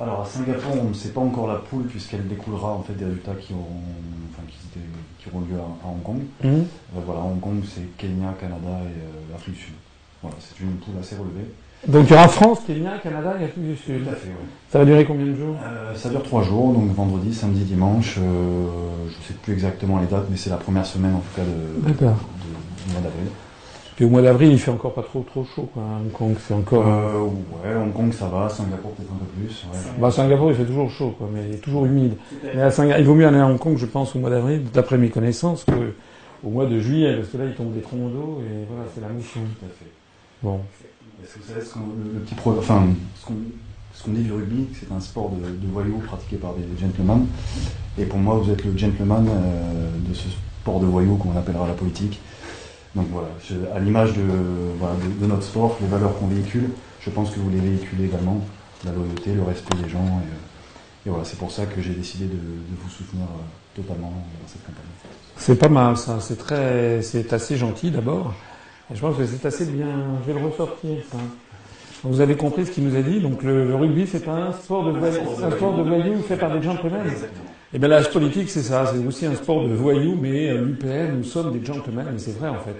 Alors à Singapour, on ne sait pas encore la poule puisqu'elle découlera en fait des résultats qui auront, enfin, qui, qui auront lieu à, à Hong Kong. Hum. Euh, voilà, Hong Kong, c'est Kenya, Canada et euh, l'Afrique du Sud. Voilà, c'est une poule assez relevée. Donc il y aura France, Kenya, Canada et Afrique du Sud. Tout à fait, oui. Ça va durer combien de jours? Euh, ça dure trois jours, donc vendredi, samedi, dimanche. euh, je ne sais plus exactement les dates, mais c'est la première semaine en tout cas de, D'accord. de- du mois d'avril. Puis au mois d'avril, il fait encore pas trop trop chaud. Quoi. Hong Kong, c'est encore. Euh, ouais, Hong Kong ça va, Singapour peut-être un peu plus. Ouais. Bah, Singapour, il fait toujours chaud, quoi, mais il est toujours humide. Mais à Singa- il vaut mieux aller à Hong Kong, je pense, au mois d'avril, d'après mes connaissances, que au mois de juillet, parce que là, il tombe des troncs d'eau et voilà, c'est la mousson. Tout à fait. Bon. Est-ce que vous savez ce qu'on, le, le petit pro, enfin, ce qu'on, ce qu'on dit du rugby, c'est un sport de, de voyous pratiqué par des gentlemen. Et pour moi, vous êtes le gentleman euh, de ce sport de voyous qu'on appellera la politique. Donc voilà, je- à l'image de, voilà, de, de notre sport, les valeurs qu'on véhicule, je pense que vous les véhiculez également, la loyauté, le respect des gens. Et, euh, et voilà, c'est pour ça que j'ai décidé de, de vous soutenir euh, totalement dans cette campagne. C'est pas mal, ça. C'est très, c'est assez gentil d'abord. Et je pense que c'est assez bien. Je vais le ressortir, ça. Vous avez compris ce qu'il nous a dit. Donc le, le rugby, c'est un sport de voyous, un sport de voyous fait par des gentlemen. Et bien l'âge politique, c'est ça. C'est aussi un sport de voyous, mais euh, l'UPN, nous sommes des gentlemen. Et c'est vrai, en fait.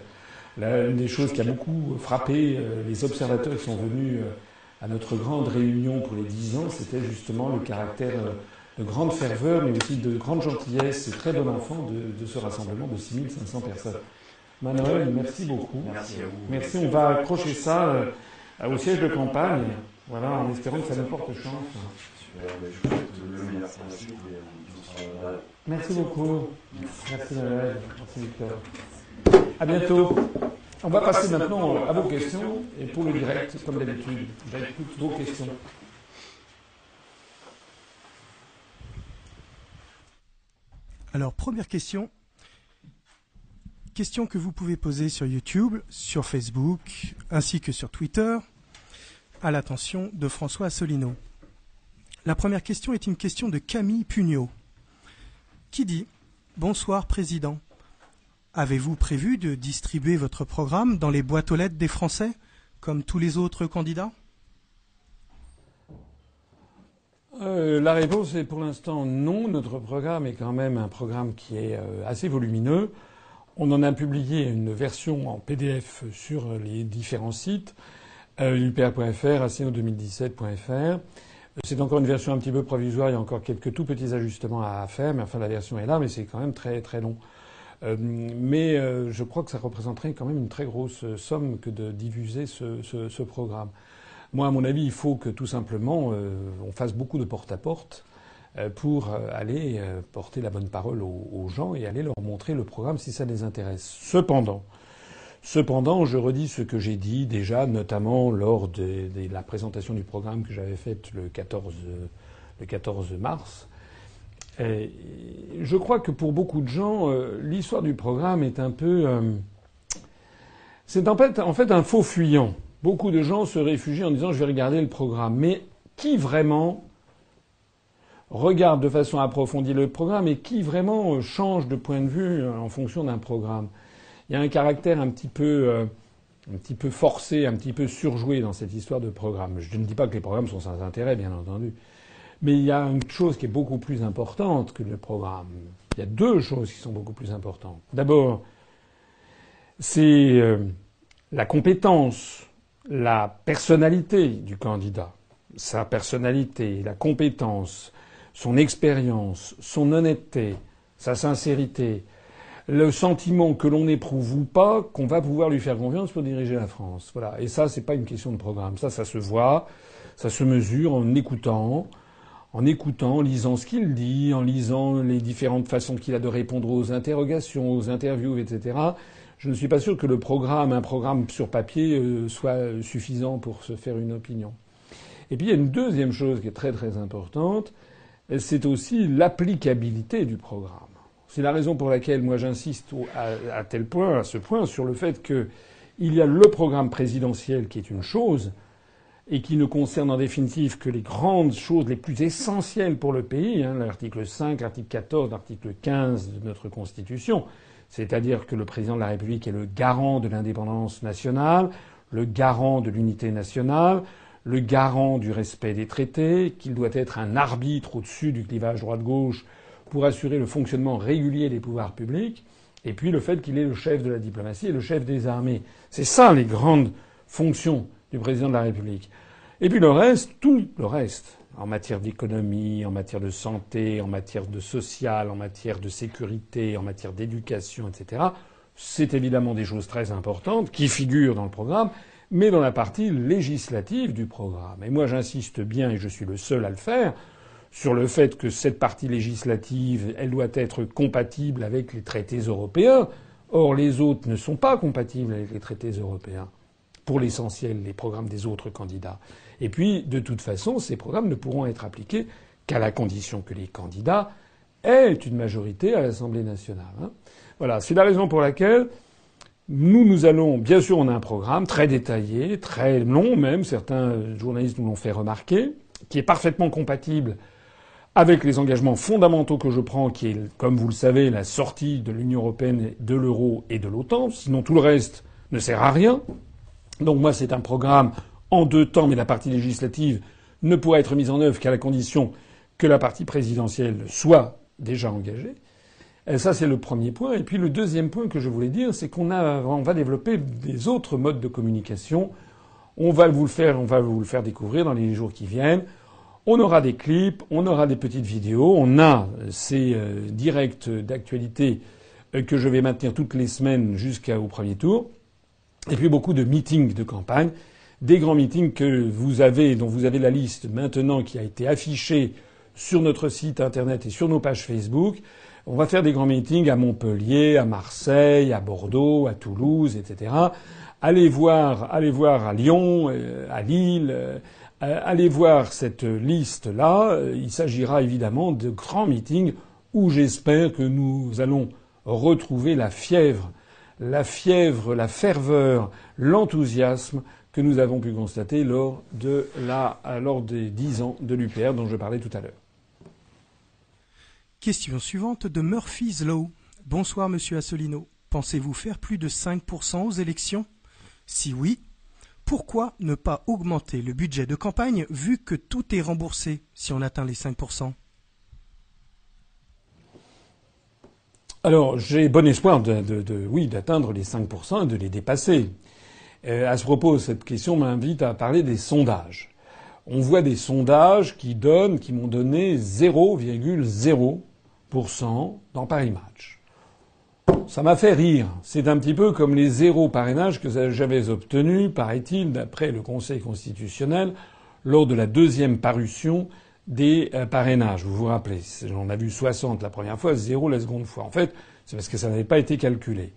Là, une des choses qui a beaucoup frappé euh, les observateurs qui sont venus euh, à notre grande réunion pour les 10 ans, c'était justement le caractère euh, de grande ferveur, mais aussi de grande gentillesse et très bon enfant de, de ce rassemblement de 6500 personnes. Manuel, merci beaucoup. Merci à vous. Merci, on va accrocher ça au siège de campagne, voilà, en espérant que ça nous porte chance. Super, ben. Merci beaucoup. Merci Manuel. Merci Victor. À bientôt. On va passer maintenant à vos questions et pour le direct, comme d'habitude, j'écoute vos questions. Alors, première question. Question que vous pouvez poser sur YouTube, sur Facebook, ainsi que sur Twitter, à l'attention de François Asselineau. La première question est une question de Camille Pugnot, qui dit Bonsoir, Président. Avez-vous prévu de distribuer votre programme dans les boîtes aux lettres des Français, comme tous les autres candidats? Euh, la réponse est pour l'instant non. Notre programme est quand même un programme qui est euh, assez volumineux. On en a publié une version en PDF sur les différents sites, euh, upr.fr, acno2017.fr. C'est encore une version un petit peu provisoire. Il y a encore quelques tout petits ajustements à faire, mais enfin la version est là, mais c'est quand même très très long. Euh, mais euh, je crois que ça représenterait quand même une très grosse somme que de diffuser ce, ce, ce programme. Moi, à mon avis, il faut que tout simplement euh, on fasse beaucoup de porte-à-porte euh, pour euh, aller euh, porter la bonne parole aux, aux gens et aller leur montrer le programme si ça les intéresse. Cependant, cependant, je redis ce que j'ai dit déjà, notamment lors de, la présentation du programme que j'avais faite le 14, euh, le 14 mars. Et je crois que pour beaucoup de gens, euh, l'histoire du programme est un peu. euh, c'est en fait, un faux fuyant. Beaucoup de gens se réfugient en disant je vais regarder le programme. Mais qui vraiment regarde de façon approfondie le programme et qui vraiment euh, change de point de vue euh, en fonction d'un programme? Il y a un caractère un petit peu. euh, un petit peu forcé, un petit peu surjoué dans cette histoire de programme. Je ne dis pas que les programmes sont sans intérêt, bien entendu. Mais il y a une chose qui est beaucoup plus importante que le programme. Il y a deux choses qui sont beaucoup plus importantes. D'abord, c'est euh, la compétence, la personnalité du candidat. Sa personnalité, la compétence, son expérience, son honnêteté, sa sincérité, le sentiment que l'on éprouve ou pas qu'on va pouvoir lui faire confiance pour diriger la France. Voilà. Et ça, c'est pas une question de programme. Ça, ça se voit, ça se mesure en écoutant, en écoutant, en lisant ce qu'il dit, en lisant les différentes façons qu'il a de répondre aux interrogations, aux interviews, etc. Je ne suis pas sûr que le programme, un programme sur papier, euh, soit suffisant pour se faire une opinion. Et puis il y a une deuxième chose qui est très très importante, c'est aussi l'applicabilité du programme. C'est la raison pour laquelle moi j'insiste à tel point, à ce point, sur le fait qu'il y a le programme présidentiel qui est une chose et qui ne concerne en définitive que les grandes choses les plus essentielles pour le pays, hein, l'article 5, l'article 14, l'article 15 de notre Constitution, c'est-à-dire que le président de la République est le garant de l'indépendance nationale, le garant de l'unité nationale, le garant du respect des traités, qu'il doit être un arbitre au-dessus du clivage droite-gauche pour assurer le fonctionnement régulier des pouvoirs publics, et puis le fait qu'il est le chef de la diplomatie et le chef des armées. C'est ça les grandes fonctions du président de la République. Et puis le reste, tout le reste, en matière d'économie, en matière de santé, en matière de social, en matière de sécurité, en matière d'éducation, etc., c'est évidemment des choses très importantes qui figurent dans le programme, mais dans la partie législative du programme. Et moi j'insiste bien, et je suis le seul à le faire, sur le fait que cette partie législative, elle doit être compatible avec les traités européens. Or, les autres ne sont pas compatibles avec les traités européens. Pour l'essentiel, les programmes des autres candidats. Et puis, de toute façon, ces programmes ne pourront être appliqués qu'à la condition que les candidats aient une majorité à l'Assemblée nationale. Hein. Voilà, c'est la raison pour laquelle nous, nous allons, bien sûr, on a un programme très détaillé, très long même, certains journalistes nous l'ont fait remarquer, qui est parfaitement compatible avec les engagements fondamentaux que je prends, qui est, comme vous le savez, la sortie de l'Union européenne, de l'euro et de l'OTAN. Sinon, tout le reste ne sert à rien. Donc moi, c'est un programme en deux temps, mais la partie législative ne pourra être mise en œuvre qu'à la condition que la partie présidentielle soit déjà engagée. Ça, c'est le premier point. Et puis le deuxième point que je voulais dire, c'est qu'on on va développer des autres modes de communication. On va vous le faire, découvrir dans les jours qui viennent. On aura des clips, on aura des petites vidéos, on a ces euh, directs d'actualité euh, que je vais maintenir toutes les semaines jusqu'au premier tour, et puis beaucoup de meetings de campagne, des grands meetings que vous avez, dont vous avez la liste maintenant qui a été affichée sur notre site internet et sur nos pages Facebook. On va faire des grands meetings à Montpellier, à Marseille, à Bordeaux, à Toulouse, etc. Allez voir, allez voir à Lyon, euh, à Lille, euh, allez voir cette liste-là. Euh, il s'agira évidemment de grands meetings où j'espère que nous allons retrouver la fièvre, la fièvre, la ferveur, l'enthousiasme que nous avons pu constater lors, de la, lors des dix ans de l'UPR dont je parlais tout à l'heure. Question suivante de Murphy's Law. Bonsoir Monsieur Assolino. Pensez-vous faire plus de 5% aux élections? Si oui, pourquoi ne pas augmenter le budget de campagne vu que tout est remboursé si on atteint les 5% Alors, j'ai bon espoir de, oui, d'atteindre les 5% et de les dépasser. Euh, à ce propos, cette question m'invite à parler des sondages. On voit des sondages qui donnent, qui m'ont donné 0,0% dans Paris Match ça m'a fait rire. C'est un petit peu comme les zéro parrainages que j'avais obtenus, paraît-il, d'après le Conseil constitutionnel, lors de la deuxième parution des euh, parrainages. Vous vous rappelez, j'en ai vu 60 la première fois, zéro la seconde fois. En fait, c'est parce que ça n'avait pas été calculé.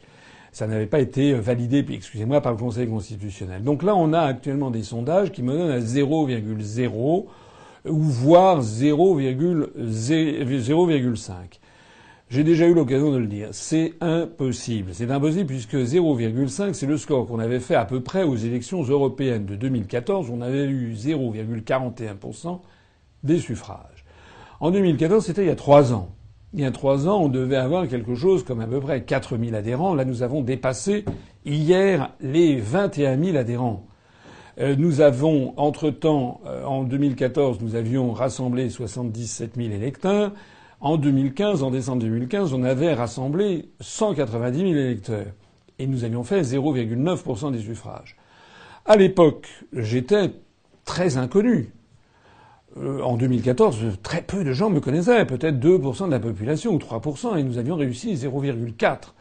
Ça n'avait pas été validé, excusez-moi, par le Conseil constitutionnel. Donc là, on a actuellement des sondages qui me donnent à 0,0 ou voire 0,05. J'ai déjà eu l'occasion de le dire. C'est impossible. C'est impossible puisque 0,5, c'est le score qu'on avait fait à peu près aux élections européennes de 2014. On avait eu 0,41% des suffrages. En 2014, c'était il y a trois ans. Il y a trois ans, on devait avoir quelque chose comme à peu près 4000 adhérents. Là, nous avons dépassé hier les 21 000 adhérents. Euh, nous avons, entre-temps, euh, en 2014, nous avions rassemblé 77 000 électeurs. En 2015, en décembre 2015, on avait rassemblé 190 000 électeurs. Et nous avions fait 0,9% des suffrages. À l'époque, j'étais très inconnu. Euh, en 2014, très peu de gens me connaissaient, peut-être 2% de la population ou 3%, et nous avions réussi 0,4%.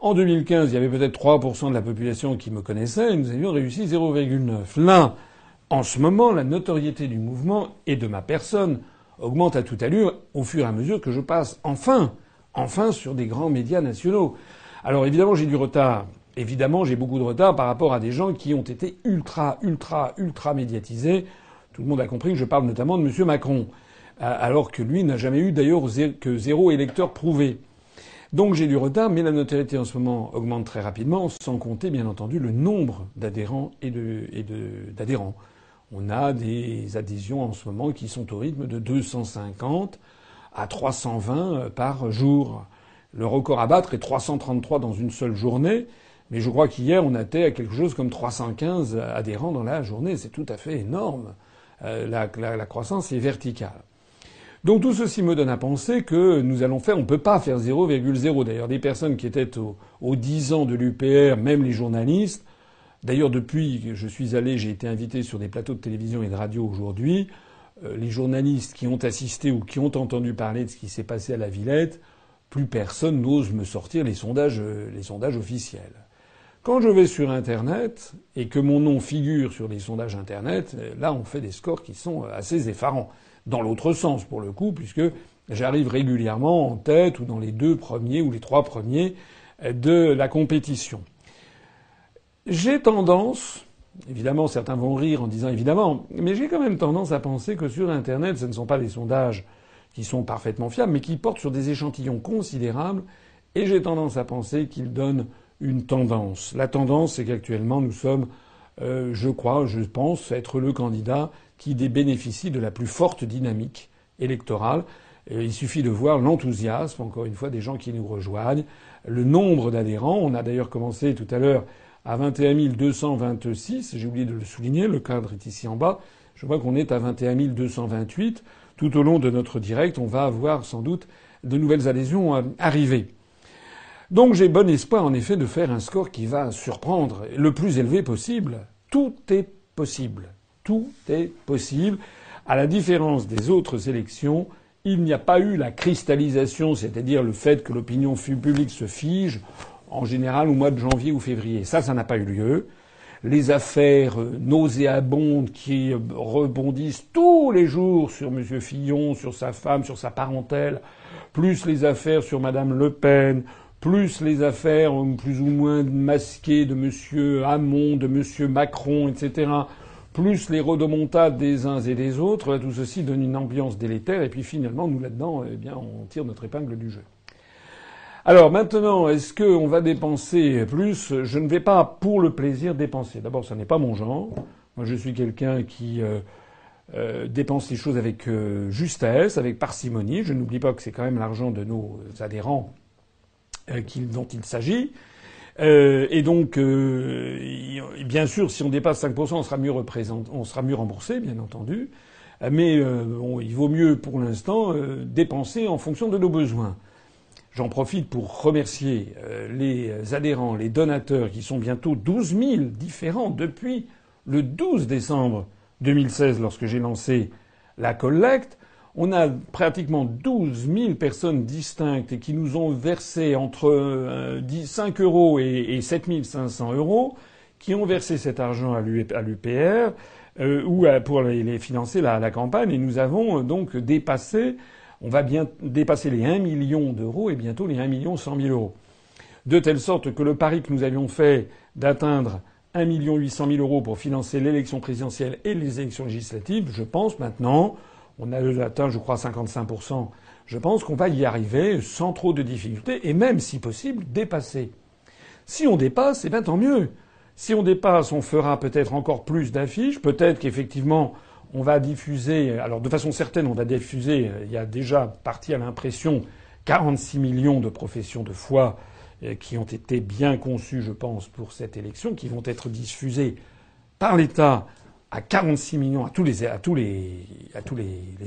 En 2015, il y avait peut-être 3% de la population qui me connaissait, et nous avions réussi 0,9%. Là, en ce moment, la notoriété du mouvement et de ma personne augmente à toute allure au fur et à mesure que je passe enfin, enfin sur des grands médias nationaux. Alors évidemment j'ai du retard. Évidemment j'ai beaucoup de retard par rapport à des gens qui ont été ultra, ultra, ultra médiatisés. Tout le monde a compris que je parle notamment de M. Macron, euh, alors que lui n'a jamais eu d'ailleurs que zéro électeur prouvé. Donc j'ai du retard, mais la notoriété en ce moment augmente très rapidement, sans compter bien entendu le nombre d'adhérents et d'adhérents. On a des adhésions en ce moment qui sont au rythme de 250 à 320 par jour. Le record à battre est 333 dans une seule journée. Mais je crois qu'hier, on était à quelque chose comme 315 adhérents dans la journée. C'est tout à fait énorme. Euh, la, croissance est verticale. Donc tout ceci me donne à penser que nous allons faire, on ne peut pas faire 0,0. D'ailleurs, des personnes qui étaient aux 10 ans de l'UPR, même les journalistes, d'ailleurs depuis que je suis allé, j'ai été invité sur des plateaux de télévision et de radio aujourd'hui, euh, les journalistes qui ont assisté ou qui ont entendu parler de ce qui s'est passé à la Villette, plus personne n'ose me sortir les sondages, euh, les sondages officiels. Quand je vais sur Internet et que mon nom figure sur les sondages Internet, là on fait des scores qui sont assez effarants. Dans l'autre sens pour le coup, puisque j'arrive régulièrement en tête ou dans les deux premiers ou les trois premiers de la compétition. J'ai tendance, évidemment certains vont rire en disant évidemment, mais j'ai quand même tendance à penser que sur Internet ce ne sont pas des sondages qui sont parfaitement fiables, mais qui portent sur des échantillons considérables, et j'ai tendance à penser qu'ils donnent une tendance. La tendance, c'est qu'actuellement, nous sommes, euh, je crois, je pense, être le candidat qui bénéficie de la plus forte dynamique électorale. il suffit de voir l'enthousiasme, encore une fois, des gens qui nous rejoignent, le nombre d'adhérents. On a d'ailleurs commencé tout à l'heure à 21 226. J'ai oublié de le souligner. Le cadre est ici en bas. Je vois qu'on est à 21 228. Tout au long de notre direct, on va avoir sans doute de nouvelles adhésions euh, arriver. Donc j'ai bon espoir en effet de faire un score qui va surprendre le plus élevé possible. Tout est possible. Tout est possible. À la différence des autres élections, il n'y a pas eu la cristallisation, c'est-à-dire le fait que l'opinion publique se fige, en général au mois de janvier ou février. Ça, ça n'a pas eu lieu. Les affaires nauséabondes qui rebondissent tous les jours sur M. Fillon, sur sa femme, sur sa parentèle, plus les affaires sur Mme Le Pen, plus les affaires plus ou moins masquées de M. Hamon, de M. Macron, etc., plus les rodomontades des uns et des autres, tout ceci donne une ambiance délétère, et puis finalement, nous là-dedans, eh on tire notre épingle du jeu. Alors maintenant, est-ce qu'on va dépenser plus? Je ne vais pas pour le plaisir dépenser. D'abord, ce n'est pas mon genre. Moi, je suis quelqu'un qui euh, euh, dépense les choses avec euh, justesse, avec parcimonie. Je n'oublie pas que c'est quand même l'argent de nos adhérents dont il s'agit. Euh, et donc, euh, bien sûr, si on dépasse 5%, on sera mieux représenté, on sera mieux remboursé, bien entendu. Mais il vaut mieux, pour l'instant, dépenser en fonction de nos besoins. J'en profite pour remercier les adhérents, les donateurs, qui sont bientôt 12 000 différents depuis le 12 décembre 2016, lorsque j'ai lancé la collecte on a pratiquement 12 000 personnes distinctes qui nous ont versé entre 5 euh, euros et 7 500 euros, qui ont versé cet argent à l'UPR euh, ou pour les financer la, campagne. Et nous avons euh, donc dépassé, on va bien dépasser les 1 million d'euros et bientôt les 1 million 100 000 euros. De telle sorte que le pari que nous avions fait d'atteindre 1 million 800 000 euros pour financer l'élection présidentielle et les élections législatives, je pense maintenant on a atteint, je crois, 55%. Je pense qu'on va y arriver sans trop de difficultés et même, si possible, dépasser. Si on dépasse, eh bien tant mieux. Si on dépasse, on fera peut-être encore plus d'affiches. Peut-être qu'effectivement, on va diffuser. Alors, de façon certaine, on va diffuser. Il y a déjà parti à l'impression 46 millions de professions de foi euh, qui ont été bien conçues, je pense, pour cette élection, qui vont être diffusées par l'État à 46 millions à tous les, à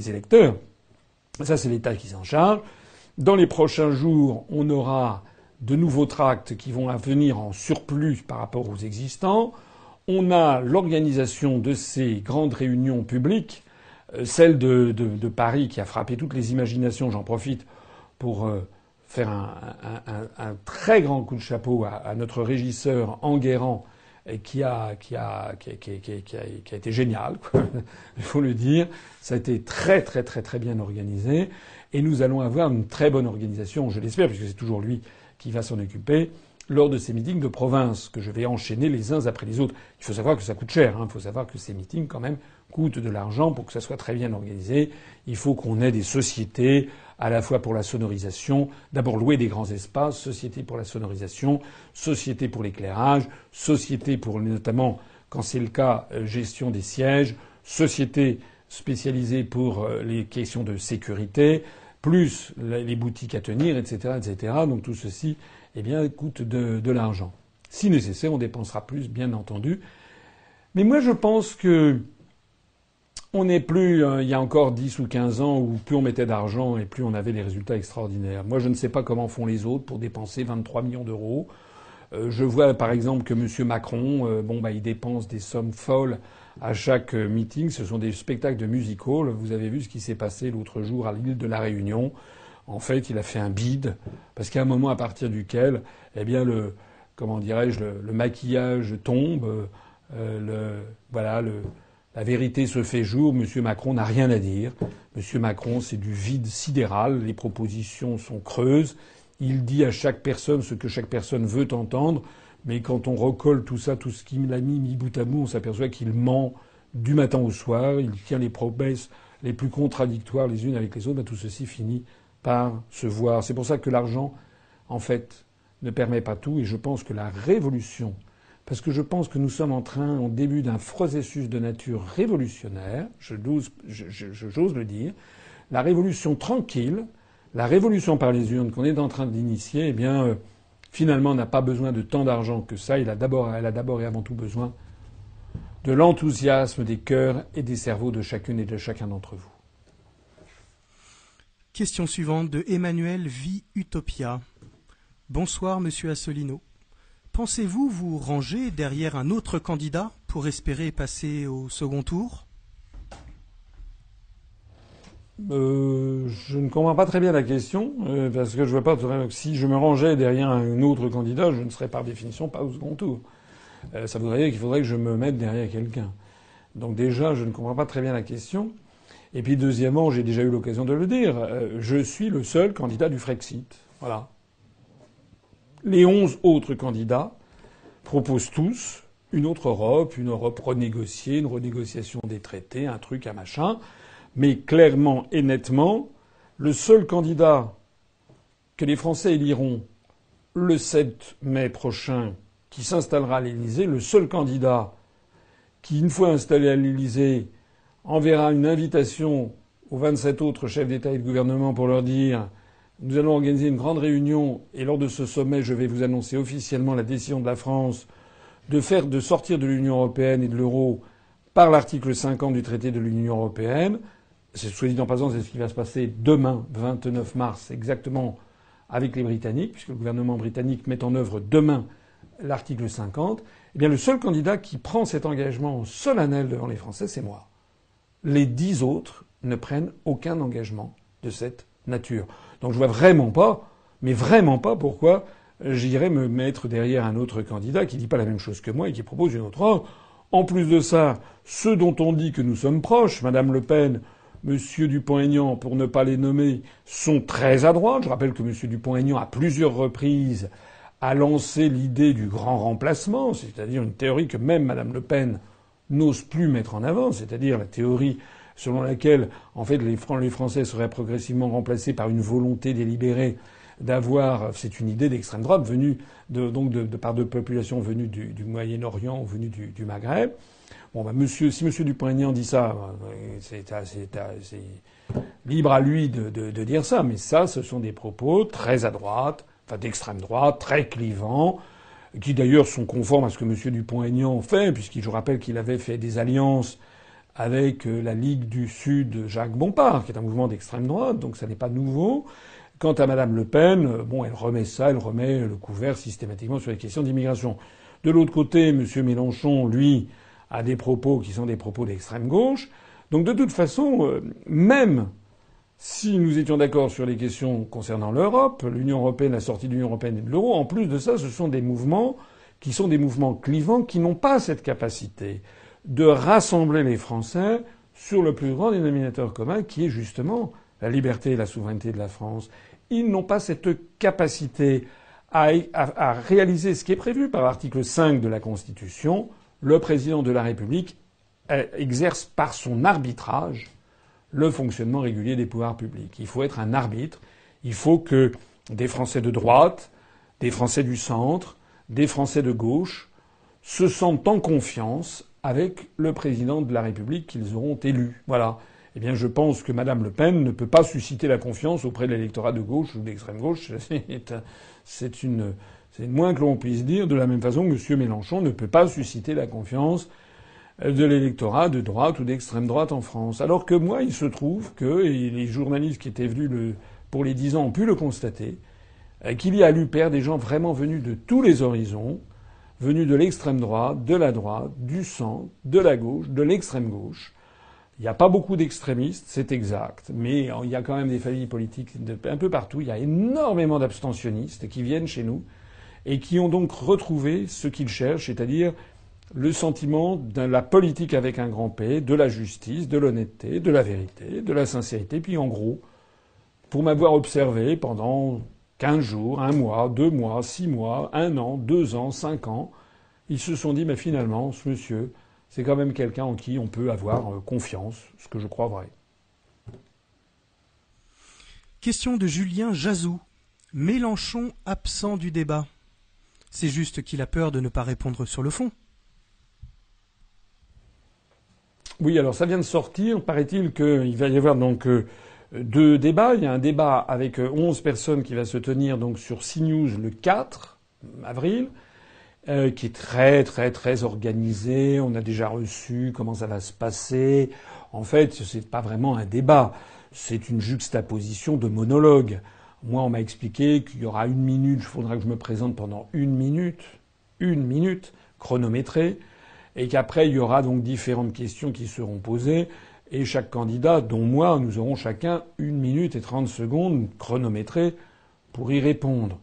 électeurs. Ça, c'est l'État qui s'en charge. Dans les prochains jours, on aura de nouveaux tracts qui vont venir en surplus par rapport aux existants. On a l'organisation de ces grandes réunions publiques, euh, celle de, Paris qui a frappé toutes les imaginations. J'en profite pour euh, faire un, très grand coup de chapeau à notre régisseur Enguerrand et qui a, qui a, qui, qui, qui, a, qui a été génial, il faut le dire. Ça a été très, très, très, très bien organisé. Et nous allons avoir une très bonne organisation, je l'espère, puisque c'est toujours lui qui va s'en occuper, lors de ces meetings de province que je vais enchaîner les uns après les autres. Il faut savoir que ça coûte cher. Hein. Il faut savoir que ces meetings, quand même, coûtent de l'argent pour que ça soit très bien organisé. Il faut qu'on ait des sociétés à la fois pour la sonorisation, d'abord louer des grands espaces, société pour la sonorisation, société pour l'éclairage, société pour notamment, quand c'est le cas, euh, gestion des sièges, société spécialisée pour euh, les questions de sécurité, plus les boutiques à tenir, etc.. Donc tout ceci, eh bien, coûte de, de l'argent. Si nécessaire, on dépensera plus, bien entendu. Mais moi, je pense que on n'est plus, euh, il y a encore 10 ou 15 ans, où plus on mettait d'argent et plus on avait des résultats extraordinaires. Moi, je ne sais pas comment font les autres pour dépenser 23 millions d'euros. Euh, je vois par exemple que M. Macron, euh, bah, il dépense des sommes folles à chaque meeting. Ce sont des spectacles de music hall. Vous avez vu ce qui s'est passé l'autre jour à l'île de la Réunion. En fait, il a fait un bide parce qu'à un moment à partir duquel, eh bien, le, comment dirais-je, le, maquillage tombe, le, voilà, le, la vérité se fait jour. Monsieur Macron n'a rien à dire. Monsieur Macron, c'est du vide sidéral. Les propositions sont creuses. Il dit à chaque personne ce que chaque personne veut entendre. Mais quand on recolle tout ça, tout ce qu'il a mis mis bout à bout, on s'aperçoit qu'il ment du matin au soir. Il tient les promesses les plus contradictoires les unes avec les autres. Ben, tout ceci finit par se voir. C'est pour ça que l'argent, en fait, ne permet pas tout. Et je pense que la révolution parce que je pense que nous sommes en train, au début d'un processus de nature révolutionnaire, je j'ose le dire, la révolution tranquille, la révolution par les urnes qu'on est en train d'initier, eh bien, euh, finalement, n'a pas besoin de tant d'argent que ça. Il a elle a d'abord et avant tout besoin de l'enthousiasme des cœurs et des cerveaux de chacune et de chacun d'entre vous. Question suivante de Emmanuel V. Utopia. Bonsoir, monsieur Assolino. Pensez-vous vous ranger derrière un autre candidat pour espérer passer au second tour? Euh, je ne comprends pas très bien la question, euh, parce que je vois pas. Si je me rangeais derrière un autre candidat, je ne serais par définition pas au second tour. Euh, ça voudrait dire qu'il faudrait que je me mette derrière quelqu'un. Donc déjà, je ne comprends pas très bien la question. Et puis deuxièmement, j'ai déjà eu l'occasion de le dire, je suis le seul candidat du Frexit. Voilà. Les onze autres candidats proposent tous une autre Europe, une Europe renégociée, une renégociation des traités, un truc, un machin. Mais clairement et nettement, le seul candidat que les Français éliront le 7 mai prochain, qui s'installera à l'Élysée, le seul candidat qui, une fois installé à l'Élysée, enverra une invitation aux 27 autres chefs d'État et de gouvernement pour leur dire nous allons organiser une grande réunion et lors de ce sommet, je vais vous annoncer officiellement la décision de la France de faire de sortir de l'Union européenne et de l'euro par l'article 50 du traité de l'Union européenne. C'est soit en passant, c'est ce qui va se passer demain, 29 mars, exactement avec les Britanniques, puisque le gouvernement britannique met en œuvre demain l'article 50. Eh bien, le seul candidat qui prend cet engagement solennel devant les Français, c'est moi. Les dix autres ne prennent aucun engagement de cette nature. Donc je vois vraiment pas, mais vraiment pas pourquoi j'irais me mettre derrière un autre candidat qui dit pas la même chose que moi et qui propose une autre offre. En plus de ça, ceux dont on dit que nous sommes proches, Madame Le Pen, Monsieur Dupont-Aignan, pour ne pas les nommer, sont très à droite. Je rappelle que Monsieur Dupont-Aignan, à plusieurs reprises, a lancé l'idée du grand remplacement, c'est-à-dire une théorie que même Madame Le Pen n'ose plus mettre en avant, c'est-à-dire la théorie selon laquelle, en fait, les, Français seraient progressivement remplacés par une volonté délibérée d'avoir, c'est une idée d'extrême droite venue de, donc de, par de populations venues du, Moyen-Orient ou venues du, Maghreb. Bon, bah, monsieur, si Monsieur Dupont-Aignan dit ça, euh, c'est libre à lui de, de, dire ça, mais ça, ce sont des propos très à droite, enfin d'extrême droite, très clivants, qui d'ailleurs sont conformes à ce que Monsieur Dupont-Aignan fait, puisqu'il, je rappelle qu'il avait fait des alliances avec euh, la Ligue du Sud Jacques Bompard, qui est un mouvement d'extrême droite, donc ça n'est pas nouveau. Quant à Madame Le Pen, euh, bon, elle remet ça, elle remet le couvert systématiquement sur les questions d'immigration. De l'autre côté, M. Mélenchon, lui, a des propos qui sont des propos d'extrême gauche. Donc de toute façon, euh, même si nous étions d'accord sur les questions concernant l'Europe, l'Union européenne, la sortie de l'Union européenne et de l'euro, en plus de ça, ce sont des mouvements qui sont des mouvements clivants qui n'ont pas cette capacité de rassembler les Français sur le plus grand dénominateur commun qui est justement la liberté et la souveraineté de la France. Ils n'ont pas cette capacité à, réaliser ce qui est prévu par l'article 5 de la Constitution. Le président de la République euh, exerce par son arbitrage le fonctionnement régulier des pouvoirs publics. Il faut être un arbitre. Il faut que des Français de droite, des Français du centre, des Français de gauche se sentent en confiance avec le président de la République qu'ils auront élu. Voilà. Eh bien, je pense que Mme Le Pen ne peut pas susciter la confiance auprès de l'électorat de gauche ou d'extrême gauche. C'est une, moins que l'on puisse dire, de la même façon M. Mélenchon ne peut pas susciter la confiance de l'électorat de droite ou d'extrême droite en France. Alors que moi, il se trouve que, et les journalistes qui étaient venus pour les dix ans ont pu le constater, euh, qu'il y a à l'UPR des gens vraiment venus de tous les horizons, venus de l'extrême droite, de la droite, du centre, de la gauche, de l'extrême gauche. Il n'y a pas beaucoup d'extrémistes, c'est exact, mais il y a quand même des familles politiques un peu partout. Il y a énormément d'abstentionnistes qui viennent chez nous et qui ont donc retrouvé ce qu'ils cherchent, c'est-à-dire le sentiment de la politique avec un grand P, de la justice, de l'honnêteté, de la vérité, de la sincérité. Puis en gros, pour m'avoir observé pendant quinze jours, un mois, deux mois, six mois, un an, deux ans, cinq ans, ils se sont dit, mais finalement, ce monsieur, c'est quand même quelqu'un en qui on peut avoir euh, confiance, ce que je crois vrai. Question de Julien Jazou. Mélenchon absent du débat. C'est juste qu'il a peur de ne pas répondre sur le fond. Oui, alors ça vient de sortir. Paraît-il qu'il va y avoir donc deux débats. Il y a un débat avec 11 euh, personnes qui va se tenir donc sur CNews le 4 avril, euh, qui est très très très organisé. On a déjà reçu comment ça va se passer. En fait, c'est pas vraiment un débat. C'est une juxtaposition de monologues. Moi, on m'a expliqué qu'il y aura une minute, il faudra que je me présente pendant une minute, une minute, chronométrée, et qu'après, il y aura donc différentes questions qui seront posées, et chaque candidat, dont moi, nous aurons chacun une minute et trente secondes chronométrées pour y répondre.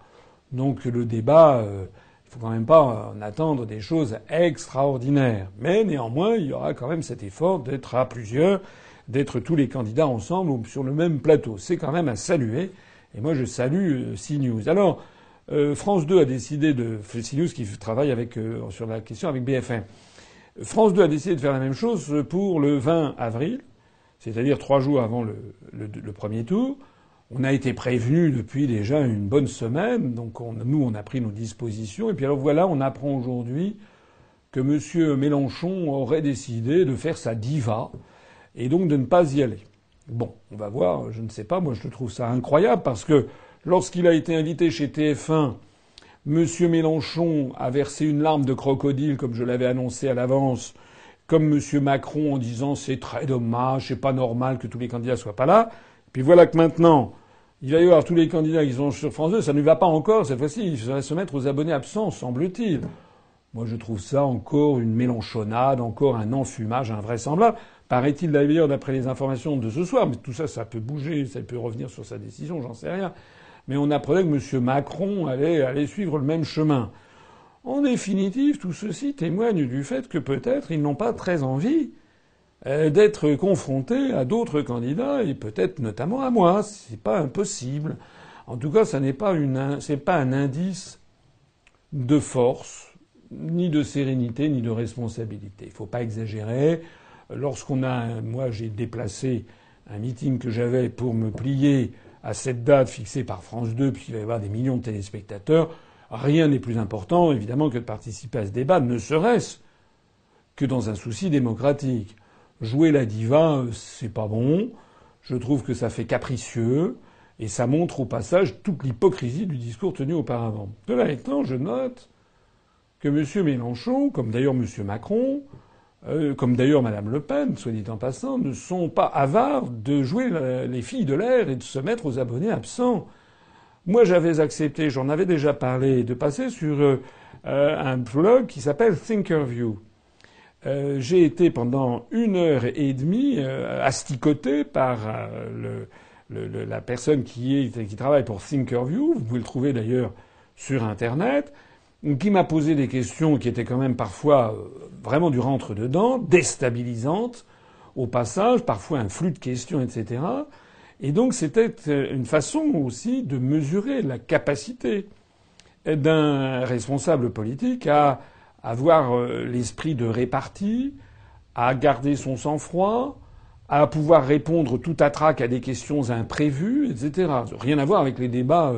Donc le débat, euh, il faut quand même pas en attendre des choses extraordinaires. Mais néanmoins, il y aura quand même cet effort d'être à plusieurs, d'être tous les candidats ensemble ou sur le même plateau. C'est quand même à saluer. Et moi, je salue euh, CNews. Alors, euh, France 2 a décidé de CNews qui travaille avec sur la question avec BFM. France 2 a décidé de faire la même chose pour le 20 avril, c'est-à-dire trois jours avant le, premier tour. On a été prévenu depuis déjà une bonne semaine, donc on, nous on a pris nos dispositions. Et puis alors voilà, on apprend aujourd'hui que M. Mélenchon aurait décidé de faire sa diva et donc de ne pas y aller. Bon, on va voir, je ne sais pas, moi je trouve ça incroyable parce que lorsqu'il a été invité chez TF1, M. Mélenchon a versé une larme de crocodile, comme je l'avais annoncé à l'avance, comme M. Macron en disant c'est très dommage, c'est pas normal que tous les candidats soient pas là. Puis voilà que maintenant, il va y avoir tous les candidats qui sont sur France 2, ça ne va pas encore cette fois-ci, il faudrait se mettre aux abonnés absents, semble-t-il. Moi je trouve ça encore une mélanchonnade, encore un enfumage invraisemblable. Paraît-il d'ailleurs, d'après les informations de ce soir, mais tout ça, ça peut bouger, ça peut revenir sur sa décision, j'en sais rien. Mais on apprenait que M. Macron allait, suivre le même chemin. En définitive, tout ceci témoigne du fait que peut-être ils n'ont pas très envie euh, d'être confrontés à d'autres candidats et peut-être notamment à moi. C'est pas impossible. En tout cas, ça n'est pas un indice de force, ni de sérénité, ni de responsabilité. Il faut pas exagérer lorsqu'on a, moi j'ai déplacé un meeting que j'avais pour me plier à cette date fixée par France 2, puisqu'il va y avoir des millions de téléspectateurs, rien n'est plus important, évidemment, que de participer à ce débat, ne serait-ce que dans un souci démocratique. Jouer la diva, c'est pas bon. Je trouve que ça fait capricieux et ça montre au passage toute l'hypocrisie du discours tenu auparavant. Cela étant, je note que M. Mélenchon, comme d'ailleurs M. Macron, euh, comme d'ailleurs Madame Le Pen, soit dit en passant, ne sont pas avares de jouer les filles de l'air et de se mettre aux abonnés absents. Moi, j'avais accepté, j'en avais déjà parlé, de passer sur euh, un blog qui s'appelle Thinkerview. Euh, j'ai été pendant une heure et demie asticoté par la personne qui travaille pour Thinkerview. Vous pouvez le trouver d'ailleurs sur Internet qui m'a posé des questions qui étaient quand même parfois euh, vraiment du rentre-dedans, déstabilisantes au passage, parfois un flux de questions, etc. Et donc c'était euh, une façon aussi de mesurer la capacité d'un responsable politique à avoir euh, l'esprit de répartie, à garder son sang-froid, à pouvoir répondre tout à trac à des questions imprévues, etc. Rien à voir avec les débats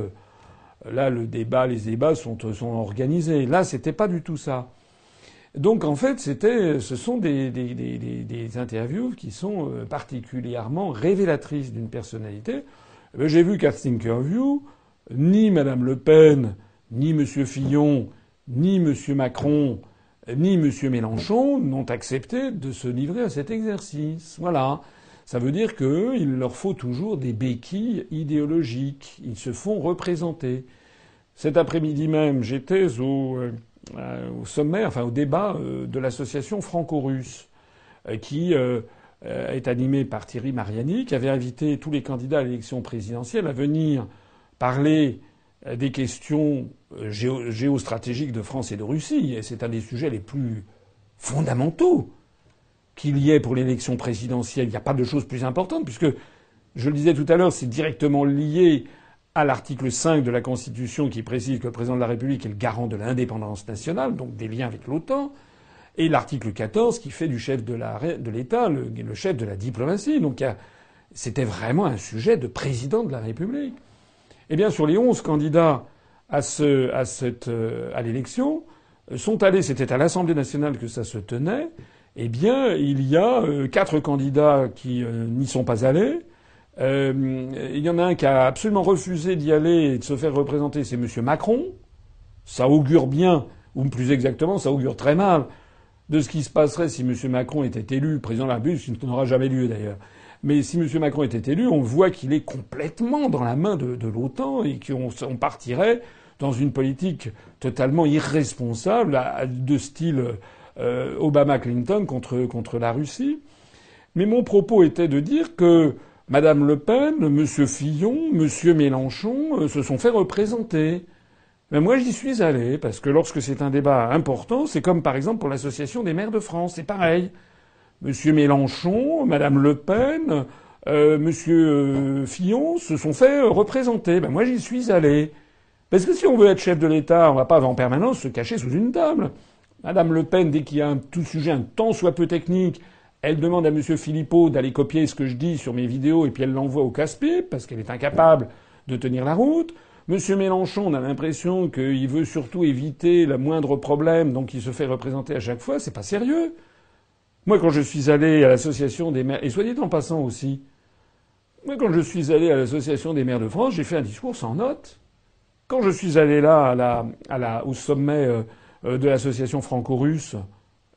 Là, le débat, les débats sont, organisés. Là, c'était pas du tout ça. Donc, en fait, ce sont des, interviews qui sont euh, particulièrement révélatrices d'une personnalité. Eh ben, j'ai vu qu'à Thinkerview, ni Madame Le Pen, ni M. Fillon, ni M. Macron, ni M. Mélenchon n'ont accepté de se livrer à cet exercice. Voilà. Ça veut dire qu'il leur faut toujours des béquilles idéologiques. Ils se font représenter. Cet après-midi même, j'étais au, euh, au, sommet, enfin au débat euh, de l'association franco-russe, euh, qui est animée par Thierry Mariani, qui avait invité tous les candidats à l'élection présidentielle à venir parler des questions géostratégiques de France et de Russie. Et c'est un des sujets les plus fondamentaux qu'il y ait pour l'élection présidentielle. Il n'y a pas de chose plus importante, puisque, je le disais tout à l'heure, c'est directement lié à l'article 5 de la Constitution qui précise que le président de la République est le garant de l'indépendance nationale, donc des liens avec l'OTAN, et l'article 14 qui fait du chef de l'État le, chef de la diplomatie. Donc c'était vraiment un sujet de président de la République. Eh bien, sur les 11 candidats à, euh, à l'élection, sont allés, c'était à l'Assemblée nationale que ça se tenait, eh bien, il y a euh, quatre candidats qui euh, n'y sont pas allés. Euh, il y en a un qui a absolument refusé d'y aller et de se faire représenter, c'est M. Macron. Ça augure bien, ou plus exactement, ça augure très mal de ce qui se passerait si M. Macron était élu président de la République, ce qui n'aura jamais lieu d'ailleurs. Mais si M. Macron était élu, on voit qu'il est complètement dans la main de, l'OTAN et qu'on partirait dans une politique totalement irresponsable de style euh, Obama-Clinton contre, la Russie. Mais mon propos était de dire que Madame Le Pen, Monsieur Fillon, Monsieur Mélenchon euh, se sont fait représenter. Mais moi, j'y suis allé parce que lorsque c'est un débat important, c'est comme par exemple pour l'association des maires de France, c'est pareil. Monsieur Mélenchon, Madame Le Pen, euh, Monsieur euh, Fillon se sont fait représenter. Ben moi, j'y suis allé. Parce que si on veut être chef de l'État, on va pas en permanence se cacher sous une table. Madame Le Pen, dès qu'il y a un tout sujet un tant soit peu technique, elle demande à M. Philippot d'aller copier ce que je dis sur mes vidéos et puis elle l'envoie au casse-pipe parce qu'elle est incapable de tenir la route. M. Mélenchon, on a l'impression qu'il veut surtout éviter le moindre problème, donc il se fait représenter à chaque fois. C'est pas sérieux. Moi, quand je suis allé à l'association des maires, et dit en passant aussi, moi, quand je suis allé à l'association des maires de France, j'ai fait un discours sans note. Quand je suis allé là, à au sommet euh, de l'association franco-russe,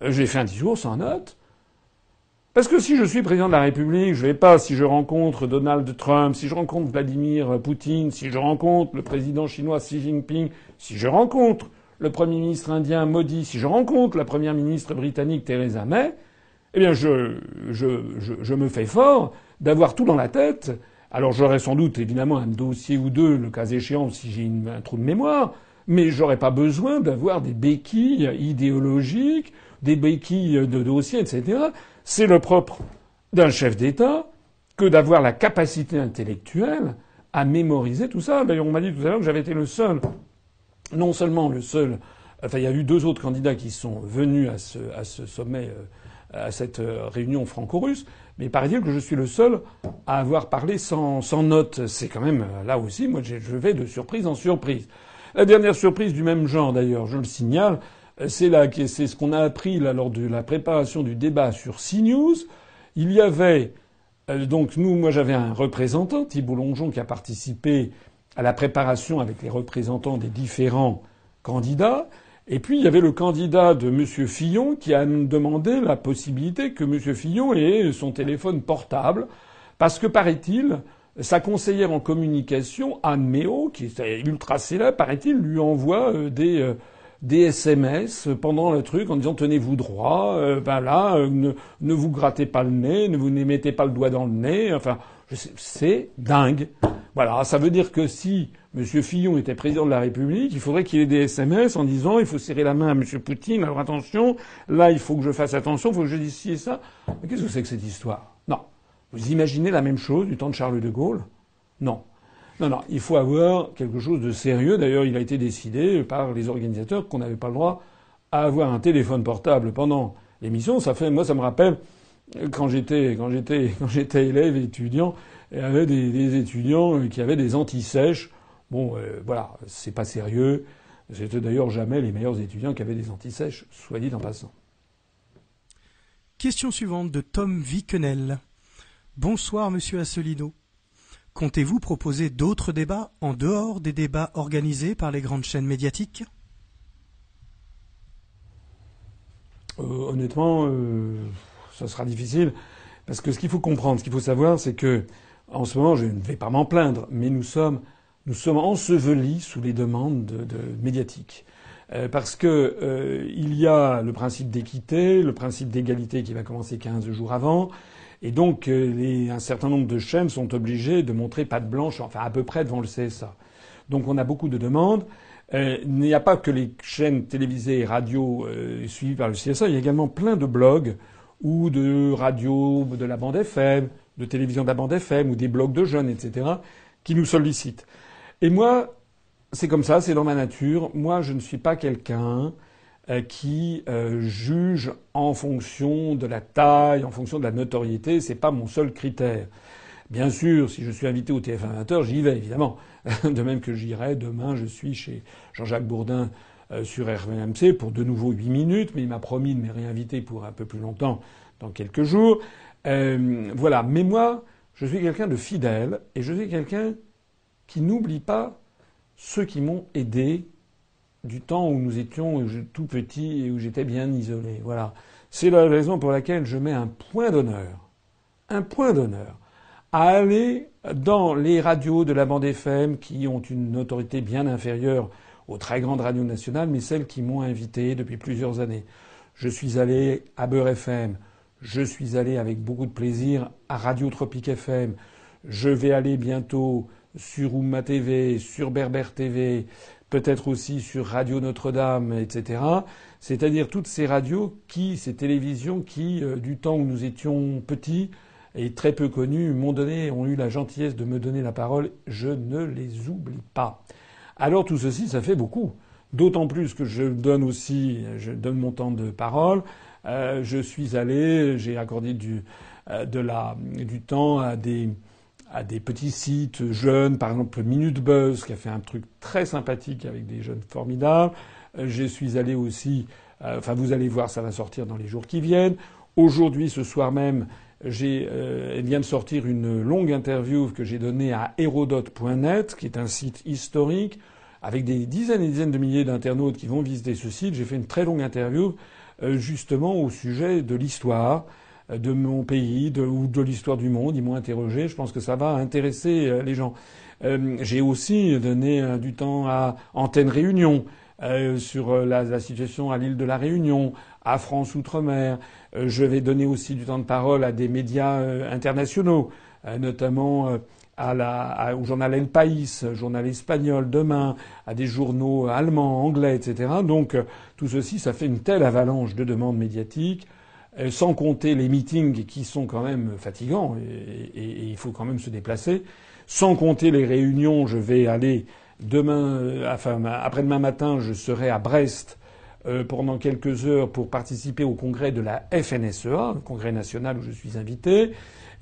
euh, j'ai fait un discours sans note. Parce que si je suis président de la République, je vais pas, si je rencontre Donald Trump, si je rencontre Vladimir Poutine, si je rencontre le président chinois Xi Jinping, si je rencontre le premier ministre indien Modi, si je rencontre la première ministre britannique Theresa May, eh bien, je, je me fais fort d'avoir tout dans la tête. Alors, j'aurai sans doute, évidemment, un dossier ou deux, le cas échéant, si j'ai un trou de mémoire mais j'aurais pas besoin d'avoir des béquilles idéologiques, des béquilles de dossiers, etc. C'est le propre d'un chef d'État que d'avoir la capacité intellectuelle à mémoriser tout ça. D'ailleurs, on m'a dit tout à l'heure que j'avais été le seul, non seulement le seul, enfin, il y a eu deux autres candidats qui sont venus à ce, à ce sommet, euh, à cette euh, réunion franco-russe, mais paraît-il que je suis le seul à avoir parlé sans, sans note. C'est quand même, là aussi, moi, je vais de surprise en surprise. La dernière surprise du même genre, d'ailleurs, je le signale, c'est là, c'est ce qu'on a appris lors de la préparation du débat sur CNews. Il y avait euh, donc nous, moi j'avais un représentant, Thibault Longeon, qui a participé à la préparation avec les représentants des différents candidats. Et puis il y avait le candidat de M. Fillon qui a demandé la possibilité que M. Fillon ait son téléphone portable, parce que paraît-il, sa conseillère en communication, Anne Méo, qui est ultra célèbre, paraît-il, lui envoie euh, des, euh, SMS pendant le truc en disant tenez-vous droit, euh, ben là, ne, vous grattez pas le nez, ne vous mettez pas le doigt dans le nez. Enfin, c'est dingue. Voilà, ça veut dire que si M. Fillon était président de la République, il faudrait qu'il ait des SMS en disant il faut serrer la main à M. Poutine, alors attention, là il faut que je fasse attention, il faut que je dise et ça. Mais qu'est-ce que c'est que cette histoire? Vous imaginez la même chose du temps de Charles de Gaulle? Non. Non, non, il faut avoir quelque chose de sérieux. D'ailleurs, il a été décidé par les organisateurs qu'on n'avait pas le droit à avoir un téléphone portable pendant l'émission. Ça fait, moi, ça me rappelle quand j'étais, quand j'étais, quand j'étais élève étudiant, il y avait des, étudiants qui avaient des antisèches. Bon, euh, voilà, c'est pas sérieux. C'était d'ailleurs jamais les meilleurs étudiants qui avaient des antisèches, soit dit en passant. Question suivante de Tom Viquenel. Bonsoir, monsieur Asselineau. Comptez-vous proposer d'autres débats en dehors des débats organisés par les grandes chaînes médiatiques? Euh, Honnêtement, euh, ça sera difficile. Parce que ce qu'il faut comprendre, ce qu'il faut savoir, c'est que, en ce moment, je ne vais pas m'en plaindre, mais nous sommes, nous sommes ensevelis sous les demandes de, médiatiques. Euh, parce que euh, il y a le principe d'équité, le principe d'égalité qui va commencer 15 jours avant, et donc euh, un certain nombre de chaînes sont obligées de montrer patte blanche, enfin à peu près devant le CSA. Donc on a beaucoup de demandes. il n'y a pas que les chaînes télévisées et radio suivies par le CSA, il y a également plein de blogs ou de radio de la bande FM, de télévision de la bande FM, ou des blogs de jeunes, etc., qui nous sollicitent. Et moi, c'est comme ça, c'est dans ma nature. Moi, je ne suis pas quelqu'un euh, qui euh, juge en fonction de la taille, en fonction de la notoriété. C'est pas mon seul critère. Bien sûr, si je suis invité au TF1 20h, j'y vais, évidemment. De même que j'irai demain, je suis chez Jean-Jacques Bourdin euh, sur RVMC pour de nouveau 8 minutes, mais il m'a promis de me réinviter pour un peu plus longtemps dans quelques jours. Euh, voilà. Mais moi, je suis quelqu'un de fidèle et je suis quelqu'un qui n'oublie pas ceux qui m'ont aidé du temps où nous étions tout petits et où j'étais bien isolé. Voilà. C'est la raison pour laquelle je mets un point d'honneur, un point d'honneur à aller dans les radios de la bande FM qui ont une autorité bien inférieure aux très grandes radios nationales, mais celles qui m'ont invité depuis plusieurs années. Je suis allé à Beurre FM, je suis allé avec beaucoup de plaisir à Radio Tropique FM, je vais aller bientôt sur Oumma TV, sur Berber TV, peut-être aussi sur Radio Notre-Dame, etc. C'est-à-dire toutes ces radios qui, ces télévisions qui, euh, du temps où nous étions petits et très peu connus, m'ont donné, ont eu la gentillesse de me donner la parole. Je ne les oublie pas. Alors tout ceci, ça fait beaucoup. D'autant plus que je donne aussi, je donne mon temps de parole. Euh, je suis allé, j'ai accordé du, euh, de la, du temps à des, à des petits sites jeunes, par exemple Minute Buzz, qui a fait un truc très sympathique avec des jeunes formidables. Euh, je suis allé aussi, euh, enfin vous allez voir, ça va sortir dans les jours qui viennent. Aujourd'hui, ce soir même, j'ai, euh, vient de sortir une longue interview que j'ai donnée à Hérodote.net, qui est un site historique, avec des dizaines et dizaines de milliers d'internautes qui vont visiter ce site. J'ai fait une très longue interview euh, justement au sujet de l'histoire de mon pays ou de l'histoire du monde. Ils m'ont interrogé. Je pense que ça va intéresser les gens. j'ai aussi donné du temps à Antenne Réunion sur la, situation à l'île de la Réunion, à France Outre-mer. Euh, je vais donner aussi du temps de parole à des médias euh, internationaux, euh, notamment à la, au journal El País, journal espagnol demain, à des journaux allemands, anglais, etc. Donc tout ceci, ça fait une telle avalanche de demandes médiatiques, sans compter les meetings qui sont quand même fatigants et, il faut quand même se déplacer, sans compter les réunions. Je vais aller demain, enfin après-demain matin, je serai à Brest euh, pendant quelques heures pour participer au congrès de la FNSEA, le congrès national où je suis invité.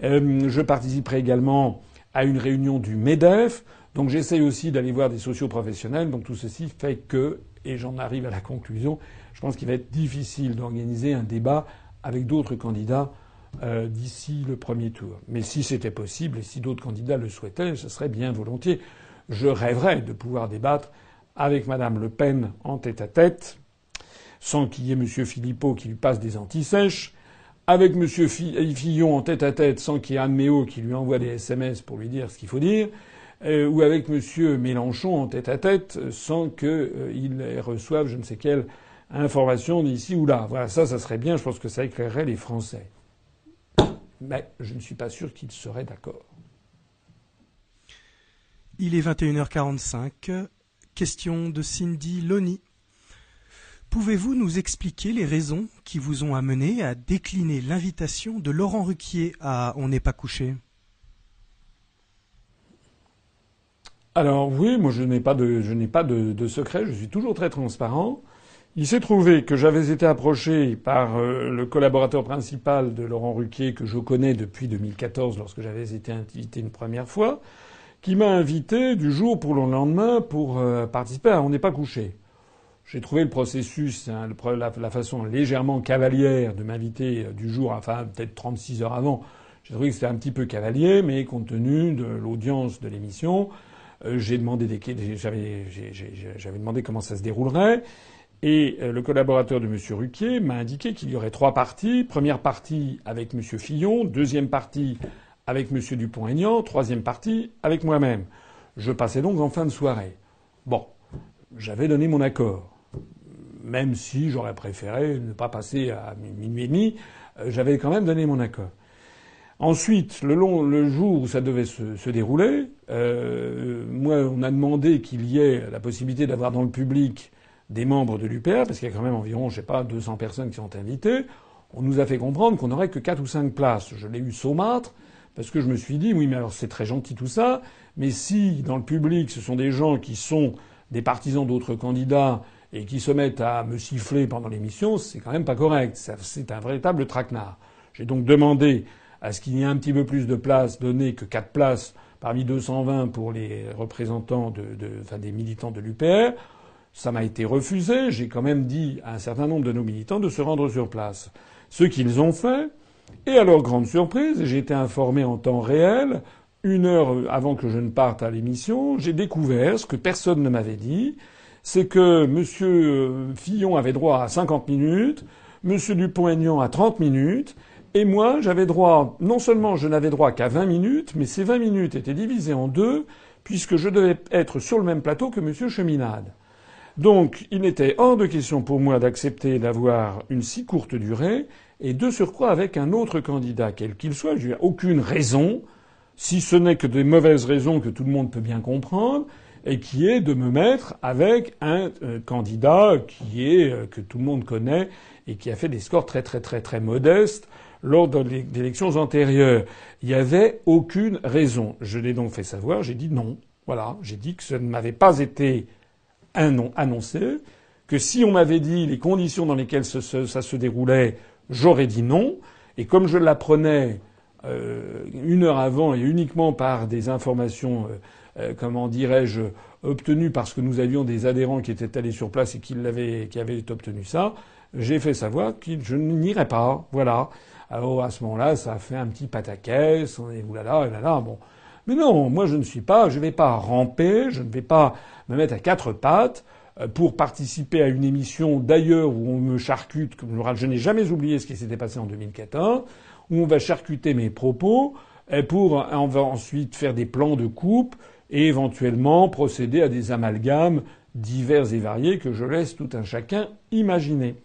Euh, je participerai également à une réunion du MEDEF. Donc j'essaye aussi d'aller voir des socioprofessionnels. Donc tout ceci fait que, et j'en arrive à la conclusion, je pense qu'il va être difficile d'organiser un débat avec d'autres candidats euh, d'ici le premier tour. Mais si c'était possible et si d'autres candidats le souhaitaient, ce serait bien volontiers. Je rêverais de pouvoir débattre avec Madame Le Pen en tête à tête, sans qu'il y ait M. Philippot qui lui passe des antisèches, avec M. Fillon en tête à tête sans qu'il y ait Anne Méo qui lui envoie des SMS pour lui dire ce qu'il faut dire, euh, ou avec M. Mélenchon en tête à tête sans qu'il euh, reçoive je ne sais quelle information d'ici ou là. Voilà, ça, ça serait bien. Je pense que ça éclairerait les Français. Mais je ne suis pas sûr qu'ils seraient d'accord. Il est 21h45. Question de Cindy Loni. Pouvez-vous nous expliquer les raisons qui vous ont amené à décliner l'invitation de Laurent Ruquier à On n'est pas couché? Alors oui, moi je n'ai pas de je n'ai pas de, secret, je suis toujours très transparent. Il s'est trouvé que j'avais été approché par euh, le collaborateur principal de Laurent Ruquier que je connais depuis 2014 lorsque j'avais été invité une première fois, qui m'a invité du jour pour le lendemain pour euh, participer à On n'est pas couché. J'ai trouvé le processus, hein, la, façon légèrement cavalière de m'inviter euh, du jour, enfin peut-être 36 heures avant. J'ai trouvé que c'était un petit peu cavalier, mais compte tenu de l'audience de l'émission, j'ai demandé des, j'avais demandé comment ça se déroulerait. Et euh, le collaborateur de M. Ruquier m'a indiqué qu'il y aurait trois parties. Première partie avec M. Fillon, deuxième partie avec M. Dupont-Aignan, troisième partie avec moi-même. Je passais donc en fin de soirée. Bon, j'avais donné mon accord. Même si j'aurais préféré ne pas passer à minuit et demi, euh, j'avais quand même donné mon accord. Ensuite, le, long, jour où ça devait se, dérouler, euh, moi, on a demandé qu'il y ait la possibilité d'avoir dans le public des membres de l'UPR, parce qu'il y a quand même environ, je sais pas, 200 personnes qui sont invitées. On nous a fait comprendre qu'on n'aurait que 4 ou 5 places. Je l'ai eu saumâtre, parce que je me suis dit, oui, mais alors c'est très gentil tout ça, mais si dans le public ce sont des gens qui sont des partisans d'autres candidats et qui se mettent à me siffler pendant l'émission, c'est quand même pas correct. C'est un véritable traquenard. J'ai donc demandé à ce qu'il y ait un petit peu plus de places données que quatre places parmi 220 pour les représentants de, enfin, des militants de l'UPR. Ça m'a été refusé. J'ai quand même dit à un certain nombre de nos militants de se rendre sur place. Ce qu'ils ont fait. Et à leur grande surprise, j'ai été informé en temps réel, une heure avant que je ne parte à l'émission, j'ai découvert ce que personne ne m'avait dit, c'est que M. Fillon avait droit à 50 minutes, M. Dupont-Aignan à 30 minutes, et moi, j'avais droit, non seulement je n'avais droit qu'à 20 minutes, mais ces 20 minutes étaient divisées en deux, puisque je devais être sur le même plateau que M. Cheminade. Donc, il n'était hors de question pour moi d'accepter d'avoir une si courte durée, et de surcroît avec un autre candidat, quel qu'il soit. Je n'ai aucune raison, si ce n'est que des mauvaises raisons que tout le monde peut bien comprendre, et qui est de me mettre avec un euh, candidat qui est euh, que tout le monde connaît et qui a fait des scores très très très très modestes lors d'élections antérieures. Il n'y avait aucune raison. Je l'ai donc fait savoir, j'ai dit non. Voilà, j'ai dit que ça ne m'avait pas été annoncé, que si on m'avait dit les conditions dans lesquelles ça se déroulait, j'aurais dit non. Et comme je l'apprenais euh, une heure avant et uniquement par des informations, euh, euh, comment dirais-je, obtenues parce que nous avions des adhérents qui étaient allés sur place et qui, qui avaient obtenu ça, j'ai fait savoir que je n'irais pas. Voilà. Alors à ce moment-là, ça a fait un petit pataquès, on est oulala, oulala, bon. Mais non, moi je ne suis pas, je ne vais pas ramper, je ne vais pas me mettre à quatre pattes euh, pour participer à une émission d'ailleurs où on me charcute, je n'ai jamais oublié ce qui s'était passé en 2014, où on va charcuter mes propos, et pour, on va ensuite faire des plans de coupe et éventuellement procéder à des amalgames divers et variés que je laisse tout un chacun imaginer.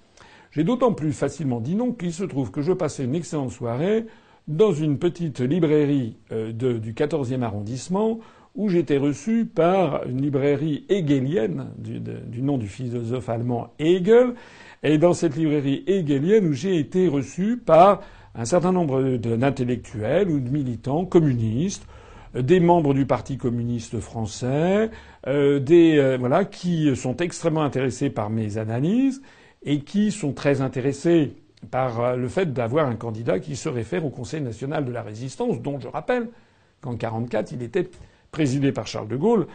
J'ai d'autant plus facilement dit non qu'il se trouve que je passais une excellente soirée dans une petite librairie euh, du 14e arrondissement où j'étais reçu par une librairie hegelienne du, nom du philosophe allemand Hegel. Et dans cette librairie hegelienne où j'ai été reçu par un certain nombre d'intellectuels ou de militants communistes, euh, des membres du Parti communiste français, euh, des voilà qui sont extrêmement intéressés par mes analyses et qui sont très intéressés par euh, le fait d'avoir un candidat qui se réfère au Conseil national de la résistance, dont je rappelle qu'en 1944, il était présidé par Charles de Gaulle,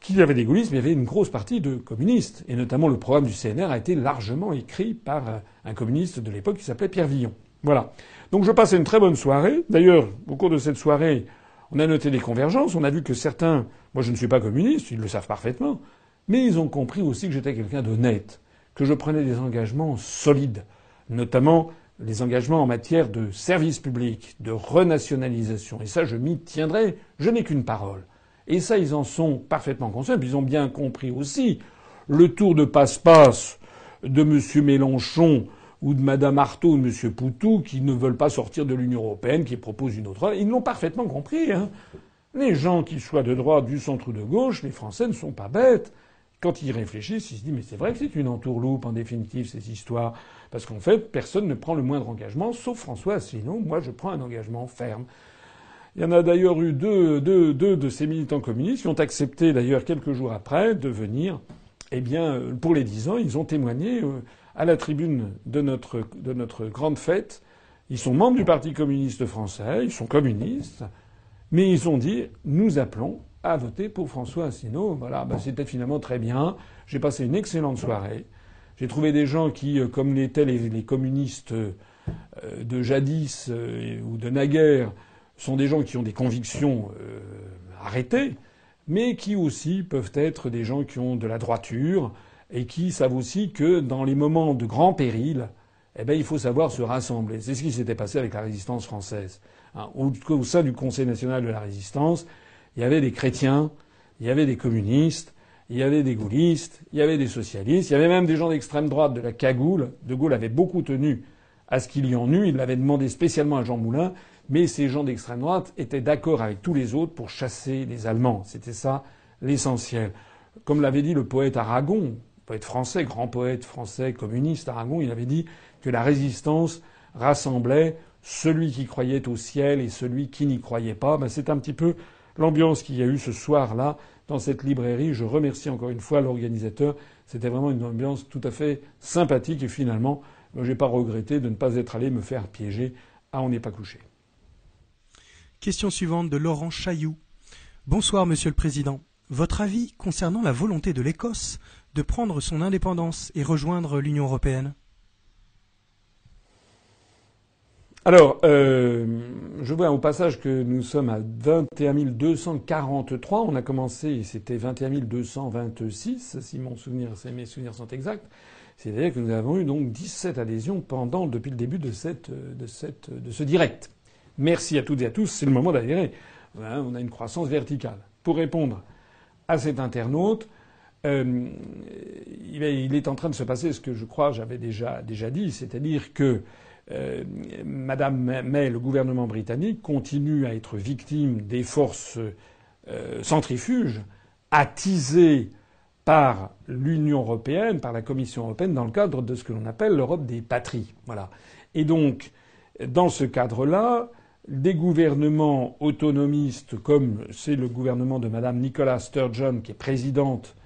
qu'il y avait des gaullistes, mais il y avait une grosse partie de communistes. Et notamment, le programme du CNR a été largement écrit par euh, un communiste de l'époque qui s'appelait Pierre Villon. Voilà. Donc je passais une très bonne soirée. D'ailleurs, au cours de cette soirée, on a noté des convergences. On a vu que certains, moi je ne suis pas communiste, ils le savent parfaitement, mais ils ont compris aussi que j'étais quelqu'un d'honnête que je prenais des engagements solides, notamment les engagements en matière de service public, de renationalisation. Et ça, je m'y tiendrai. Je n'ai qu'une parole. Et ça, ils en sont parfaitement conscients. Ils ont bien compris aussi le tour de passe-passe de M. Mélenchon ou de Mme Artaud ou de M. Poutou qui ne veulent pas sortir de l'Union européenne, qui proposent une autre. Ils l'ont parfaitement compris. Hein. Les gens qui soient de droite, du centre ou de gauche, les Français ne sont pas bêtes. Quand ils réfléchissent, ils se disent mais c'est vrai que c'est une entourloupe en définitive ces histoires, parce qu'en fait personne ne prend le moindre engagement, sauf François Asselineau. Moi je prends un engagement ferme. Il y en a d'ailleurs eu deux, de ces militants communistes qui ont accepté d'ailleurs quelques jours après de venir. Eh bien, pour les dix ans, ils ont témoigné euh, à la tribune de notre, de notre grande fête. Ils sont membres du Parti communiste français, ils sont communistes, mais ils ont dit nous appelons à voter pour François Asselineau. Voilà, bah, c'était finalement très bien. J'ai passé une excellente soirée. J'ai trouvé des gens qui, euh, comme l'étaient les, communistes, euh, de jadis ou de naguère sont des gens qui ont des convictions arrêtées, mais qui aussi peuvent être des gens qui ont de la droiture et qui savent aussi que dans les moments de grand péril, eh ben, il faut savoir se rassembler. C'est ce qui s'était passé avec la résistance française. Hein, au, sein du Conseil national de la résistance, il y avait des chrétiens, il y avait des communistes, il y avait des gaullistes, il y avait des socialistes, il y avait même des gens d'extrême droite de la cagoule. De Gaulle avait beaucoup tenu à ce qu'il y en eût. Il l'avait demandé spécialement à Jean Moulin. Mais ces gens d'extrême droite étaient d'accord avec tous les autres pour chasser les Allemands. C'était ça l'essentiel. Comme l'avait dit le poète Aragon, poète français, grand poète français communiste Aragon, il avait dit que la résistance rassemblait celui qui croyait au ciel et celui qui n'y croyait pas. Ben, c'est un petit peu l'ambiance qu'il y a eu ce soir-là dans cette librairie. Je remercie encore une fois l'organisateur. C'était vraiment une ambiance tout à fait sympathique et finalement, je n'ai pas regretté de ne pas être allé me faire piéger à On n'est pas couché. Question suivante de Laurent Chailloux. Bonsoir, Monsieur le Président. Votre avis concernant la volonté de l'Écosse de prendre son indépendance et rejoindre l'Union européenne? Alors, euh, je vois au passage que nous sommes à 21 243. On a commencé, c'était 21 226, si mon souvenir, mes souvenirs sont exacts. C'est-à-dire que nous avons eu donc 17 adhésions pendant, depuis le début de, ce direct. Merci à toutes et à tous. C'est le moment d'adhérer. On a une croissance verticale. Pour répondre à cet internaute, euh, il est en train de se passer ce que je crois j'avais déjà, déjà dit, c'est-à-dire que euh, Madame May, le gouvernement britannique, continue à être victime des forces euh, centrifuges attisées par l'Union européenne, par la Commission européenne, dans le cadre de ce que l'on appelle l'Europe des patries. Voilà. Et donc, dans ce cadre-là, des gouvernements autonomistes, comme c'est le gouvernement de Madame Nicola Sturgeon, qui est présidente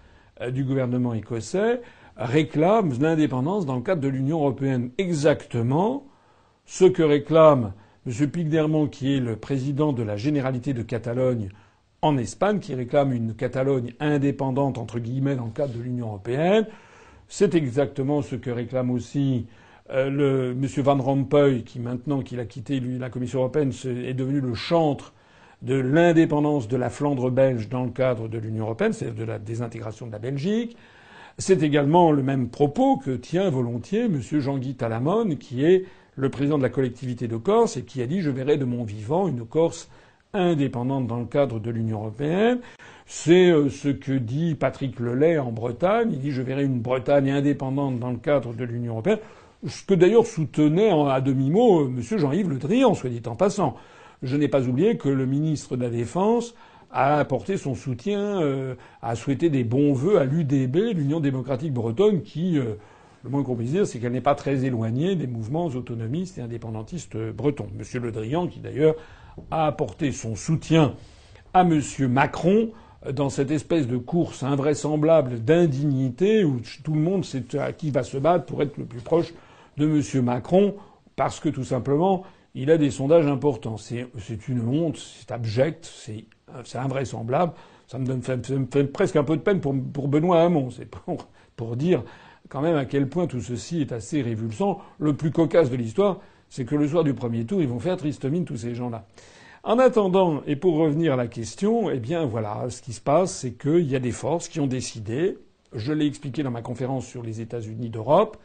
euh, du gouvernement écossais, réclament l'indépendance dans le cadre de l'Union européenne. Exactement ce que réclame M. Pigdermont, qui est le président de la Généralité de Catalogne en Espagne, qui réclame une Catalogne indépendante, entre guillemets, dans le cadre de l'Union européenne. C'est exactement ce que réclame aussi euh, M. Van Rompuy, qui maintenant qu'il a quitté la Commission européenne, est devenu le chantre de l'indépendance de la Flandre belge dans le cadre de l'Union européenne, c'est-à-dire de la désintégration de la Belgique. C'est également le même propos que tient volontiers M. Jean-Guy Talamone, qui est le président de la collectivité de Corse et qui a dit je verrai de mon vivant une Corse indépendante dans le cadre de l'Union européenne. C'est euh, ce que dit Patrick Lelay en Bretagne. Il dit je verrai une Bretagne indépendante dans le cadre de l'Union européenne. Ce que d'ailleurs soutenait à demi-mot euh, M. Jean-Yves Le Drian, soit dit en passant. Je n'ai pas oublié que le ministre de la Défense a apporté son soutien, euh, a souhaité des bons vœux à l'UDB, l'Union démocratique bretonne, qui le moins qu'on puisse dire, c'est qu'elle n'est pas très éloignée des mouvements autonomistes et indépendantistes bretons. Monsieur Le Drian, qui d'ailleurs a apporté son soutien à M. Macron dans cette espèce de course invraisemblable d'indignité où tout le monde sait à qui va se battre pour être le plus proche de M. Macron parce que tout simplement il a des sondages importants. C'est une honte, c'est abject, c'est invraisemblable. Ça me, donne, presque un peu de peine pour, Benoît Hamon. C'est pour dire quand même à quel point tout ceci est assez révulsant. Le plus cocasse de l'histoire, c'est que le soir du premier tour, ils vont faire triste mine tous ces gens-là. En attendant, et pour revenir à la question, eh bien voilà, ce qui se passe, c'est qu'il y a des forces qui ont décidé, je l'ai expliqué dans ma conférence sur les États-Unis d'Europe,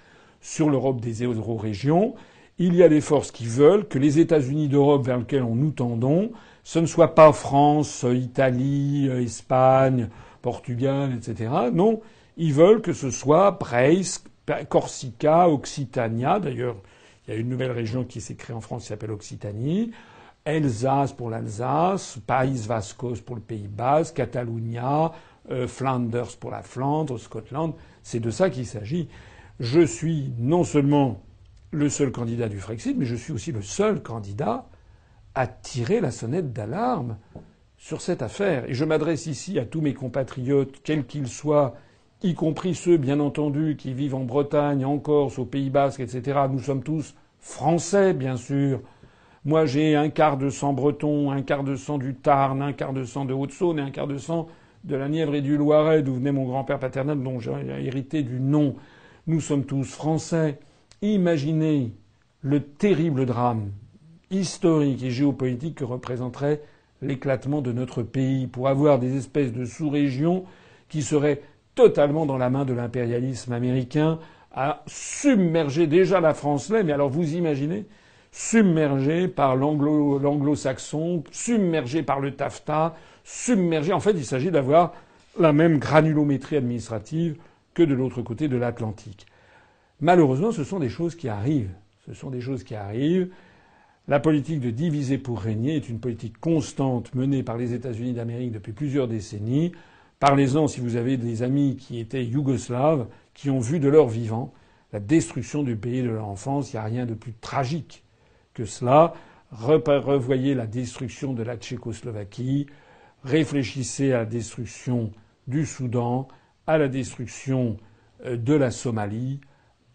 sur l'Europe des euro-régions, il y a des forces qui veulent que les États-Unis d'Europe vers lesquels nous tendons, ce ne soit pas France, Italie, Espagne, Portugal, etc. Non, ils veulent que ce soit Brest, Corsica, Occitania. D'ailleurs, il y a une nouvelle région qui s'est créée en France qui s'appelle Occitanie. Alsace pour l'Alsace, Pays Vascos pour le Pays Basque, Catalunya, euh, Flanders pour la Flandre, Scotland. C'est de ça qu'il s'agit. Je suis non seulement le seul candidat du Frexit, mais je suis aussi le seul candidat à tirer la sonnette d'alarme sur cette affaire. Et je m'adresse ici à tous mes compatriotes, quels qu'ils soient, y compris ceux, bien entendu, qui vivent en Bretagne, en Corse, au Pays Basque, etc. Nous sommes tous français, bien sûr. Moi, j'ai un quart de sang breton, un quart de sang du Tarn, un quart de sang de Haute-Saône et un quart de sang de la Nièvre et du Loiret, d'où venait mon grand-père paternel, dont j'ai hérité du nom. Nous sommes tous français. Imaginez le terrible drame historique et géopolitique que représenterait l'éclatement de notre pays pour avoir des espèces de sous-régions qui seraient totalement dans la main de l'impérialisme américain à submerger déjà la France là, mais alors vous imaginez submergé par l'anglo-saxon, submergé par le TAFTA, submergé. En fait, il s'agit d'avoir la même granulométrie administrative que de l'autre côté de l'Atlantique. Malheureusement, ce sont des choses qui arrivent. Ce sont des choses qui arrivent. La politique de diviser pour régner est une politique constante menée par les États-Unis d'Amérique depuis plusieurs décennies. Parlez-en si vous avez des amis qui étaient yougoslaves, qui ont vu de leur vivant la destruction du pays de leur enfance. Il n'y a rien de plus tragique que cela. Revoyez la destruction de la Tchécoslovaquie. Réfléchissez à la destruction du Soudan, à la destruction euh, de la Somalie,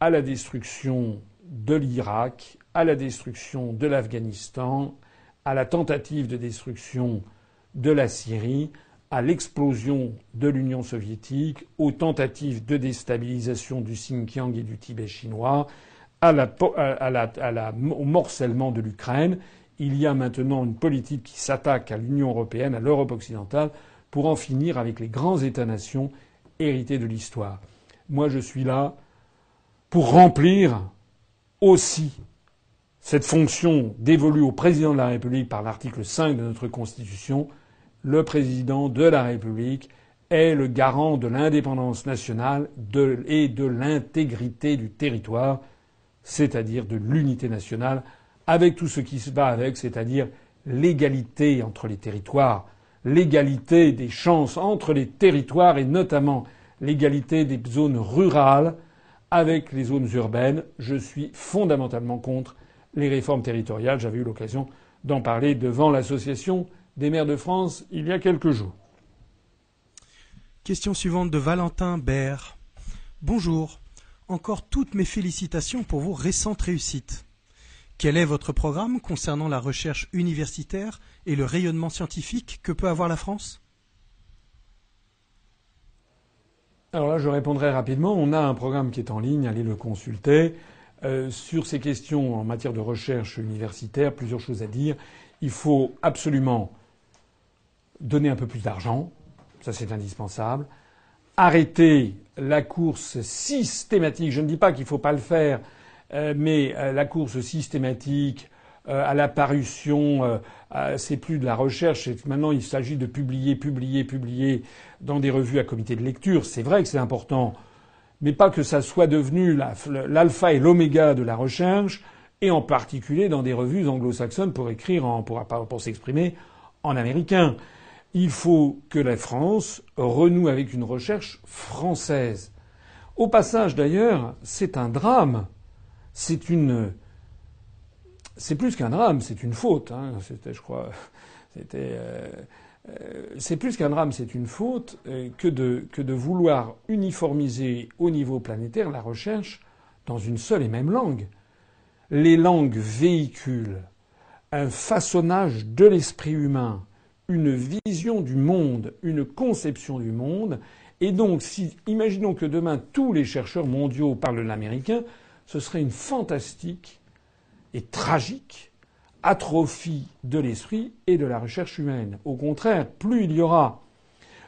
à la destruction de l'Irak, à la destruction de l'Afghanistan, à la tentative de destruction de la Syrie, à l'explosion de l'Union soviétique, aux tentatives de déstabilisation du Xinjiang et du Tibet chinois, au morcellement de l'Ukraine. Il y a maintenant une politique qui s'attaque à l'Union européenne, à l'Europe occidentale, pour en finir avec les grands États-nations hérités de l'histoire. Moi, je suis là pour remplir aussi cette fonction dévolue au président de la République par l'article 5 de notre Constitution, le président de la République est le garant de l'indépendance nationale et de l'intégrité du territoire, c'est-à-dire de l'unité nationale, avec tout ce qui se bat avec, c'est-à-dire l'égalité entre les territoires, l'égalité des chances entre les territoires et notamment l'égalité des zones rurales avec les zones urbaines. Je suis fondamentalement contre les réformes territoriales. J'avais eu l'occasion d'en parler devant l'Association des maires de France il y a quelques jours. Question suivante de Valentin Baird. Bonjour. Encore toutes mes félicitations pour vos récentes réussites. Quel est votre programme concernant la recherche universitaire et le rayonnement scientifique que peut avoir la France? Alors là, je répondrai rapidement. On a un programme qui est en ligne, allez le consulter. Euh, sur ces questions en matière de recherche universitaire, plusieurs choses à dire. Il faut absolument donner un peu plus d'argent, ça c'est indispensable. Arrêter la course systématique, je ne dis pas qu'il ne faut pas le faire, euh, mais euh, la course systématique à la parution, c'est plus de la recherche, maintenant il s'agit de publier, publier, publier dans des revues à comité de lecture. C'est vrai que c'est important mais pas que ça soit devenu l'alpha et l'oméga de la recherche, et en particulier dans des revues anglo-saxonnes pour s'exprimer en américain. Il faut que la France renoue avec une recherche française. Au passage, d'ailleurs, c'est un drame. C'est une, c'est plus qu'un drame, c'est une faute. Hein. C'était, je crois, c'était. Euh, euh, c'est plus qu'un drame, c'est une faute euh, que de, que de vouloir uniformiser au niveau planétaire la recherche dans une seule et même langue. Les langues véhiculent un façonnage de l'esprit humain, une vision du monde, une conception du monde. Et donc, si, imaginons que demain tous les chercheurs mondiaux parlent l'américain, ce serait une fantastique et tragique atrophie de l'esprit et de la recherche humaine. Au contraire, plus il y aura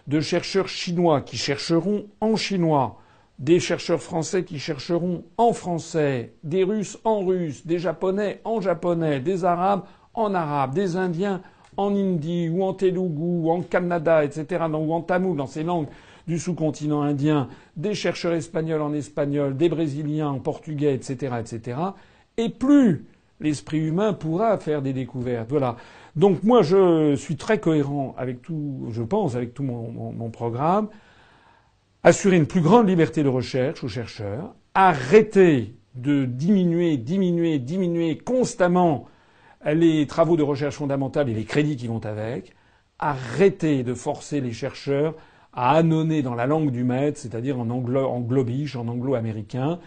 de chercheurs chinois qui chercheront en chinois, des chercheurs français qui chercheront en français, des Russes en russe, des Japonais en japonais, des Arabes en arabe, des Indiens en hindi ou en telugu ou en Canada, etc., ou en tamoul, dans ces langues du sous-continent indien, des chercheurs espagnols en espagnol, des Brésiliens en portugais, etc., etc., et plus l'esprit humain pourra faire des découvertes. Voilà. Donc moi, je suis très cohérent avec tout, je pense, avec tout mon, programme. Assurer une plus grande liberté de recherche aux chercheurs. Arrêter de diminuer, diminuer, diminuer constamment les travaux de recherche fondamentale et les crédits qui vont avec. Arrêter de forcer les chercheurs à annonner dans la langue du maître, c'est-à-dire en anglo, en globish, en anglo-américain,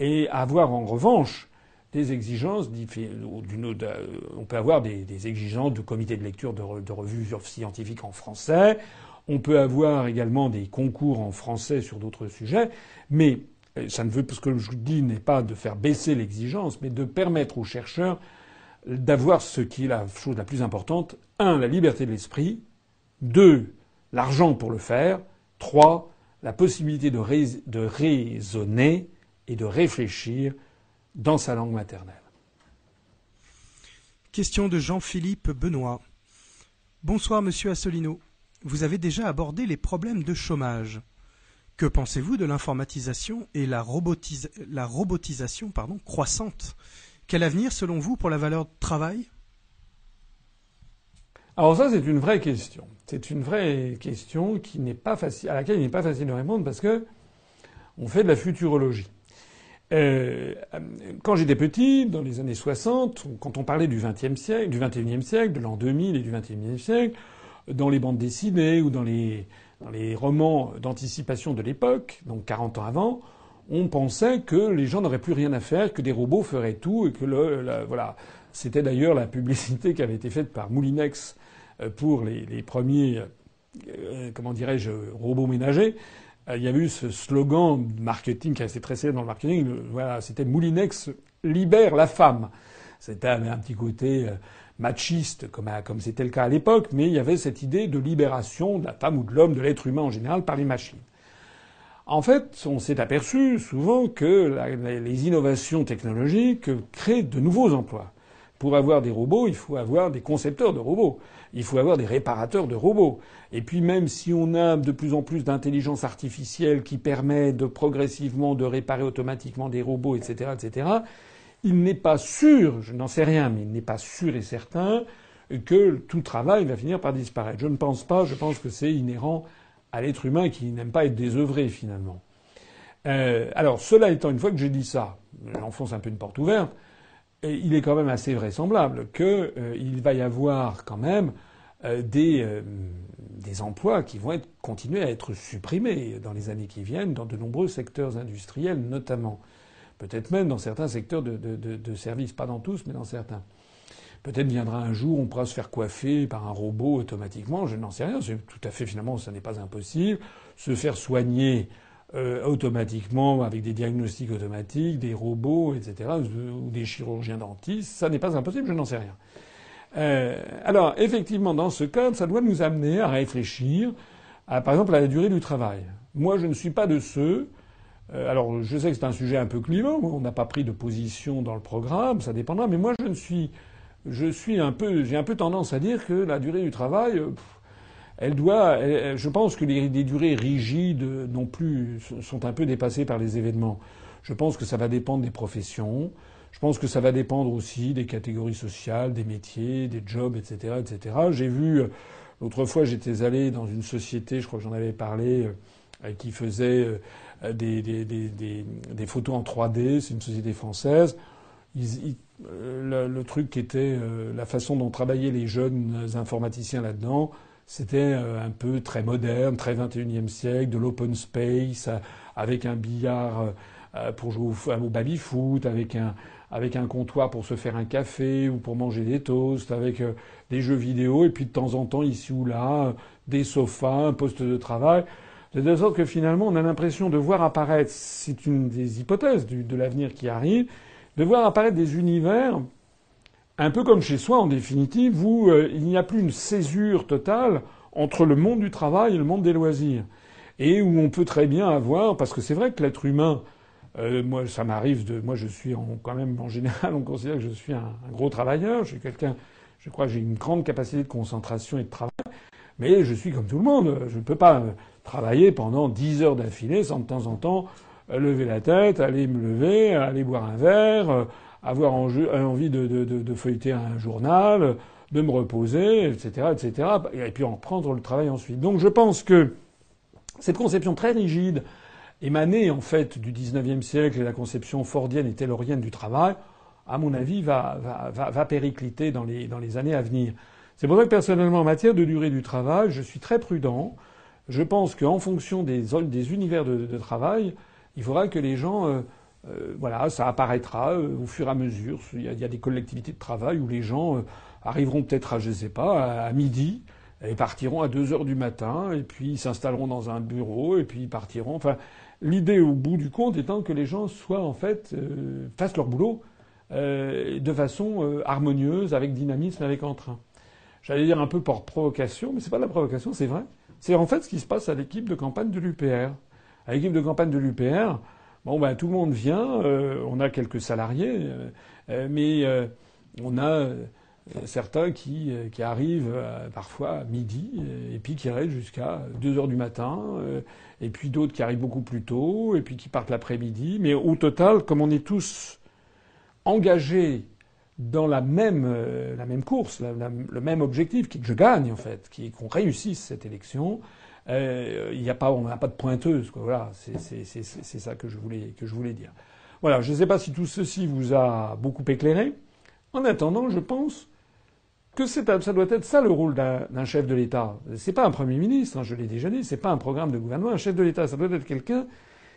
et avoir en revanche des exigences, on peut avoir des, exigences de comité de lecture de, revues scientifiques en français, on peut avoir également des concours en français sur d'autres sujets, mais ça ne veut, ce que je dis n'est pas de faire baisser l'exigence, mais de permettre aux chercheurs d'avoir ce qui est la chose la plus importante. Un, la liberté de l'esprit. Deux, l'argent pour le faire. Trois, la possibilité de, raisonner et de réfléchir dans sa langue maternelle. Question de Jean-Philippe Benoît. Bonsoir, monsieur Assolino. Vous avez déjà abordé les problèmes de chômage. Que pensez-vous de l'informatisation et la, la robotisation pardon, croissante Quel avenir, selon vous, pour la valeur de travail? Alors ça, c'est une vraie question. C'est une vraie question qui n'est pas facile, à laquelle il n'est pas facile de répondre parce que on fait de la futurologie. Euh, quand j'étais petit, dans les années 60, quand on parlait du XXe siècle, du XXIe siècle, de l'an 2000 et du XXIe siècle, dans les bandes dessinées ou dans les, dans les romans d'anticipation de l'époque, donc 40 ans avant, on pensait que les gens n'auraient plus rien à faire, que des robots feraient tout et que le, voilà. C'était d'ailleurs la publicité qui avait été faite par Moulinex euh, pour les, premiers, euh, comment dirais-je, robots ménagers. Euh, il y avait eu ce slogan marketing qui été très célèbre dans le marketing. Voilà, c'était Moulinex libère la femme. C'était un petit côté euh, machiste, comme, comme c'était le cas à l'époque, mais il y avait cette idée de libération de la femme ou de l'homme, de l'être humain en général, par les machines. En fait, on s'est aperçu souvent que les innovations technologiques créent de nouveaux emplois. Pour avoir des robots, il faut avoir des concepteurs de robots. Il faut avoir des réparateurs de robots. Et puis même si on a de plus en plus d'intelligence artificielle qui permet de progressivement de réparer automatiquement des robots, etc., etc., il n'est pas sûr, je n'en sais rien, mais il n'est pas sûr et certain que tout travail va finir par disparaître. Je ne pense pas, je pense que c'est inhérent à l'être humain qui n'aime pas être désœuvré finalement. Euh, alors cela étant, une fois que j'ai dit ça, j'enfonce un peu une porte ouverte, il est quand même assez vraisemblable qu'il euh, va y avoir quand même euh, des, emplois qui vont continuer à être supprimés dans les années qui viennent dans de nombreux secteurs industriels notamment. Peut-être même dans certains secteurs de, de, de, services, pas dans tous, mais dans certains. Peut-être viendra un jour, on pourra se faire coiffer par un robot automatiquement, je n'en sais rien, c'est tout à fait finalement, ça n'est pas impossible. Se faire soigner euh, automatiquement avec des diagnostics automatiques, des robots, etc., ou des chirurgiens dentistes, ça n'est pas impossible, je n'en sais rien. Euh, alors, effectivement, dans ce cadre, ça doit nous amener à réfléchir, à, par exemple, à la durée du travail. Moi, je ne suis pas de ceux. Euh, alors, je sais que c'est un sujet un peu clivant. On n'a pas pris de position dans le programme, ça dépendra. Mais moi, je ne suis, je suis un peu, j'ai un peu tendance à dire que la durée du travail, euh, elle doit. je pense que les, durées rigides non plus sont un peu dépassées par les événements. Je pense que ça va dépendre des professions. Je pense que ça va dépendre aussi des catégories sociales, des métiers, des jobs, etc., etc. J'ai vu euh, l'autre fois, j'étais allé dans une société, je crois que j'en avais parlé, euh, qui faisait euh, des, photos en 3D. C'est une société française. Le, truc qui était la façon dont travaillaient les jeunes informaticiens là-dedans, c'était un peu très moderne, très 21e siècle, de l'open space, avec un billard pour jouer au, baby-foot, avec un, avec un comptoir pour se faire un café ou pour manger des toasts, avec euh, des jeux vidéo, et puis de temps en temps, ici ou là, euh, des sofas, un poste de travail. De sorte que finalement, on a l'impression de voir apparaître, c'est une des hypothèses de l'avenir qui arrive, de voir apparaître des univers un peu comme chez soi en définitive, où euh, il n'y a plus une césure totale entre le monde du travail et le monde des loisirs. Et où on peut très bien avoir, parce que c'est vrai que l'être humain, euh, moi, ça m'arrive de. Moi, je suis quand même en général, on considère que je suis un, gros travailleur. Je suis quelqu'un. Je crois que j'ai une grande capacité de concentration et de travail. Mais je suis comme tout le monde. Je ne peux pas euh, travailler pendant dix heures d'affilée sans de temps en temps lever la tête, aller me lever, aller boire un verre, avoir envie de, de, de, feuilleter un journal, de me reposer, etc., etc. Et puis en prendre le travail ensuite. Donc je pense que cette conception très rigide émanée en fait du XIXe siècle et la conception fordienne et taylorienne du travail, à mon avis, va, va, va, péricliter dans les, dans les années à venir. C'est pour ça que personnellement, en matière de durée du travail, je suis très prudent. Je pense qu'en fonction des, des univers de, travail, il faudra que les gens, euh, euh, voilà, ça apparaîtra euh, au fur et à mesure. Il y, a, des collectivités de travail où les gens arriveront peut-être à, je sais pas, à, midi, Ils partiront à 2 heures du matin, et puis s'installeront dans un bureau, et puis ils partiront. Enfin, l'idée au bout du compte étant que les gens soient en fait fassent leur boulot de façon harmonieuse, avec dynamisme, avec entrain. J'allais dire un peu par provocation, mais c'est pas de la provocation, c'est vrai. C'est en fait ce qui se passe à l'équipe de campagne de l'UPR. À l'équipe de campagne de l'UPR, bon ben tout le monde vient, on a quelques salariés, mais on a euh, certains qui, euh, qui arrivent euh, parfois à midi et puis qui restent jusqu'à 2 heures du matin, et puis d'autres qui arrivent beaucoup plus tôt, et puis qui partent l'après-midi. Mais au total, comme on est tous engagés dans la même, la même course, le même objectif, qui que je gagne en fait, qu'on réussisse cette élection, il n'y a pas, on n'a pas de pointeuse. Quoi. Voilà, c'est ça que je voulais que je voulais dire. Voilà, je ne sais pas si tout ceci vous a beaucoup éclairé. En attendant, je pense que ça doit être ça le rôle d'un chef de l'État. C'est pas un Premier ministre, hein, je l'ai déjà dit, c'est pas un programme de gouvernement. Un chef de l'État, ça doit être quelqu'un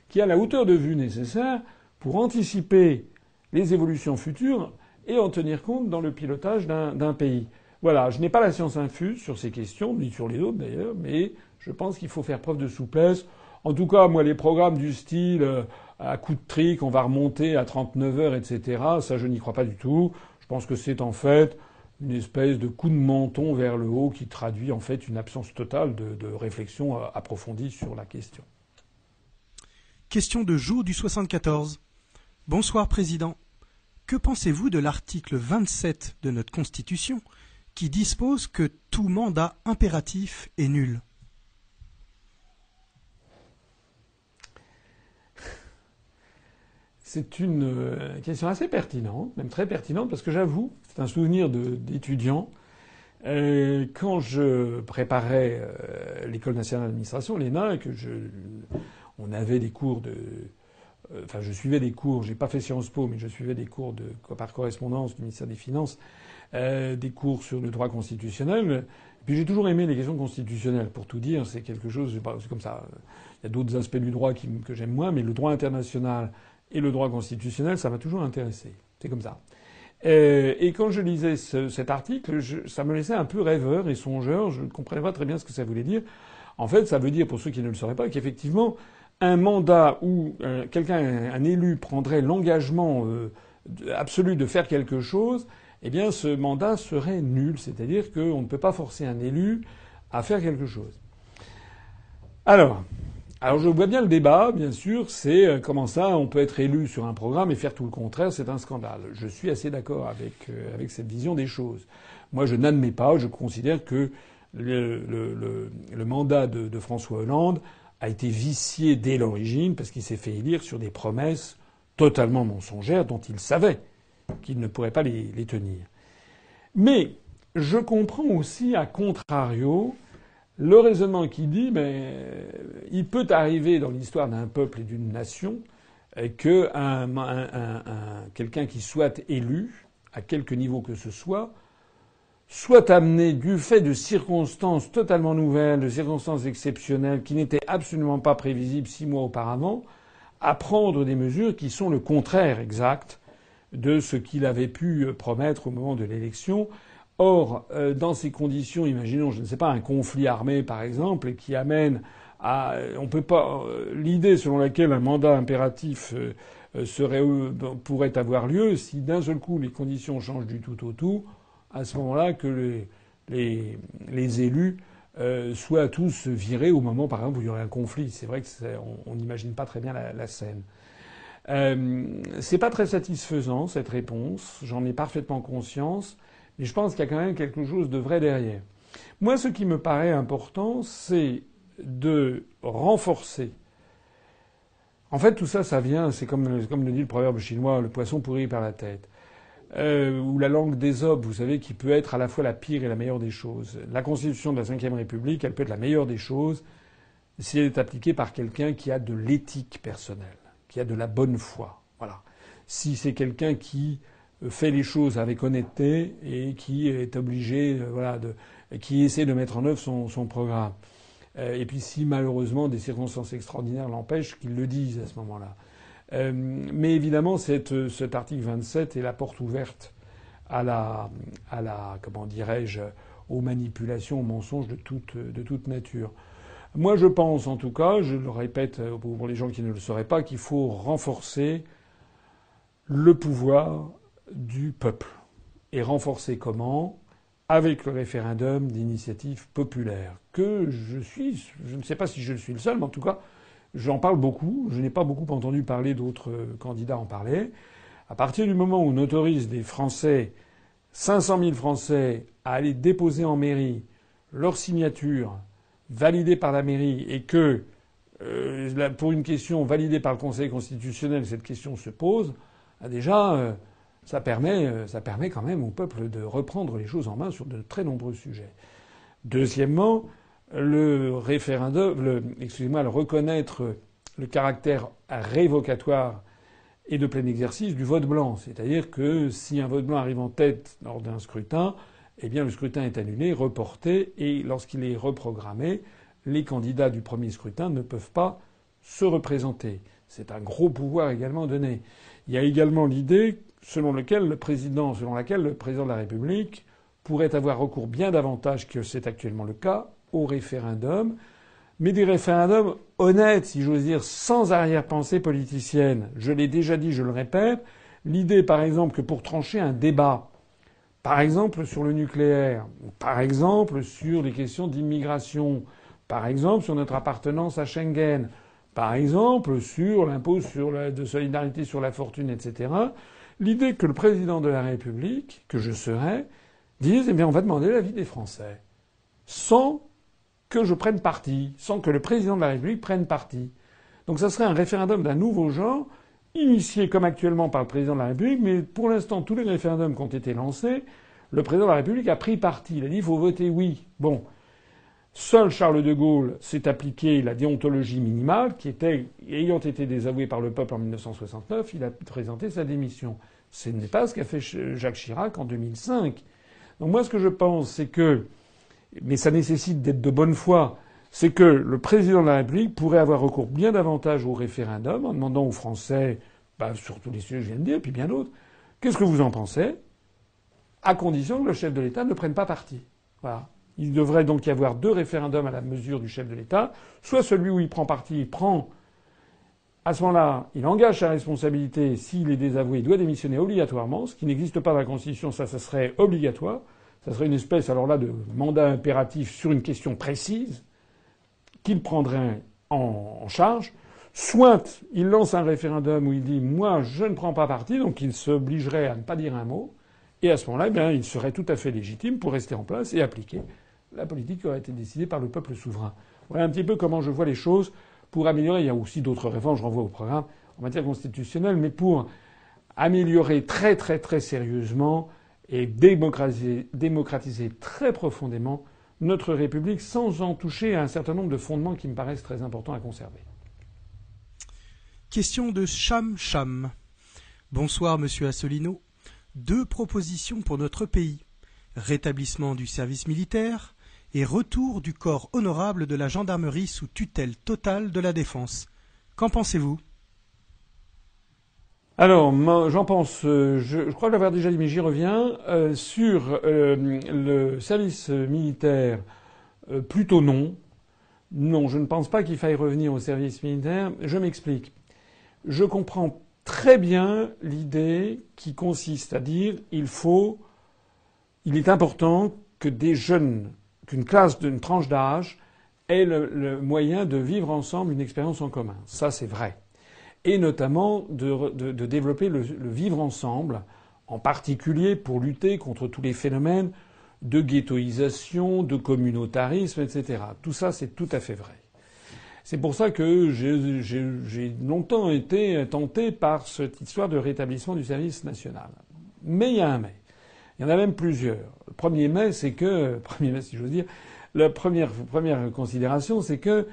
qui a la hauteur de vue nécessaire pour anticiper les évolutions futures et en tenir compte dans le pilotage d'un pays. Voilà, je n'ai pas la science infuse sur ces questions, ni sur les autres d'ailleurs, mais je pense qu'il faut faire preuve de souplesse. En tout cas, moi, les programmes du style euh, à coup de trick, on va remonter à 39 heures, etc., ça, je n'y crois pas du tout. Je pense que c'est en fait une espèce de coup de menton vers le haut qui traduit en fait une absence totale de, réflexion approfondie sur la question. Question de jour du 74. Bonsoir Président. Que pensez-vous de l'article 27 de notre Constitution qui dispose que tout mandat impératif est nul? C'est une euh, question assez pertinente, même très pertinente, parce que j'avoue, c'est un souvenir d'étudiant. Euh, quand je préparais euh, l'école nationale d'administration, l'ENA, que je, on avait des cours de, enfin, je suivais des cours. J'ai pas fait Sciences Po, mais je suivais des cours de par correspondance du ministère des Finances, des cours sur le droit constitutionnel. puis j'ai toujours aimé les questions constitutionnelles. Pour tout dire, c'est quelque chose. C'est comme ça. Il y a d'autres aspects du droit que j'aime moins, mais le droit international et le droit constitutionnel, ça m'a toujours intéressé. C'est comme ça. Euh, et quand je lisais cet article, ça me laissait un peu rêveur et songeur. Je ne comprenais pas très bien ce que ça voulait dire. En fait, ça veut dire, pour ceux qui ne le sauraient pas, qu'effectivement, un mandat où euh, quelqu'un, un élu, prendrait l'engagement euh, absolu de faire quelque chose, eh bien, ce mandat serait nul. C'est-à-dire qu'on ne peut pas forcer un élu à faire quelque chose. Alors, alors je vois bien le débat, bien sûr, c'est euh, comment ça on peut être élu sur un programme et faire tout le contraire, c'est un scandale. Je suis assez d'accord avec, euh, cette vision des choses. Moi je n'admets pas, je considère que le, mandat de, François Hollande a été vicié dès l'origine parce qu'il s'est fait élire sur des promesses totalement mensongères dont il savait qu'il ne pourrait pas les tenir. Mais je comprends aussi, à contrario, le raisonnement qui dit, mais il peut arriver dans l'histoire d'un peuple et d'une nation que un, quelqu'un qui soit élu, à quelque niveau que ce soit, soit amené du fait de circonstances totalement nouvelles, de circonstances exceptionnelles qui n'étaient absolument pas prévisibles six mois auparavant, à prendre des mesures qui sont le contraire exact de ce qu'il avait pu promettre au moment de l'élection Or, euh, dans ces conditions, imaginons, je ne sais pas, un conflit armé, par exemple, qui amène à, euh, on peut pas, euh, l'idée selon laquelle un mandat impératif serait, pourrait avoir lieu, si d'un seul coup les conditions changent du tout au tout, à ce moment-là que les, les, les élus soient tous virés au moment, par exemple, où il y aurait un conflit. C'est vrai que on n'imagine pas très bien la, scène. Euh, c'est pas très satisfaisant cette réponse. J'en ai parfaitement conscience. Mais je pense qu'il y a quand même quelque chose de vrai derrière. Moi, ce qui me paraît important, c'est de renforcer. En fait, tout ça, ça vient, c'est comme, le dit le proverbe chinois, le poisson pourri par la tête. Euh, ou la langue des hommes, vous savez, qui peut être à la fois la pire et la meilleure des choses. La constitution de la Ve République, elle peut être la meilleure des choses si elle est appliquée par quelqu'un qui a de l'éthique personnelle, qui a de la bonne foi. Voilà. Si c'est quelqu'un qui fait les choses avec honnêteté et qui est obligé, euh, voilà, de, qui essaie de mettre en œuvre son, son programme. Euh, et puis si malheureusement des circonstances extraordinaires l'empêchent, qu'il le dise à ce moment-là. Euh, mais évidemment, cette, cet article 27 est la porte ouverte à la, à la comment dirais-je, aux manipulations, aux mensonges de toute, de toute nature. Moi, je pense, en tout cas, je le répète pour les gens qui ne le sauraient pas, qu'il faut renforcer le pouvoir du peuple. Et renforcer comment? Avec le référendum d'initiative populaire. Que je suis, je ne sais pas si je suis le seul, mais en tout cas, j'en parle beaucoup. Je n'ai pas beaucoup entendu parler d'autres candidats en parler. À partir du moment où on autorise des Français, 500 000 Français, à aller déposer en mairie leur signature validée par la mairie et que, euh, pour une question validée par le Conseil constitutionnel, cette question se pose, ah, déjà, euh, ça, permet, euh, ça permet quand même au peuple de reprendre les choses en main sur de très nombreux sujets. Deuxièmement, le référendum, excusez-moi, le reconnaître le caractère révocatoire et de plein exercice du vote blanc. C'est-à-dire que si un vote blanc arrive en tête lors d'un scrutin, eh bien le scrutin est annulé, reporté, et lorsqu'il est reprogrammé, les candidats du premier scrutin ne peuvent pas se représenter. C'est un gros pouvoir également donné. Il y a également l'idée selon, lequel le président, selon laquelle le président de la République pourrait avoir recours bien davantage que c'est actuellement le cas au référendum, mais des référendums honnêtes, si j'ose dire, sans arrière-pensée politicienne. Je l'ai déjà dit, je le répète. L'idée, par exemple, que pour trancher un débat, par exemple sur le nucléaire, par exemple sur les questions d'immigration, par exemple sur notre appartenance à Schengen, par exemple sur l'impôt de solidarité sur la fortune, etc. L'idée que le président de la République, que je serais, dise eh bien on va demander l'avis des Français, sans que je prenne parti, sans que le président de la République prenne parti. Donc ça serait un référendum d'un nouveau genre initié comme actuellement par le président de la République, mais pour l'instant, tous les référendums qui ont été lancés, le président de la République a pris parti. Il a dit il faut voter oui. Bon. Seul Charles de Gaulle s'est appliqué la déontologie minimale, qui était, ayant été désavoué par le peuple en 1969, il a présenté sa démission. Ce n'est pas ce qu'a fait Jacques Chirac en 2005. Donc moi, ce que je pense, c'est que, mais ça nécessite d'être de bonne foi, c'est que le président de la République pourrait avoir recours bien davantage au référendum en demandant aux Français, bah, sur tous les sujets que je viens de dire, puis bien d'autres, qu'est-ce que vous en pensez À condition que le chef de l'État ne prenne pas parti. Voilà. Il devrait donc y avoir deux référendums à la mesure du chef de l'État. Soit celui où il prend parti, il prend. À ce moment-là, il engage sa responsabilité. S'il est désavoué, il doit démissionner obligatoirement. Ce qui n'existe pas dans la Constitution, ça, ça serait obligatoire. Ça serait une espèce, alors là, de mandat impératif sur une question précise qu'il prendrait en charge, soit il lance un référendum où il dit moi je ne prends pas parti, donc il s'obligerait à ne pas dire un mot, et à ce moment-là, eh il serait tout à fait légitime pour rester en place et appliquer la politique aurait été décidée par le peuple souverain. Voilà un petit peu comment je vois les choses pour améliorer. Il y a aussi d'autres réformes, je renvoie au programme en matière constitutionnelle, mais pour améliorer très très très sérieusement et démocratiser, très profondément notre République sans en toucher à un certain nombre de fondements qui me paraissent très importants à conserver. Question de Cham Cham. Bonsoir, monsieur Assolino. Deux propositions pour notre pays rétablissement du service militaire et retour du corps honorable de la gendarmerie sous tutelle totale de la défense. Qu'en pensez-vous? Alors, j'en pense, euh, je, crois l'avoir déjà dit, mais j'y reviens, euh, sur euh, le service militaire, plutôt non. Non, je ne pense pas qu'il faille revenir au service militaire. Je m'explique. Je comprends très bien l'idée qui consiste à dire il faut, il est important que des jeunes, qu'une classe d'une tranche d'âge ait le moyen de vivre ensemble une expérience en commun. Ça, c'est vrai et notamment de, développer le, vivre ensemble, en particulier pour lutter contre tous les phénomènes de ghettoisation, de communautarisme, etc. Tout ça, c'est tout à fait vrai. C'est pour ça que j'ai longtemps été tenté par cette histoire de rétablissement du service national. Mais il y a un mais. Il y en a même plusieurs. Le premier mais, c'est que, premier mais si j'ose dire, la première, première considération, c'est que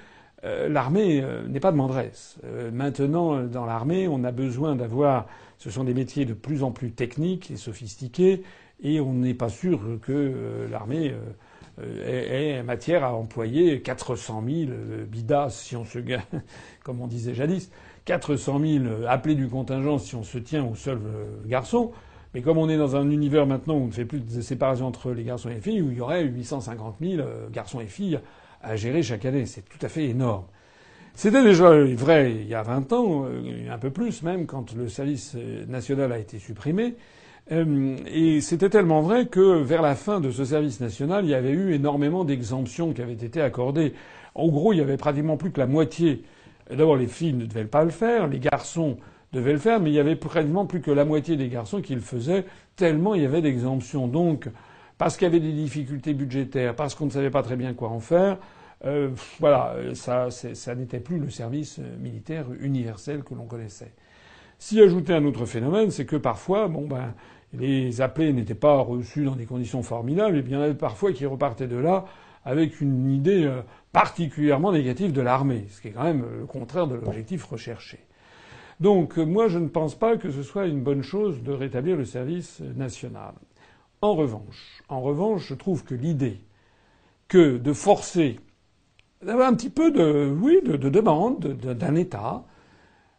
euh, l'armée euh, n'est pas de mandresse. Euh, maintenant, dans l'armée, on a besoin d'avoir. Ce sont des métiers de plus en plus techniques et sophistiqués, et on n'est pas sûr que l'armée ait, matière à employer 400 000 bidas si on se comme on disait jadis, 400 000 appelés du contingent si on se tient au seul garçon. Mais comme on est dans un univers maintenant où on ne fait plus de séparation entre les garçons et les filles, où il y aurait 850 000 euh, garçons et filles à gérer chaque année, c'est tout à fait énorme. C'était déjà vrai il y a 20 ans, euh, un peu plus même, quand le service euh, national a été supprimé. Et c'était tellement vrai que vers la fin de ce service national, il y avait eu énormément d'exemptions qui avaient été accordées. En gros, il y avait pratiquement plus que la moitié. D'abord, les filles ne devaient pas le faire, les garçons devait le faire, mais il y avait pratiquement plus que la moitié des garçons qui le faisaient, tellement il y avait d'exemptions. Donc, parce qu'il y avait des difficultés budgétaires, parce qu'on ne savait pas très bien quoi en faire, euh, voilà, ça, ça n'était plus le service militaire universel que l'on connaissait. S'y ajoutait un autre phénomène, c'est que parfois, bon ben, les appelés n'étaient pas reçus dans des conditions formidables, et bien il y en avait parfois qui repartaient de là avec une idée euh, particulièrement négative de l'armée, ce qui est quand même le contraire de l'objectif recherché. Donc moi je ne pense pas que ce soit une bonne chose de rétablir le service national. En revanche, en revanche, je trouve que l'idée que de forcer d'avoir un petit peu de oui de, demande d'un État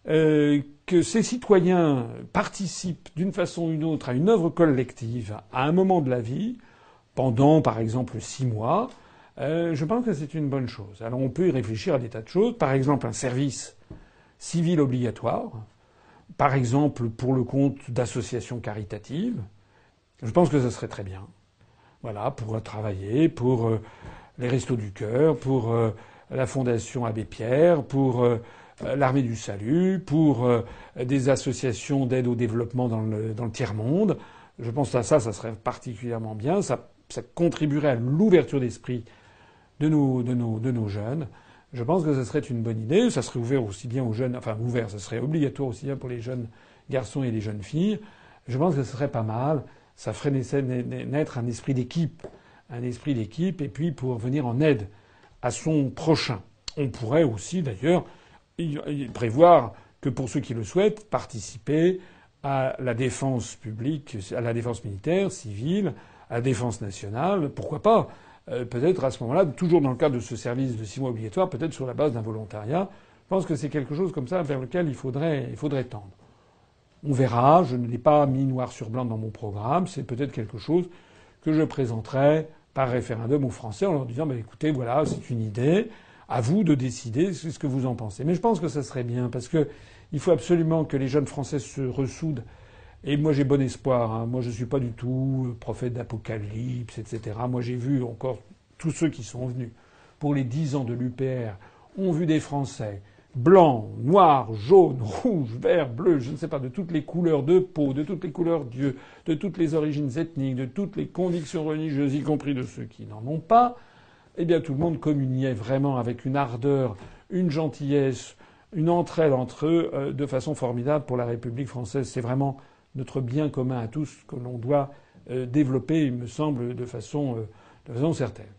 euh, que ces citoyens participent d'une façon ou d'une autre à une œuvre collective à un moment de la vie, pendant par exemple six mois, euh, je pense que c'est une bonne chose. Alors on peut y réfléchir à des tas de choses. Par exemple, un service civil obligatoire, par exemple pour le compte d'associations caritatives. Je pense que ce serait très bien. Voilà, pour travailler, pour euh, les Restos du Cœur, pour euh, la Fondation Abbé Pierre, pour euh, l'Armée du Salut, pour des associations d'aide au développement dans le, tiers-monde. Je pense que ça, ça serait particulièrement bien. Ça, contribuerait à l'ouverture d'esprit de nos jeunes. Je pense que ce serait une bonne idée. Ça serait ouvert aussi bien aux jeunes, enfin ouvert, ce serait obligatoire aussi bien pour les jeunes garçons et les jeunes filles. Je pense que ce serait pas mal. Ça ferait naître un esprit d'équipe, un esprit d'équipe, et puis pour venir en aide à son prochain. On pourrait aussi d'ailleurs prévoir que pour ceux qui le souhaitent, participer à la défense publique, à la défense militaire, civile, à la défense nationale, pourquoi pas? Euh, peut-être à ce moment-là, toujours dans le cadre de ce service de six mois obligatoire, peut-être sur la base d'un volontariat. Je pense que c'est quelque chose comme ça vers lequel il faudrait, il tendre. On verra, je ne l'ai pas mis noir sur blanc dans mon programme, c'est peut-être quelque chose que je présenterai par référendum aux Français en leur disant bah, écoutez, voilà, c'est une idée, à vous de décider ce que vous en pensez. Mais je pense que ça serait bien, parce qu'il faut absolument que les jeunes Français se ressoudent et moi j'ai bon espoir. Hein. Moi je suis pas du tout euh, prophète d'apocalypse, etc. Moi j'ai vu encore tous ceux qui sont venus pour les dix ans de l'UPR ont vu des Français blancs, noirs, jaunes, rouges, verts, bleus, je ne sais pas, de toutes les couleurs de peau, de toutes les couleurs d'yeux, de toutes les origines ethniques, de toutes les convictions religieuses, y compris de ceux qui n'en ont pas. Eh bien tout le monde communiait vraiment avec une ardeur, une gentillesse, une entraide entre eux euh, de façon formidable pour la République française. C'est vraiment notre bien commun à tous que l'on doit euh, développer, il me semble, de façon, euh, de certaine.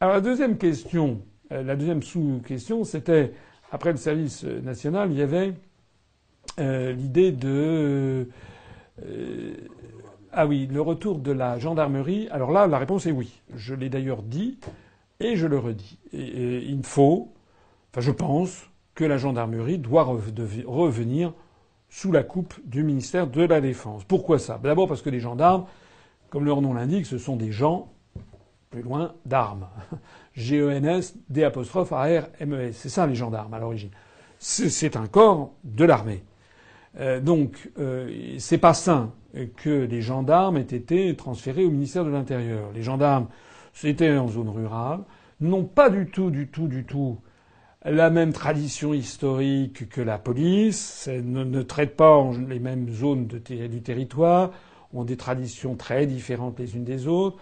Alors la deuxième question, euh, la deuxième sous-question, c'était après le service national, il y avait l'idée de ah oui, le retour de la gendarmerie. Alors là, la réponse est oui. Je l'ai d'ailleurs dit et je le redis. Il faut, enfin je pense que la gendarmerie doit revenir sous la coupe du ministère de la Défense. Pourquoi ça? D'abord parce que les gendarmes, comme leur nom l'indique, ce sont des gens, plus loin, d'armes. G-E-N-S, D apostrophe A-R-M-E-S. C'est ça les gendarmes à l'origine. C'est un corps de l'armée. Euh, donc, euh, c'est pas sain que les gendarmes aient été transférés au ministère de l'Intérieur. Les gendarmes, c'était en zone rurale, n'ont pas du tout, du tout, du tout la même tradition historique que la police, ne, ne traite pas les mêmes zones du territoire, ont des traditions très différentes les unes des autres.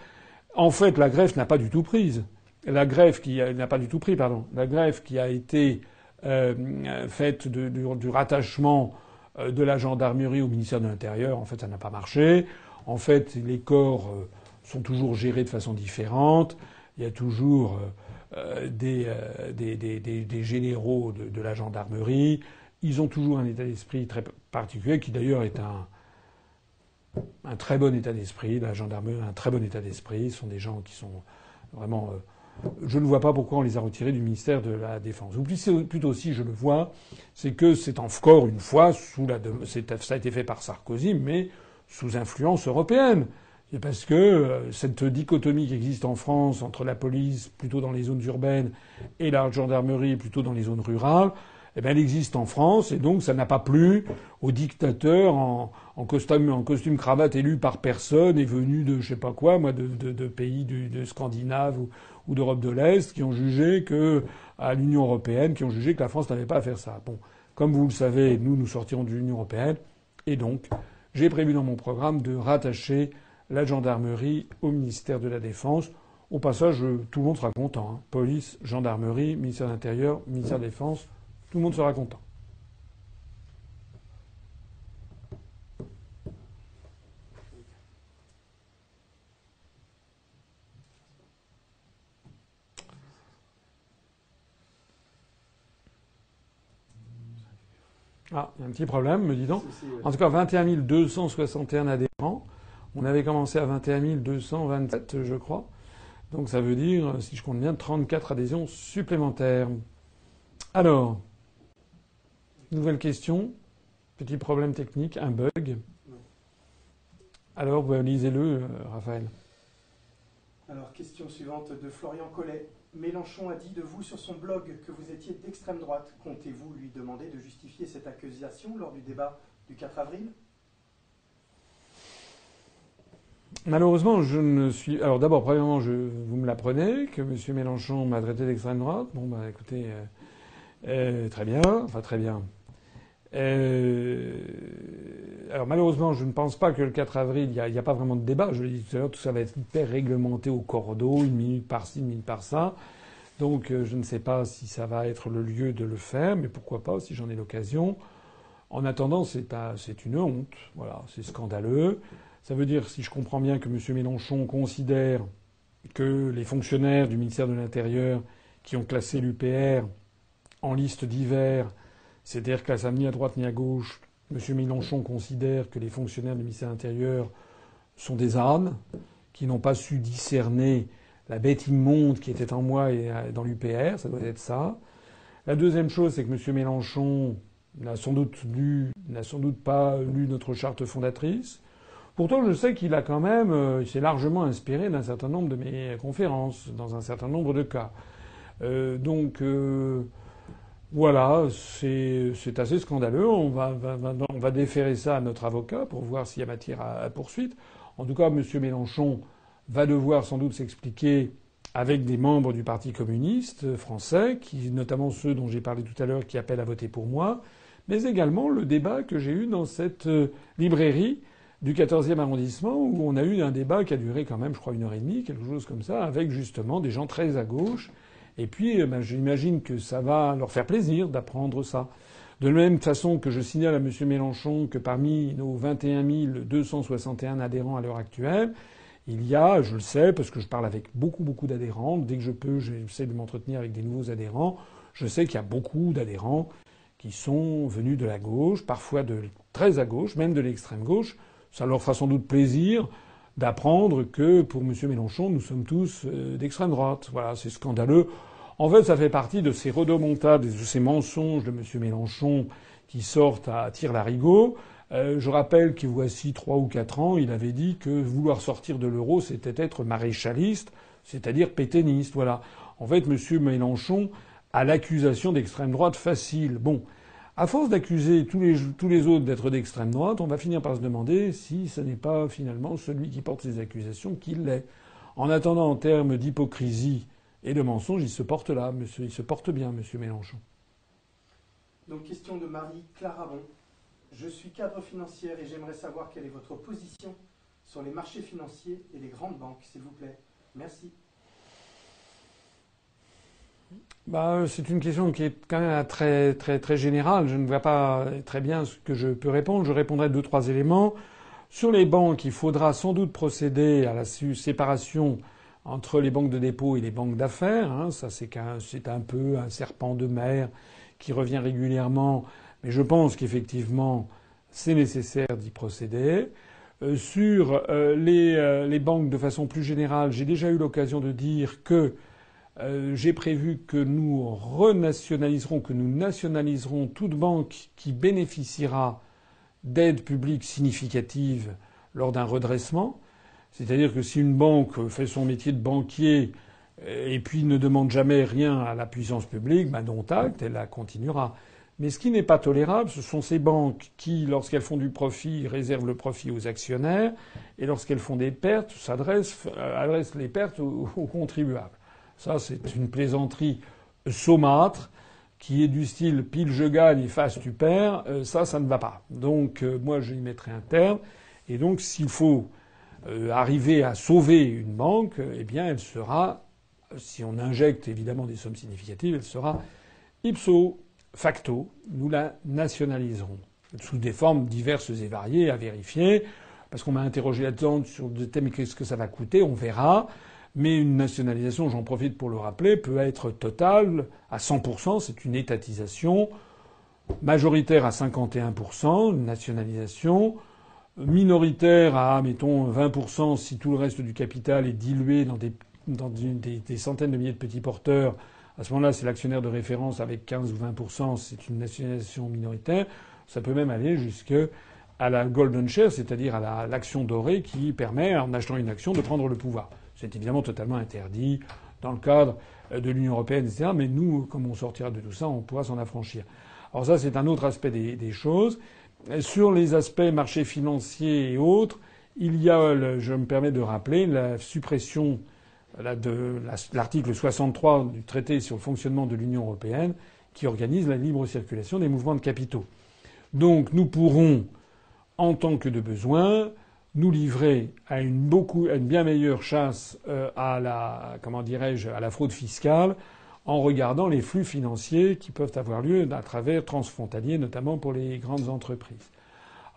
En fait, la greffe n'a pas du tout prise. La greffe qui n'a pas du tout pris, pardon. La greffe qui a été euh, faite du, rattachement euh, de la gendarmerie au ministère de l'Intérieur, en fait, ça n'a pas marché. En fait, les corps euh, sont toujours gérés de façon différente. Il y a toujours des, des, des, généraux de, la gendarmerie. Ils ont toujours un état d'esprit très particulier, qui d'ailleurs est un, un très bon état d'esprit. La gendarmerie a un très bon état d'esprit. Ce sont des gens qui sont vraiment. Euh, je ne vois pas pourquoi on les a retirés du ministère de la Défense. Ou plutôt si je le vois, c'est que c'est encore une fois. Ça a été fait par Sarkozy, mais sous influence européenne. Parce que euh, cette dichotomie qui existe en France entre la police plutôt dans les zones urbaines et la gendarmerie plutôt dans les zones rurales, eh bien, elle existe en France et donc ça n'a pas plu aux dictateurs en, costume, en costume cravate élu par personne et venu de je sais pas quoi, moi, de, de, pays du, de Scandinave ou, ou d'Europe de l'Est qui ont jugé que à l'Union européenne, qui ont jugé que la France n'avait pas à faire ça. Bon, comme vous le savez, nous nous sortirons de l'Union européenne et donc j'ai prévu dans mon programme de rattacher la gendarmerie au ministère de la Défense. Au passage, tout le monde sera content. Hein. Police, gendarmerie, ministère de l'Intérieur, ministère de la Défense, tout le monde sera content. Ah, il y a un petit problème, me dis donc. En tout cas, 21 261 adhérents. On avait commencé à 21 227, je crois. Donc ça veut dire, si je compte bien, 34 adhésions supplémentaires. Alors, nouvelle question. Petit problème technique, un bug. Alors, lisez-le, euh, Raphaël. Alors, question suivante de Florian Collet. Mélenchon a dit de vous sur son blog que vous étiez d'extrême droite. Comptez-vous lui demander de justifier cette accusation lors du débat du 4 avril? Malheureusement, je ne suis. Alors d'abord, premièrement, vous me l'apprenez que M. Mélenchon m'a traité d'extrême droite. Bon, bah écoutez, euh, euh, très bien, enfin très bien. Euh... Alors malheureusement, je ne pense pas que le 4 avril, il n'y a, pas vraiment de débat. Je l'ai dit tout à l'heure, tout ça va être hyper réglementé au cordeau, une minute par-ci, une minute par-ça. Donc je ne sais pas si ça va être le lieu de le faire, mais pourquoi pas si j'en ai l'occasion. En attendant, c'est c'est une honte. Voilà, c'est scandaleux. Ça veut dire, si je comprends bien, que M. Mélenchon considère que les fonctionnaires du ministère de l'Intérieur qui ont classé l'UPR en liste divers, c'est-à-dire classe ni à droite ni à gauche, M. Mélenchon considère que les fonctionnaires du ministère de l'Intérieur sont des ânes, qui n'ont pas su discerner la bête immonde qui était en moi et dans l'UPR, ça doit être ça. La deuxième chose, c'est que M. Mélenchon n'a sans doute pas lu notre charte fondatrice. Pourtant, je sais qu'il a quand même, euh, s'est largement inspiré d'un certain nombre de mes conférences, dans un certain nombre de cas. Euh, donc, euh, voilà, c'est assez scandaleux. On va, déférer ça à notre avocat pour voir s'il y a matière à, poursuite. En tout cas, M. Mélenchon va devoir sans doute s'expliquer avec des membres du Parti communiste français, notamment ceux dont j'ai parlé tout à l'heure, qui appellent à voter pour moi, mais également le débat que j'ai eu dans cette librairie du 14e arrondissement où on a eu un débat qui a duré quand même, je crois, une heure et demie, quelque chose comme ça, avec justement des gens très à gauche. Et puis, euh, ben, j'imagine que ça va leur faire plaisir d'apprendre ça. De la même façon que je signale à M. Mélenchon que parmi nos 21 261 adhérents à l'heure actuelle, il y a, je le sais, parce que je parle avec beaucoup, beaucoup d'adhérents, dès que je peux, j'essaie de m'entretenir avec des nouveaux adhérents, je sais qu'il y a beaucoup d'adhérents qui sont venus de la gauche, parfois de très à gauche, même de l'extrême gauche, ça leur fera sans doute plaisir d'apprendre que pour M. Mélenchon, nous sommes tous euh, d'extrême droite. Voilà, c'est scandaleux. En fait, ça fait partie de ces redomontables, de ces mensonges de M. Mélenchon qui sortent à tir larigot. Euh, je rappelle qu'il voici trois ou quatre ans, il avait dit que vouloir sortir de l'euro, c'était être maréchaliste, c'est-à-dire pétainiste. Voilà. En fait, M. Mélenchon a l'accusation d'extrême droite facile. Bon, à force d'accuser tous les, autres d'être d'extrême droite, on va finir par se demander si ce n'est pas finalement celui qui porte ces accusations qui l'est. En attendant, en termes d'hypocrisie et de mensonge, il se porte là, monsieur, il se porte bien, monsieur Mélenchon. Donc, question de Marie Clarabon. Je suis cadre financière et j'aimerais savoir quelle est votre position sur les marchés financiers et les grandes banques, s'il vous plaît. Merci. Bah, C'est une question qui est quand même très, très, générale. Je ne vois pas très bien ce que je peux répondre. Je répondrai deux, trois éléments. Sur les banques, il faudra sans doute procéder à la séparation entre les banques de dépôt et les banques d'affaires. Hein. Ça, c'est un peu un serpent de mer qui revient régulièrement. Mais je pense qu'effectivement, c'est nécessaire d'y procéder. Euh, sur euh, euh, les banques de façon plus générale, j'ai déjà eu l'occasion de dire que euh, j'ai prévu que nous renationaliserons, que nous nationaliserons toute banque qui bénéficiera d'aides publiques significatives lors d'un redressement. C'est-à-dire que si une banque fait son métier de banquier et puis ne demande jamais rien à la puissance publique, ben dont acte, elle la continuera. Mais ce qui n'est pas tolérable, ce sont ces banques qui, lorsqu'elles font du profit, réservent le profit aux actionnaires, et lorsqu'elles font des pertes, s'adressent, euh, les pertes aux, contribuables. Ça, c'est une plaisanterie saumâtre qui est du style pile je gagne et face tu perds. Euh, ça, ça ne va pas. Donc, euh, moi, je y mettrai un terme. Et donc, s'il faut arriver à sauver une banque, eh bien, elle sera, si on injecte évidemment des sommes significatives, elle sera ipso facto, nous la nationaliserons sous des formes diverses et variées à vérifier, parce qu'on m'a interrogé là-dedans sur des thèmes qu'est-ce que ça va coûter, on verra. Mais une nationalisation, j'en profite pour le rappeler, peut être totale à 100%, c'est une étatisation, majoritaire à 51%, une nationalisation, minoritaire à, mettons, 20% si tout le reste du capital est dilué dans des, centaines de milliers de petits porteurs à ce moment-là, c'est l'actionnaire de référence avec 15 ou 20 c'est une nationalisation minoritaire. Ça peut même aller jusqu'à la golden share, c'est-à-dire à l'action dorée qui permet, en achetant une action, de prendre le pouvoir. C'est évidemment totalement interdit dans le cadre de l'Union européenne, etc. Mais nous, comme on sortira de tout ça, on pourra s'en affranchir. Alors ça, c'est un autre aspect des, choses. Sur les aspects marchés financiers et autres, il y a, je me permets de rappeler, la suppression de l'article 63 du traité sur le fonctionnement de l'Union européenne qui organise la libre circulation des mouvements de capitaux. Donc nous pourrons, en tant que de besoin, nous livrer à une bien meilleure chasse euh, à la, comment dirais-je, à la fraude fiscale en regardant les flux financiers qui peuvent avoir lieu à travers transfrontaliers, notamment pour les grandes entreprises.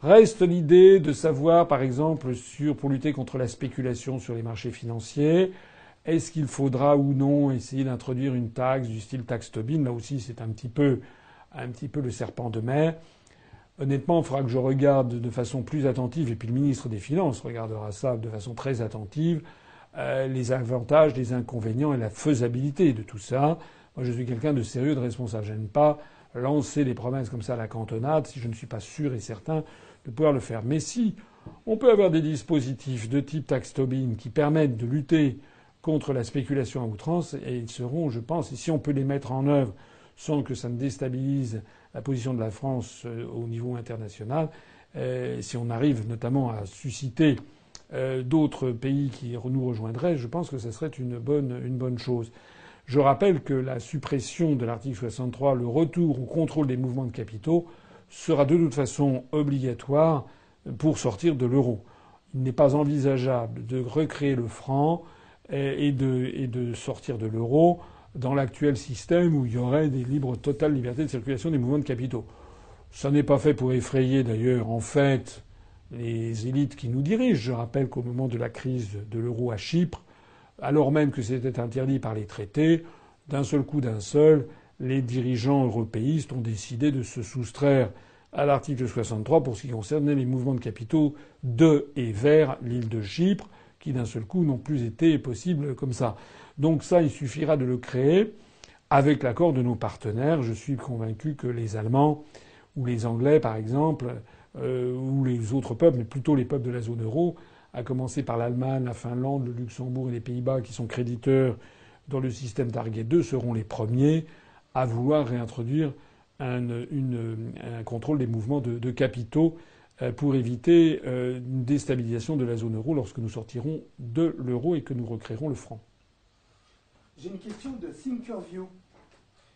Reste l'idée de savoir, par exemple, sur, pour lutter contre la spéculation sur les marchés financiers, est-ce qu'il faudra ou non essayer d'introduire une taxe du style taxe Tobin? Là aussi, c'est un petit peu, un petit peu le serpent de mer. Honnêtement, il faudra que je regarde de façon plus attentive, et puis le ministre des Finances regardera ça de façon très attentive, euh, les avantages, les inconvénients et la faisabilité de tout ça. Moi, je suis quelqu'un de sérieux, de responsable. Je n'aime pas lancer des promesses comme ça à la cantonade si je ne suis pas sûr et certain de pouvoir le faire. Mais si on peut avoir des dispositifs de type taxe Tobin qui permettent de lutter contre la spéculation à outrance et ils seront, je pense, et si on peut les mettre en œuvre sans que ça ne déstabilise la position de la France euh, au niveau international, euh, si on arrive notamment à susciter euh, d'autres pays qui nous rejoindraient, je pense que ce serait une bonne, chose. Je rappelle que la suppression de l'article 63, le retour au contrôle des mouvements de capitaux, sera de toute façon obligatoire pour sortir de l'euro. Il n'est pas envisageable de recréer le franc et de sortir de l'euro dans l'actuel système où il y aurait des libres totales libertés de circulation des mouvements de capitaux. Ça n'est pas fait pour effrayer d'ailleurs en fait les élites qui nous dirigent. Je rappelle qu'au moment de la crise de l'euro à Chypre, alors même que c'était interdit par les traités, d'un seul coup d'un seul, les dirigeants européistes ont décidé de se soustraire à l'article 63 pour ce qui concernait les mouvements de capitaux de et vers l'île de Chypre qui d'un seul coup n'ont plus été possibles comme ça. Donc ça, il suffira de le créer avec l'accord de nos partenaires. Je suis convaincu que les Allemands ou les Anglais, par exemple, euh, ou les autres peuples, mais plutôt les peuples de la zone euro, à commencer par l'Allemagne, la Finlande, le Luxembourg et les Pays-Bas, qui sont créditeurs dans le système Target 2, seront les premiers à vouloir réintroduire un, contrôle des mouvements de, de capitaux euh, pour éviter euh, une déstabilisation de la zone euro lorsque nous sortirons de l'euro et que nous recréerons le franc. J'ai une question de Thinkerview.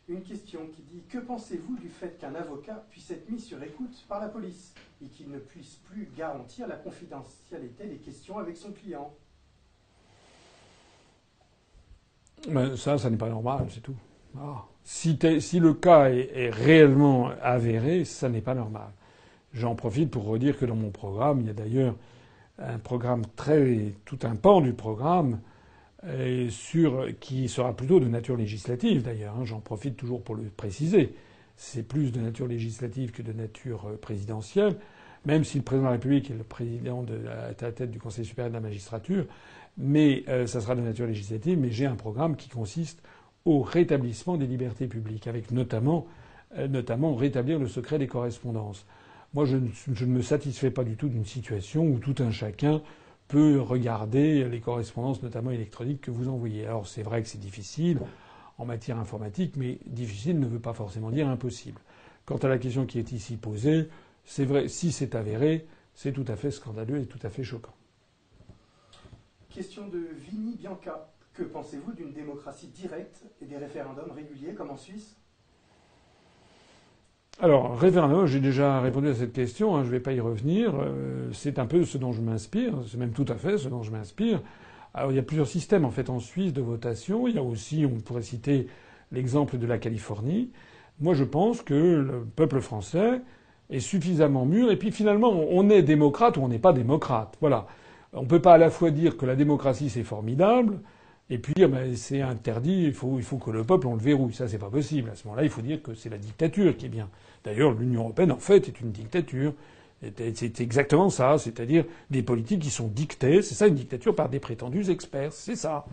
Une question qui dit Que pensez-vous du fait qu'un avocat puisse être mis sur écoute par la police et qu'il ne puisse plus garantir la confidentialité des questions avec son client? Ça, ça n'est pas normal, c'est tout. Ah. Si, si, le cas est réellement avéré, ça n'est pas normal. J'en profite pour redire que dans mon programme, il y a d'ailleurs un programme très, tout un pan du programme euh, sur, qui sera plutôt de nature législative d'ailleurs. Hein. J'en profite toujours pour le préciser. C'est plus de nature législative que de nature euh, présidentielle, même si le président de la République est le président de la, tête du Conseil supérieur de la magistrature. Mais euh, ça sera de nature législative. Mais j'ai un programme qui consiste au rétablissement des libertés publiques, avec notamment, notamment rétablir le secret des correspondances. Moi, je ne, me satisfais pas du tout d'une situation où tout un chacun peut regarder les correspondances, notamment électroniques, que vous envoyez. Alors c'est vrai que c'est difficile en matière informatique, mais difficile ne veut pas forcément dire impossible. Quant à la question qui est ici posée, c'est vrai, si c'est avéré, c'est tout à fait scandaleux et tout à fait choquant. Question de Vini Bianca. Que pensez-vous d'une démocratie directe et des référendums réguliers comme en Suisse? Alors, référendum, j'ai déjà répondu à cette question, hein, je ne vais pas y revenir. Euh, c'est un peu ce dont je m'inspire, c'est même tout à fait ce dont je m'inspire. Alors, il y a plusieurs systèmes en fait en Suisse de votation. Il y a aussi, on pourrait citer l'exemple de la Californie. Moi, je pense que le peuple français est suffisamment mûr. Et puis finalement, on est démocrate ou on n'est pas démocrate. Voilà. On ne peut pas à la fois dire que la démocratie c'est formidable et puis ah ben, c'est interdit. Il faut, il faut que le peuple on le verrouille. Ça c'est pas possible. À ce moment-là, il faut dire que c'est la dictature qui est bien. D'ailleurs, l'Union européenne en fait est une dictature. C'est exactement ça, c'est-à-dire des politiques qui sont dictées, c'est ça une dictature par des prétendus experts, c'est ça.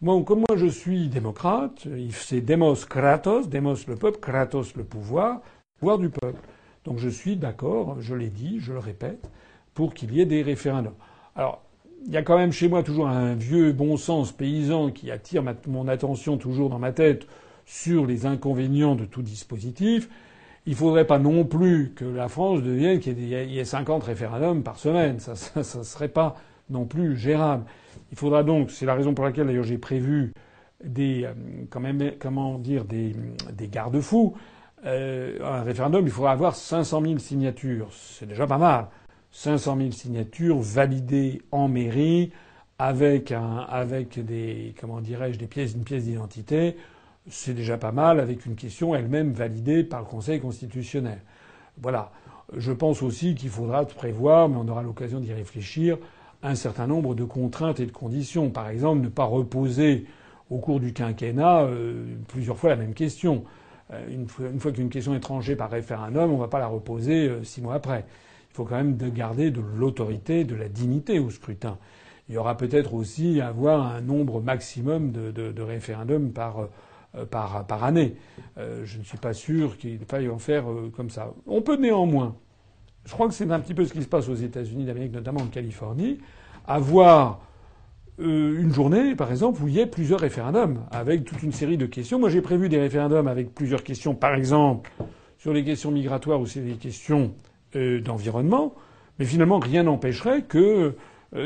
Moi, comme moi je suis démocrate, c'est demos kratos, demos le peuple, kratos le pouvoir, pouvoir du peuple. Donc je suis d'accord, je l'ai dit, je le répète, pour qu'il y ait des référendums. Alors, il y a quand même chez moi toujours un vieux bon sens paysan qui attire mon attention toujours dans ma tête sur les inconvénients de tout dispositif. Il faudrait pas non plus que la France devienne qu'il y ait 50 référendums par semaine. Ça, ça, serait pas non plus gérable. Il faudra donc, c'est la raison pour laquelle d'ailleurs j'ai prévu des, euh, quand même, comment dire, des, des garde-fous. Euh, un référendum, il faudra avoir 500 000 signatures. C'est déjà pas mal. 500 000 signatures validées en mairie avec un, avec des, comment dirais-je, des pièces, une pièce d'identité c'est déjà pas mal avec une question elle-même validée par le Conseil constitutionnel. Voilà. Je pense aussi qu'il faudra prévoir, mais on aura l'occasion d'y réfléchir, un certain nombre de contraintes et de conditions. Par exemple, ne pas reposer au cours du quinquennat euh, plusieurs fois la même question. Euh, une, fois, qu'une question est tranchée par référendum, on ne va pas la reposer euh, six mois après. Il faut quand même garder de l'autorité, de la dignité au scrutin. Il y aura peut-être aussi à avoir un nombre maximum de, référendums par euh, par, par année. Euh, je ne suis pas sûr qu'il faille en faire euh, comme ça. On peut néanmoins, je crois que c'est un petit peu ce qui se passe aux États-Unis d'Amérique, notamment en Californie, avoir une journée, par exemple, où il y ait plusieurs référendums avec toute une série de questions. Moi, j'ai prévu des référendums avec plusieurs questions, par exemple, sur les questions migratoires ou sur les questions d'environnement. Mais finalement, rien n'empêcherait que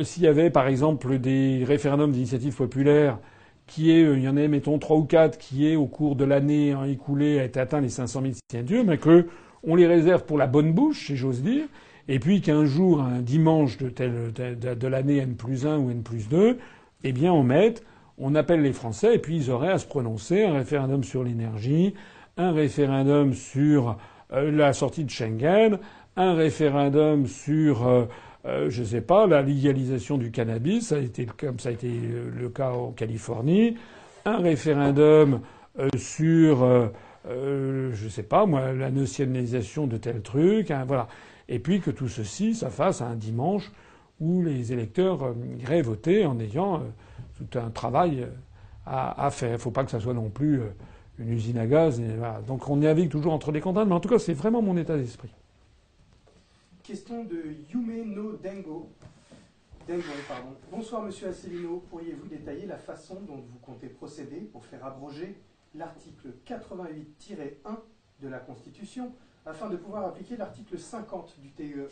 s'il y avait, par exemple, des référendums d'initiative populaire qui est, euh, il y en a, mettons, trois ou quatre qui est, au cours de l'année écoulée, a été atteint les 500 000 signatures, mais que on les réserve pour la bonne bouche, si j'ose dire, et puis qu'un jour, un dimanche de, l'année N plus 1 ou N plus 2, eh bien, on mette, on appelle les Français, et puis ils auraient à se prononcer un référendum sur l'énergie, un référendum sur euh, la sortie de Schengen, un référendum sur euh, euh, je ne sais pas, la légalisation du cannabis, ça a été comme ça a été le cas en Californie, un référendum euh, sur, euh, je ne sais pas moi, la nationalisation de tel truc, hein, voilà, et puis que tout ceci, ça fasse un dimanche où les électeurs iraient voter en ayant tout un travail à, faire. Il ne faut pas que ça soit non plus une usine à gaz. Donc on navigue toujours entre les contraintes, mais en tout cas c'est vraiment mon état d'esprit. Question de Yume no Dengo. Dengo pardon. Bonsoir Monsieur Asselineau. Pourriez-vous détailler la façon dont vous comptez procéder pour faire abroger l'article 88-1 de la Constitution afin de pouvoir appliquer l'article 50 du TE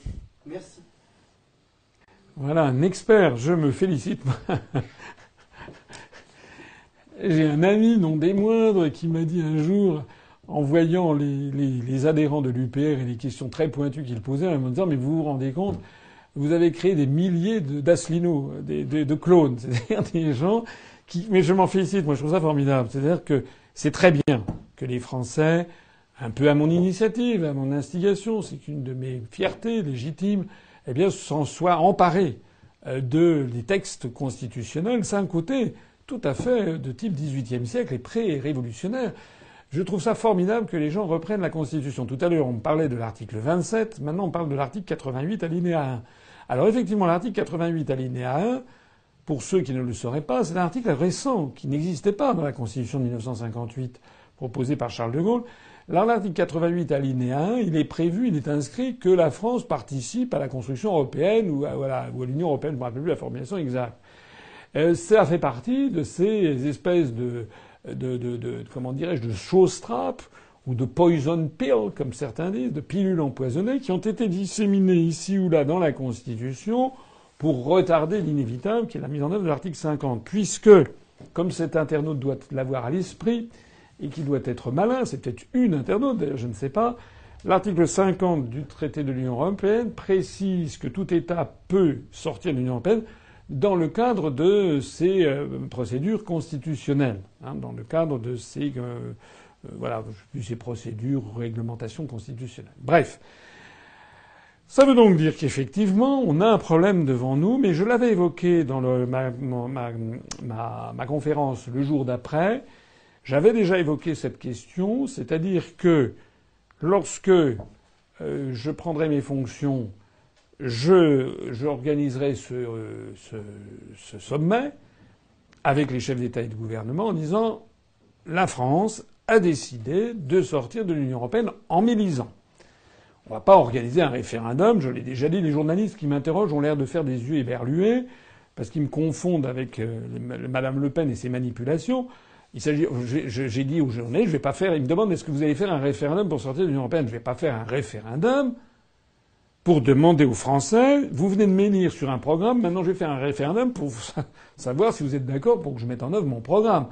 Merci. Voilà, un expert, je me félicite. J'ai un ami, non des moindres, qui m'a dit un jour en voyant les, les, les adhérents de l'UPR et les questions très pointues qu'ils posaient, en me disant mais vous vous rendez compte, vous avez créé des milliers d'Asselineaux, de, clones, c'est-à-dire des gens qui. Mais je m'en félicite, moi je trouve ça formidable. C'est-à-dire que c'est très bien que les Français, un peu à mon initiative, à mon instigation, c'est une de mes fiertés légitimes, eh bien s'en soient emparés euh, de des textes constitutionnels. C'est un côté tout à fait de type XVIIIe siècle et pré-révolutionnaire. Je trouve ça formidable que les gens reprennent la Constitution. Tout à l'heure, on parlait de l'article 27, maintenant on parle de l'article 88 alinéa 1. Alors effectivement, l'article 88 alinéa 1, pour ceux qui ne le sauraient pas, c'est un article récent qui n'existait pas dans la Constitution de 1958 proposée par Charles de Gaulle. l'article 88 alinéa 1, il est prévu, il est inscrit que la France participe à la construction européenne ou à, l'Union européenne, je ne me rappelle plus la formulation exacte. Euh, ça fait partie de ces espèces de, de, de, de comment dirais-je, de choses trappes ou de poison pill, comme certains disent, de pilules empoisonnées, qui ont été disséminées ici ou là dans la Constitution pour retarder l'inévitable, qui est la mise en œuvre de l'article 50. Puisque, comme cet internaute doit l'avoir à l'esprit, et qui doit être malin, c'est peut-être une internaute, d'ailleurs je ne sais pas, l'article 50 du traité de l'Union européenne précise que tout État peut sortir de l'Union européenne dans le cadre de ces euh, procédures constitutionnelles, hein, dans le cadre de ces, euh, euh, voilà, ces procédures, réglementations constitutionnelles. Bref. Ça veut donc dire qu'effectivement, on a un problème devant nous, mais je l'avais évoqué dans ma, ma, ma, ma, conférence le jour d'après. J'avais déjà évoqué cette question, c'est-à-dire que lorsque euh, je prendrai mes fonctions, je, j'organiserai ce, ce, ce sommet avec les chefs d'État et de gouvernement en disant la France a décidé de sortir de l'Union européenne en m'élisant. On va pas organiser un référendum, je l'ai déjà dit, les journalistes qui m'interrogent ont l'air de faire des yeux éberlués, parce qu'ils me confondent avec euh, Madame Le Pen et ses manipulations. Il s'agit, j'ai dit aux journalistes, je vais pas faire, ils me demandent est-ce que vous allez faire un référendum pour sortir de l'Union européenne? Je vais pas faire un référendum pour demander aux Français, vous venez de m'élire sur un programme, maintenant je vais faire un référendum pour savoir si vous êtes d'accord pour que je mette en œuvre mon programme.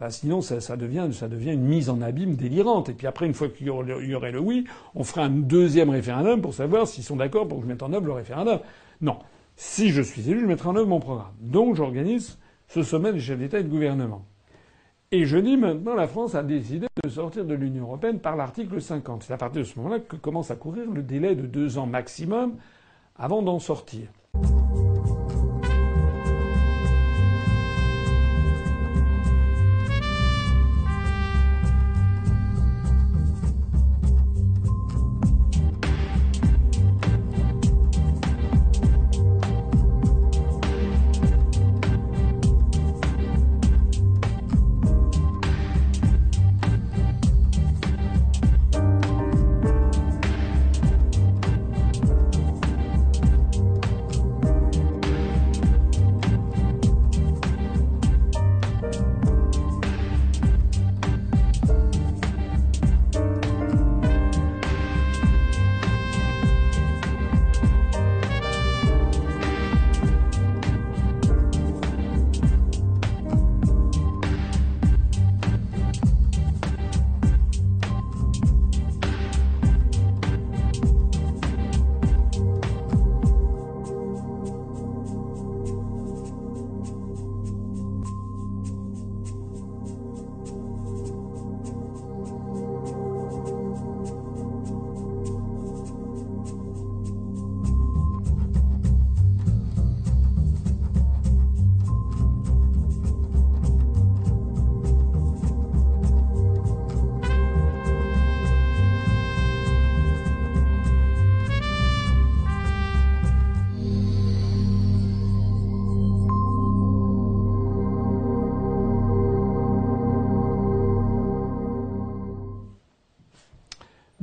Bah, sinon, ça, devient, ça devient une mise en abîme délirante. Et puis après, une fois qu'il y aurait le oui, on ferait un deuxième référendum pour savoir s'ils sont d'accord pour que je mette en œuvre le référendum. Non. Si je suis élu, je mettrai en œuvre mon programme. Donc j'organise ce sommet des chefs d'État et de gouvernement. Et je dis maintenant, la France a décidé de sortir de l'Union européenne par l'article 50. C'est à partir de ce moment-là que commence à courir le délai de deux ans maximum avant d'en sortir.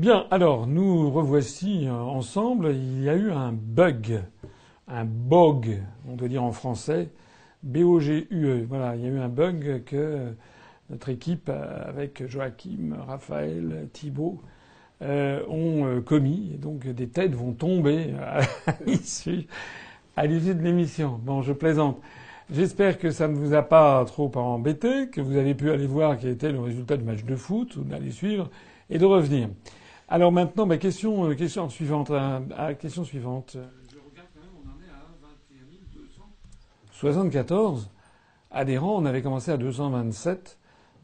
Alors nous revoici euh, ensemble. Il y a eu un bug, un bog, on doit dire en français, B-O-G-U-E. Voilà, il y a eu un bug que notre équipe, euh, avec Joachim, Raphaël, Thibault, euh, ont commis. Donc des têtes vont tomber à à l'issue de l'émission. Bon, je plaisante. J'espère que ça ne vous a pas trop embêté, que vous avez pu aller voir quel était le résultat du match de foot, ou d'aller suivre, et de revenir. Alors maintenant, ma question, euh, question suivante. Euh, ah, question suivante. Je regarde quand même, on en est à 21 274 adhérents. On avait commencé à 227.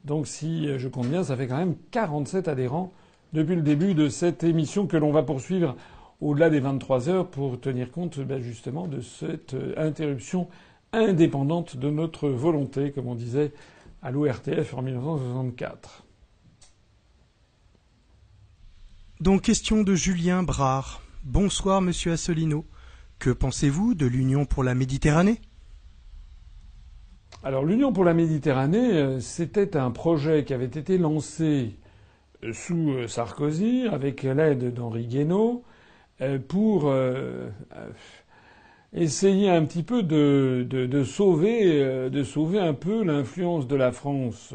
Donc si euh, je compte bien, ça fait quand même 47 adhérents depuis le début de cette émission que l'on va poursuivre au-delà des 23 heures pour tenir compte ben, justement de cette interruption indépendante de notre volonté, comme on disait à l'ORTF en 1964. Donc question de Julien Brard. Bonsoir monsieur Assolino. Que pensez-vous de l'Union pour la Méditerranée? Alors l'Union pour la Méditerranée, euh, c'était un projet qui avait été lancé sous Sarkozy, avec l'aide d'Henri Guénaud, pour essayer un petit peu sauver, de sauver un peu l'influence de la France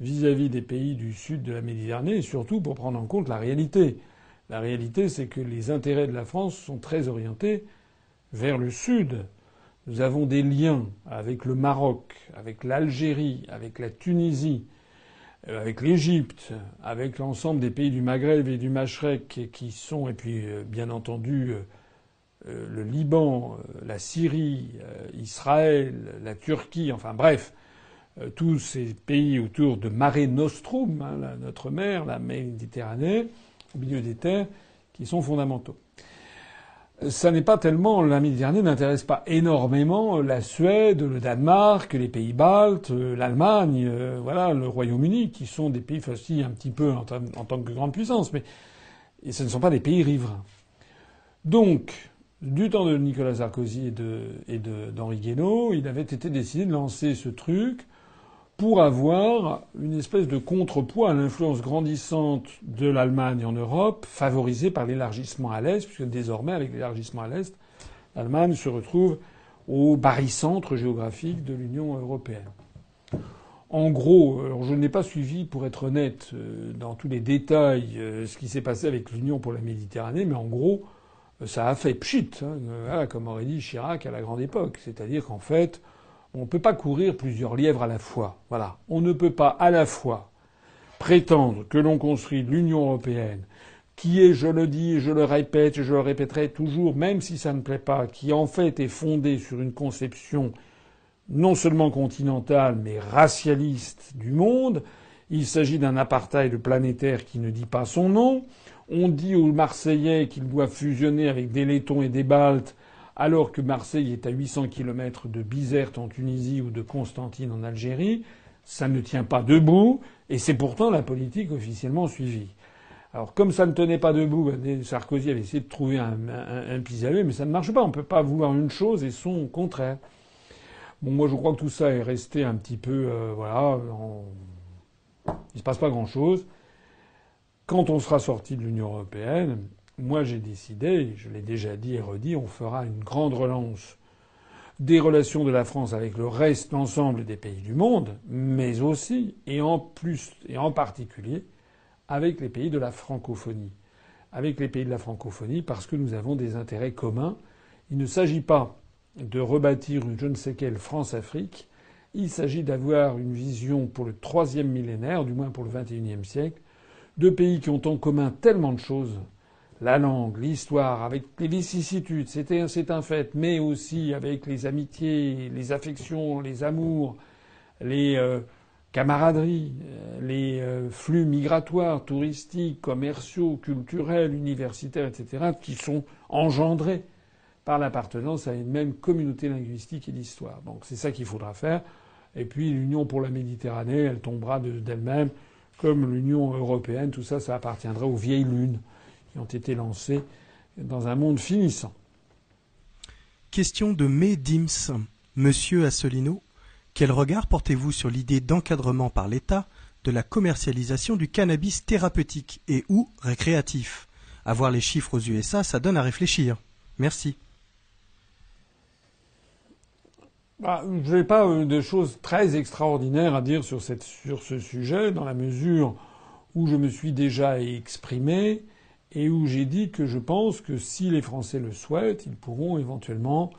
vis-à-vis des pays du sud de la Méditerranée, et surtout pour prendre en compte la réalité. La réalité, c'est que les intérêts de la France sont très orientés vers le sud. Nous avons des liens avec le Maroc, avec l'Algérie, avec la Tunisie, euh, avec l'Égypte, avec l'ensemble des pays du Maghreb et du Machrek qui sont, et puis euh, bien entendu euh, le Liban, la Syrie, Israël, la Turquie, enfin bref, tous ces pays autour de Mare Nostrum, hein, notre mer, la Méditerranée, au milieu des terres, qui sont fondamentaux ça n'est pas tellement la Méditerranée n'intéresse pas énormément la Suède, le Danemark, les pays baltes, l'Allemagne, euh, voilà, le Royaume-Uni, qui sont des pays aussi un petit peu en, tant que grande puissance, mais ce ne sont pas des pays riverains. Donc, du temps de Nicolas Sarkozy et d'Henri Guénaud, il avait été décidé de lancer ce truc pour avoir une espèce de contrepoids à l'influence grandissante de l'Allemagne en Europe, favorisée par l'élargissement à l'Est, puisque désormais, avec l'élargissement à l'Est, l'Allemagne se retrouve au barycentre géographique de l'Union européenne. En gros, alors je n'ai pas suivi, pour être honnête, euh, dans tous les détails, euh, ce qui s'est passé avec l'Union pour la Méditerranée, mais en gros, euh, ça a fait pchit, hein, comme aurait dit Chirac à la grande époque. C'est-à-dire qu'en fait, on ne peut pas courir plusieurs lièvres à la fois. Voilà. On ne peut pas à la fois prétendre que l'on construit l'Union européenne, qui est, je le dis, je le répète, je le répéterai toujours, même si ça ne plaît pas, qui en fait est fondée sur une conception non seulement continentale, mais racialiste du monde. Il s'agit d'un apartheid planétaire qui ne dit pas son nom. On dit aux Marseillais qu'ils doivent fusionner avec des Lettons et des Baltes alors que Marseille est à 800 km de Bizerte en Tunisie ou de Constantine en Algérie, ça ne tient pas debout, et c'est pourtant la politique officiellement suivie. Alors comme ça ne tenait pas debout, ben, Sarkozy avait essayé de trouver un, un, pis-aller, mais ça ne marche pas. On ne peut pas vouloir une chose et son contraire. Bon, moi je crois que tout ça est resté un petit peu, euh, voilà, il ne se passe pas grand-chose. Quand on sera sorti de l'Union européenne, moi j'ai décidé, je l'ai déjà dit et redit, on fera une grande relance des relations de la France avec le reste, l'ensemble des pays du monde, mais aussi, et en plus, et en particulier, avec les pays de la francophonie. Avec les pays de la francophonie parce que nous avons des intérêts communs. Il ne s'agit pas de rebâtir une je ne sais quelle France-Afrique. Il s'agit d'avoir une vision pour le troisième millénaire, du moins pour le XXIe siècle, de pays qui ont en commun tellement de choses la langue, l'histoire, avec les vicissitudes, c'est un fait, mais aussi avec les amitiés, les affections, les amours, les euh, camaraderies, euh, les euh, flux migratoires, touristiques, commerciaux, culturels, universitaires, etc., qui sont engendrés par l'appartenance à une même communauté linguistique et d'histoire. Donc c'est ça qu'il faudra faire. Et puis l'Union pour la Méditerranée, elle tombera d'elle-même, comme l'Union européenne, tout ça, ça appartiendra aux vieilles lunes ont été lancés dans un monde finissant. Question de Dims. Monsieur Assolino, quel regard portez-vous sur l'idée d'encadrement par l'État de la commercialisation du cannabis thérapeutique et ou récréatif? Avoir les chiffres aux USA, ça donne à réfléchir. Merci. Bah, je n'ai pas euh, de choses très extraordinaires à dire sur, cette, sur ce sujet, dans la mesure où je me suis déjà exprimé et où j'ai dit que je pense que si les Français le souhaitent, ils pourront éventuellement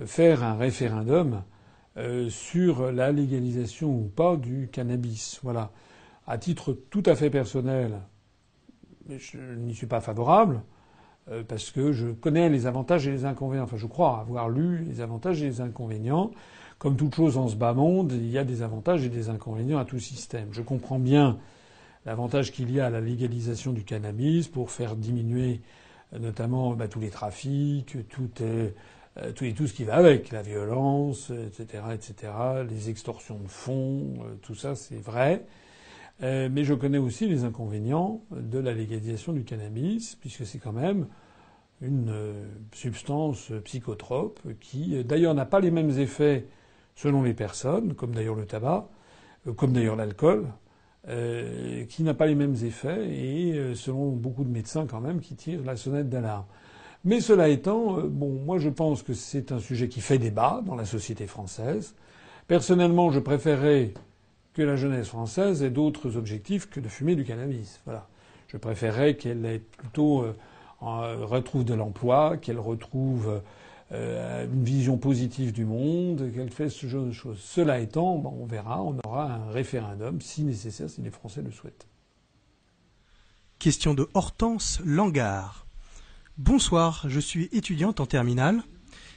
euh, faire un référendum euh, sur la légalisation ou pas du cannabis. Voilà. À titre tout à fait personnel, je n'y suis pas favorable euh, parce que je connais les avantages et les inconvénients. Enfin, je crois avoir lu les avantages et les inconvénients. Comme toute chose en ce bas monde, il y a des avantages et des inconvénients à tout système. Je comprends bien l'avantage qu'il y a à la légalisation du cannabis pour faire diminuer euh, notamment bah, tous les trafics, tout, euh, tout, et tout ce qui va avec, la violence, etc., etc., les extorsions de fonds, euh, tout ça c'est vrai. mais je connais aussi les inconvénients de la légalisation du cannabis, puisque c'est quand même une substance psychotrope qui, d'ailleurs, n'a pas les mêmes effets selon les personnes, comme d'ailleurs le tabac, comme d'ailleurs l'alcool. Euh, qui n'a pas les mêmes effets et euh, selon beaucoup de médecins quand même qui tirent la sonnette d'alarme. Mais cela étant, euh, bon, moi je pense que c'est un sujet qui fait débat dans la société française. Personnellement, je préférerais que la jeunesse française ait d'autres objectifs que de fumer du cannabis. Voilà. Je préférerais qu'elle ait plutôt retrouve de l'emploi, qu'elle retrouve euh, une vision positive du monde, qu'elle fait ce genre de choses. Cela étant, on verra, on aura un référendum si nécessaire, si les Français le souhaitent. Question de Hortense Langard. Bonsoir, je suis étudiante en terminale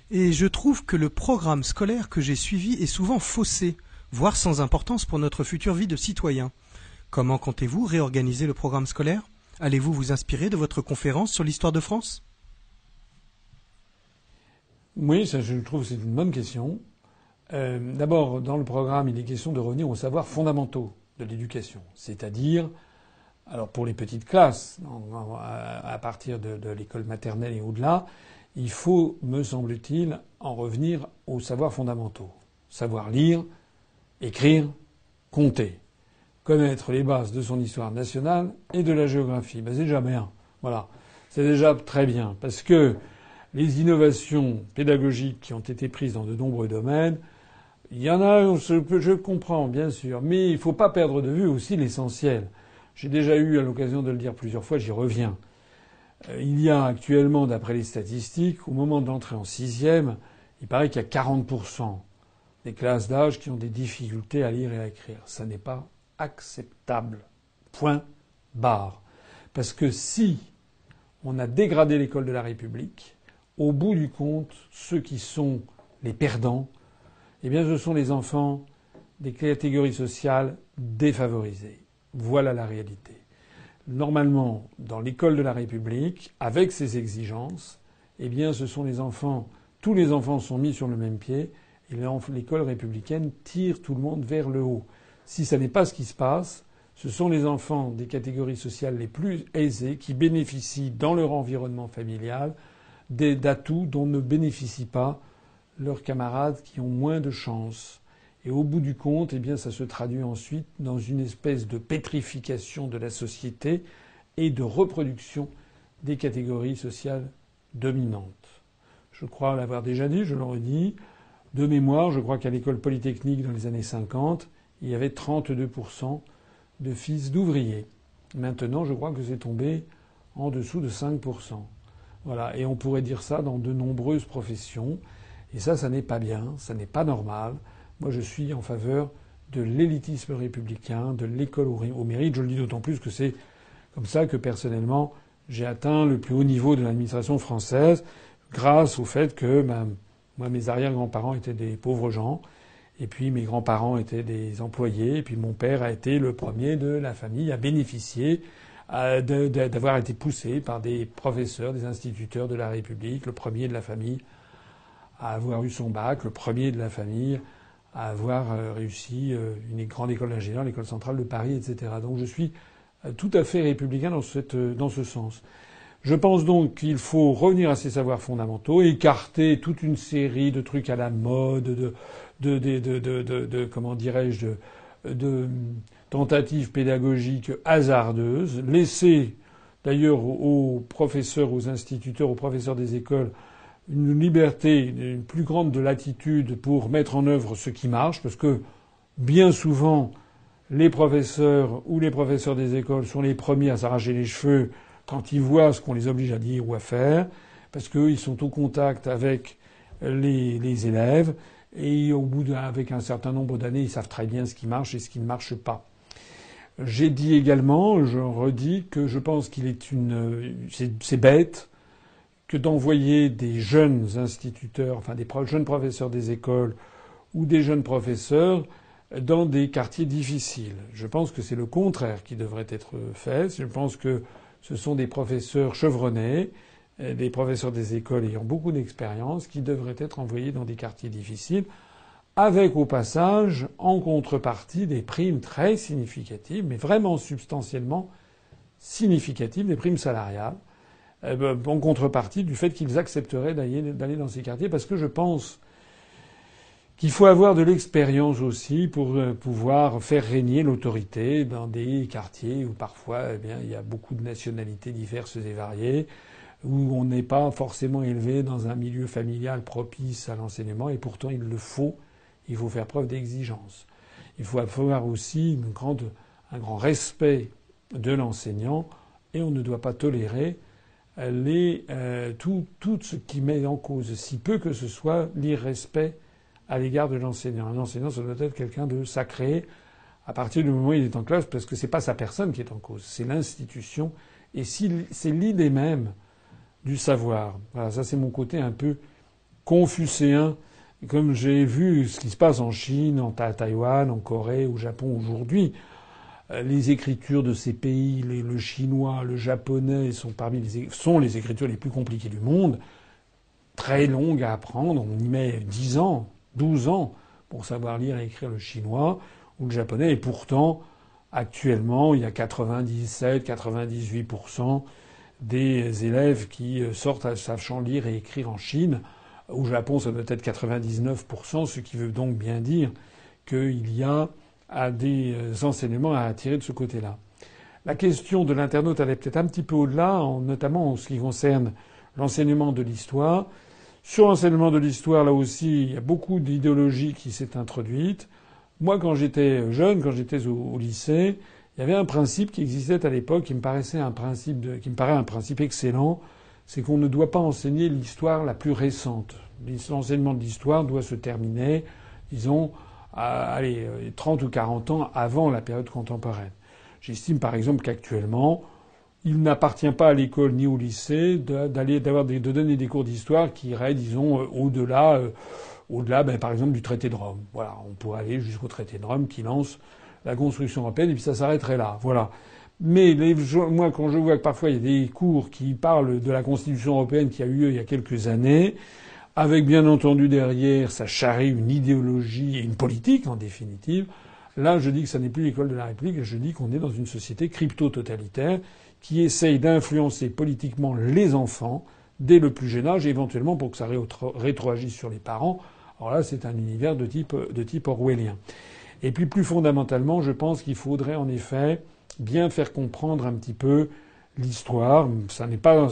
et je trouve que le programme scolaire que j'ai suivi est souvent faussé, voire sans importance pour notre future vie de citoyen. Comment comptez-vous réorganiser le programme scolaire? Allez-vous vous inspirer de votre conférence sur l'histoire de France? Oui, ça, je trouve que c'est une bonne question. Euh, D'abord, dans le programme, il est question de revenir aux savoirs fondamentaux de l'éducation, c'est-à-dire, alors pour les petites classes, à partir de, l'école maternelle et au-delà, il faut, me semble-t-il, en revenir aux savoirs fondamentaux. Savoir lire, écrire, compter. Connaître les bases de son histoire nationale et de la géographie. Ben, c'est déjà bien. Voilà. C'est déjà très bien. Parce que les innovations pédagogiques qui ont été prises dans de nombreux domaines, il y en a, je comprends, bien sûr, mais il ne faut pas perdre de vue aussi l'essentiel. J'ai déjà eu l'occasion de le dire plusieurs fois, j'y reviens. Euh, il y a actuellement, d'après les statistiques, au moment de l'entrée en sixième, il paraît qu'il y a 40% des classes d'âge qui ont des difficultés à lire et à écrire. Ça n'est pas acceptable. Point barre. Parce que si on a dégradé l'école de la République, au bout du compte, ceux qui sont les perdants, eh bien, ce sont les enfants des catégories sociales défavorisées. Voilà la réalité. Normalement, dans l'école de la République, avec ses exigences, eh bien, ce sont les enfants, tous les enfants sont mis sur le même pied, et l'école républicaine tire tout le monde vers le haut. Si ce n'est pas ce qui se passe, ce sont les enfants des catégories sociales les plus aisées qui bénéficient dans leur environnement familial d'atouts dont ne bénéficient pas leurs camarades qui ont moins de chance. Et au bout du compte, eh bien, ça se traduit ensuite dans une espèce de pétrification de la société et de reproduction des catégories sociales dominantes. Je crois l'avoir déjà dit, je le redis. De mémoire, je crois qu'à l'école polytechnique dans les années 50, il y avait 32% de fils d'ouvriers. Maintenant, je crois que c'est tombé en dessous de 5%. Voilà. Et on pourrait dire ça dans de nombreuses professions. Et ça, ça n'est pas bien, ça n'est pas normal. Moi, je suis en faveur de l'élitisme républicain, de l'école au mérite. Je le dis d'autant plus que c'est comme ça que personnellement, j'ai atteint le plus haut niveau de l'administration française grâce au fait que moi, mes arrière-grands-parents étaient des pauvres gens. Et puis mes grands-parents étaient des employés, et puis mon père a été le premier de la famille à bénéficier d'avoir été poussé par des professeurs, des instituteurs de la République, le premier de la famille à avoir eu son bac, le premier de la famille à avoir euh, réussi euh, une grande école d'ingénieur, l'école centrale de Paris, etc. Donc je suis euh, tout à fait républicain dans, ce sens. Je pense donc qu'il faut revenir à ces savoirs fondamentaux, écarter toute une série de trucs à la mode, de, de, de, de, de comment dirais-je, de, tentatives pédagogiques hasardeuses, laisser d'ailleurs aux professeurs, aux instituteurs, aux professeurs des écoles une liberté, une plus grande de latitude pour mettre en œuvre ce qui marche, parce que bien souvent, les professeurs ou les professeurs des écoles sont les premiers à s'arracher les cheveux quand ils voient ce qu'on les oblige à dire ou à faire, parce qu'eux, ils sont au contact avec les, élèves, et au bout d'un, un certain nombre d'années, ils savent très bien ce qui marche et ce qui ne marche pas. J'ai dit également, je redis, que je pense qu'il est une, c'est bête que d'envoyer des jeunes instituteurs, enfin des jeunes professeurs des écoles ou des jeunes professeurs dans des quartiers difficiles. Je pense que c'est le contraire qui devrait être fait. Je pense que ce sont des professeurs chevronnés, des professeurs des écoles ayant beaucoup d'expérience qui devraient être envoyés dans des quartiers difficiles avec au passage, en contrepartie, des primes très significatives, mais vraiment substantiellement significatives, des primes salariales, eh ben, en contrepartie du fait qu'ils accepteraient d'aller dans ces quartiers, parce que je pense qu'il faut avoir de l'expérience aussi pour euh, pouvoir faire régner l'autorité dans des quartiers où parfois eh bien, il y a beaucoup de nationalités diverses et variées, où on n'est pas forcément élevé dans un milieu familial propice à l'enseignement, et pourtant il le faut, il faut faire preuve d'exigence. Il faut avoir aussi un grand respect de l'enseignant, et on ne doit pas tolérer euh, tout, ce qui met en cause, si peu que ce soit, l'irrespect à l'égard de l'enseignant. Un enseignant, ça doit être quelqu'un de sacré à partir du moment où il est en classe, parce que c'est pas sa personne qui est en cause, c'est l'institution et c'est l'idée même du savoir. Voilà, ça c'est mon côté un peu confucéen, comme j'ai vu ce qui se passe en Chine, en Taïwan, en Corée, au Japon aujourd'hui. Euh, les écritures de ces pays, le chinois, le japonais, sont les, écritures les plus compliquées du monde, très longues à apprendre. On y met 10 ans, 12 ans pour savoir lire et écrire le chinois ou le japonais. Et pourtant, actuellement, il y a 97, 98% des élèves qui euh, sortent sachant lire et écrire en Chine. Au Japon, ça doit être 99%, ce qui veut donc bien dire qu'il y a des euh, enseignements à attirer de ce côté-là. La question de l'internaute allait peut-être un petit peu au-delà, notamment en ce qui concerne l'enseignement de l'histoire. Sur l'enseignement de l'histoire, là aussi, il y a beaucoup d'idéologie qui s'est introduite. Moi, quand j'étais jeune, quand j'étais au, lycée, il y avait un principe qui existait à l'époque qui me paraissait un principe qui me paraît un principe excellent, c'est qu'on ne doit pas enseigner l'histoire la plus récente. L'enseignement de l'histoire doit se terminer, disons, à, allez, 30 ou 40 ans avant la période contemporaine. J'estime par exemple qu'actuellement, il n'appartient pas à l'école ni au lycée d'aller d'avoir de donner des cours d'histoire qui iraient, disons, euh, au-delà, euh, au-delà, ben, par exemple, du traité de Rome. Voilà, on pourrait aller jusqu'au traité de Rome qui lance la construction européenne et puis ça s'arrêterait là. Voilà. Mais les, moi, quand je vois que parfois il y a des cours qui parlent de la Constitution européenne qui a eu lieu il y a quelques années, avec bien entendu derrière ça charrie une idéologie et une politique en définitive, là je dis que ça n'est plus l'école de la République je dis qu'on est dans une société crypto-totalitaire qui essaye d'influencer politiquement les enfants dès le plus jeune âge, éventuellement pour que ça rétroagisse sur les parents. Alors là, c'est un univers de type, de type orwellien. Et puis plus fondamentalement, je pense qu'il faudrait en effet bien faire comprendre un petit peu l'histoire. Ça n'est pas,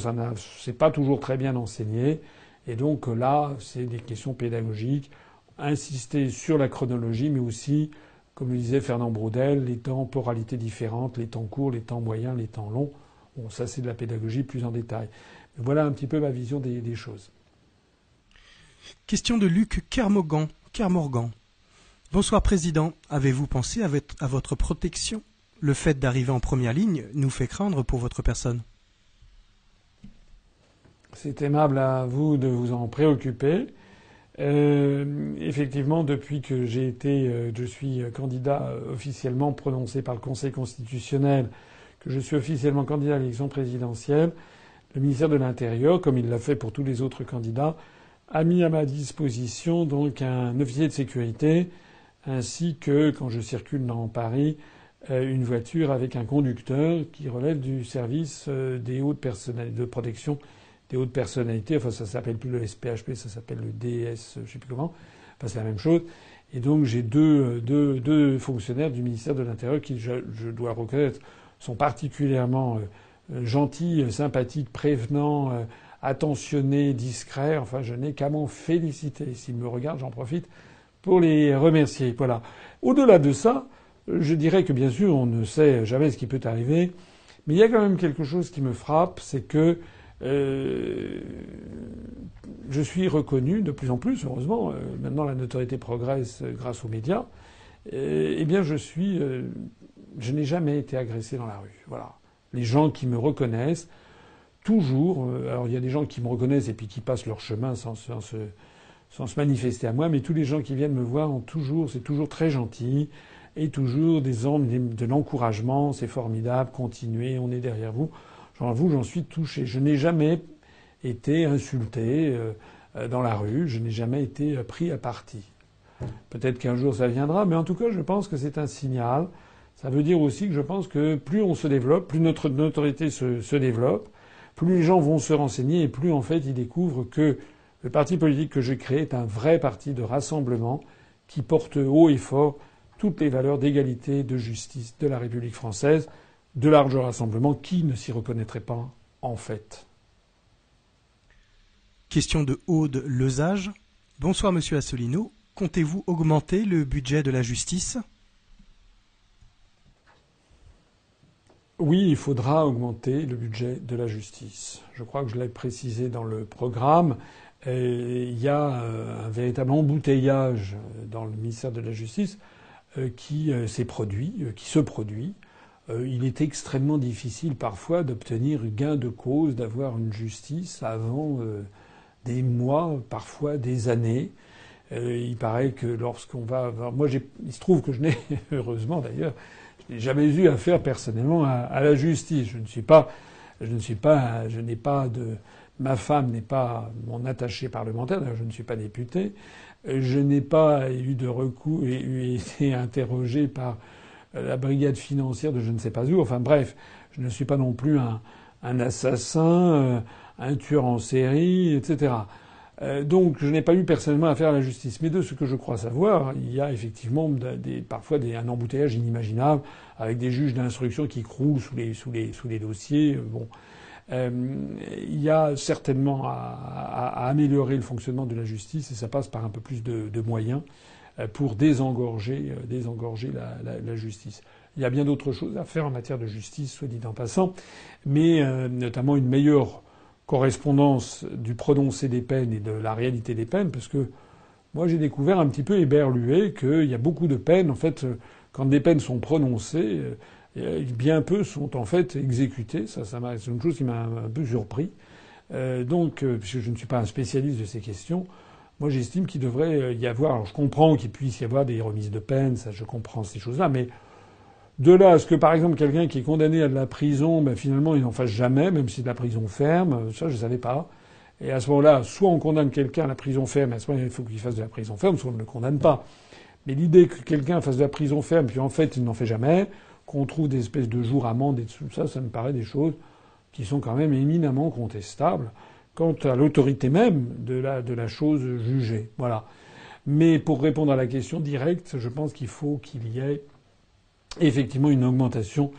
c'est pas toujours très bien enseigné. Et donc là, c'est des questions pédagogiques. Insister sur la chronologie, mais aussi comme le disait Fernand Braudel, les temporalités différentes, les temps courts, les temps moyens, les temps longs. Bon, ça c'est de la pédagogie plus en détail. voilà un petit peu ma vision des, choses. Question de Luc Kermorgan. Kermorgan. Bonsoir Président. Avez-vous pensé à votre protection Le fait d'arriver en première ligne nous fait craindre pour votre personne. C'est aimable à vous de vous en préoccuper. Euh, effectivement, depuis que j'ai été, euh, je suis candidat officiellement prononcé par le Conseil constitutionnel, que je suis officiellement candidat à l'élection présidentielle, le ministère de l'Intérieur, comme il l'a fait pour tous les autres candidats, a mis à ma disposition donc un officier de sécurité, ainsi que, quand je circule dans Paris, euh, une voiture avec un conducteur qui relève du service des hautes de protection des hautes personnalités. Enfin, ça s'appelle plus le SPHP, ça s'appelle le DS, je sais plus comment. Enfin, c'est la même chose. Et donc, j'ai deux, deux, deux fonctionnaires du ministère de l'Intérieur qui, je, je, dois reconnaître, sont particulièrement euh, gentils, sympathiques, prévenants, euh, attentionnés, discrets. Enfin, je n'ai qu'à m'en féliciter. S'ils me regardent, j'en profite pour les remercier. Voilà. Au-delà de ça, je dirais que bien sûr, on ne sait jamais ce qui peut arriver. Mais il y a quand même quelque chose qui me frappe, c'est que euh, je suis reconnu de plus en plus, heureusement, euh, maintenant la notoriété progresse grâce aux médias. Euh, eh bien, je suis, je n'ai jamais été agressé dans la rue. Voilà, les gens qui me reconnaissent, toujours. alors, il y a des gens qui me reconnaissent et puis qui passent leur chemin sans, sans, se, sans se manifester à moi, mais tous les gens qui viennent me voir ont toujours, c'est toujours très gentil et toujours des de l'encouragement. C'est formidable, continuez, on est derrière vous. J'avoue, j'en suis touché. Je n'ai jamais été insulté euh, dans la rue, je n'ai jamais été pris à partie. Peut-être qu'un jour ça viendra, mais en tout cas, je pense que c'est un signal. Ça veut dire aussi que je pense que plus on se développe, plus notre notoriété se, se développe, plus les gens vont se renseigner et plus en fait ils découvrent que le parti politique que j'ai créé est un vrai parti de rassemblement qui porte haut et fort toutes les valeurs d'égalité, de justice de la République française, de large rassemblement. Qui ne s'y reconnaîtrait pas, en fait Question de Aude Lezage. Bonsoir, monsieur Asselineau. Comptez-vous augmenter le budget de la justice? Oui, il faudra augmenter le budget de la justice. Je crois que je l'ai précisé dans le programme. il y a euh, un véritable embouteillage dans le ministère de la Justice euh, qui euh, s'est produit, qui se produit. Il est extrêmement difficile parfois d'obtenir gain de cause, d'avoir une justice avant des mois, parfois des années. Il paraît que lorsqu'on va. Moi, il se trouve que je n'ai, heureusement d'ailleurs, n'ai jamais eu affaire personnellement à, la justice. Je ne suis pas, je ne suis pas, je n'ai pas de, ma femme n'est pas mon attaché parlementaire. je ne suis pas député. Je n'ai pas eu de recours et été interrogé par la brigade financière de je ne sais pas où. Enfin bref, je ne suis pas non plus un, assassin, euh, un tueur en série, etc. Euh, donc je n'ai pas eu personnellement affaire à la justice. Mais de ce que je crois savoir, il y a effectivement parfois un embouteillage inimaginable avec des juges d'instruction qui croulent sous les, dossiers. Euh. Euh, il y a certainement à, améliorer le fonctionnement de la justice et ça passe par un peu plus de, moyens pour désengorger, désengorger la, justice. Il y a bien d'autres choses à faire en matière de justice, soit dit en passant, mais notamment une meilleure correspondance du prononcé des peines et de la réalité des peines, parce que moi j'ai découvert un petit peu éberlué qu'il y a beaucoup de peines, en fait, quand des peines sont prononcées, euh, bien peu sont en fait exécutées. Ça, ça c'est une chose qui m'a un peu surpris. Euh, donc, euh, puisque je ne suis pas un spécialiste de ces questions, moi j'estime qu'il devrait y avoir. Alors, je comprends qu'il puisse y avoir des remises de peine, ça, je comprends ces choses-là, mais de là à ce que, par exemple, quelqu'un qui est condamné à de la prison, ben, finalement, il n'en fasse jamais, même si de la prison ferme, ça, je ne savais pas. Et à ce moment-là, soit on condamne quelqu'un à la prison ferme, à ce moment-là, il faut qu'il fasse de la prison ferme, soit on ne le condamne pas. Mais l'idée que quelqu'un fasse de la prison ferme, puis en fait, il n'en fait jamais, qu'on trouve des espèces de jours amendes et tout ça, ça me paraît des choses qui sont quand même éminemment contestables quant à l'autorité même de la, chose jugée. Voilà. Mais pour répondre à la question directe, je pense qu'il faut qu'il y ait effectivement une augmentation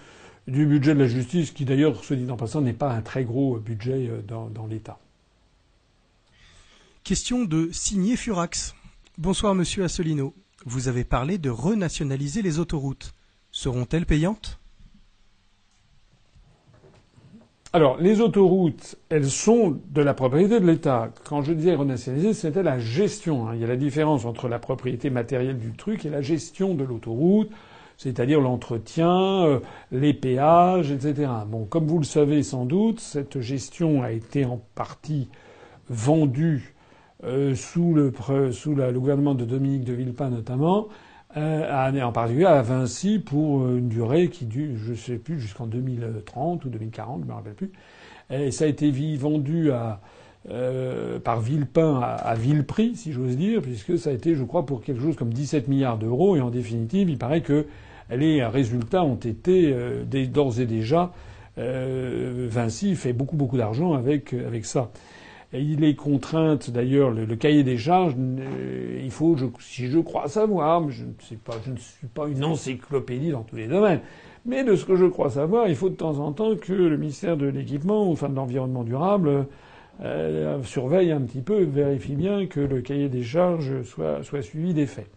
du budget de la justice, qui d'ailleurs, soit dit en passant, n'est pas un très gros budget euh, dans, l'État. Question de Signé Furax. Bonsoir Monsieur Assolino. Vous avez parlé de renationaliser les autoroutes. Seront-elles payantes? Alors, les autoroutes, elles sont de la propriété de l'État. Quand je disais renationaliser, c'était la gestion. Hein. Il y a la différence entre la propriété matérielle du truc et la gestion de l'autoroute c'est-à-dire l'entretien, euh, les péages, etc. Bon, comme vous le savez sans doute, cette gestion a été en partie vendue euh, sous, le, sous le gouvernement de Dominique de Villepin notamment, euh, en particulier à Vinci pour une durée qui dure, je ne sais plus, jusqu'en 2030 ou 2040, je ne me rappelle plus. Et ça a été vendu à, par Villepin à, à vil prix, si j'ose dire, puisque ça a été, je crois, pour quelque chose comme 17 milliards d'euros. Et en définitive, il paraît que les résultats ont été euh, d'ores et déjà euh, Vinci fait beaucoup beaucoup d'argent avec avec ça. Il est contrainte d'ailleurs le, cahier des charges. Euh, il faut, si je crois savoir, je ne sais pas, je ne suis pas une encyclopédie dans tous les domaines, mais de ce que je crois savoir, il faut de temps en temps que le ministère de l'équipement, ou enfin de l'environnement durable, surveille un petit peu, vérifie bien que le cahier des charges soit suivi des faits.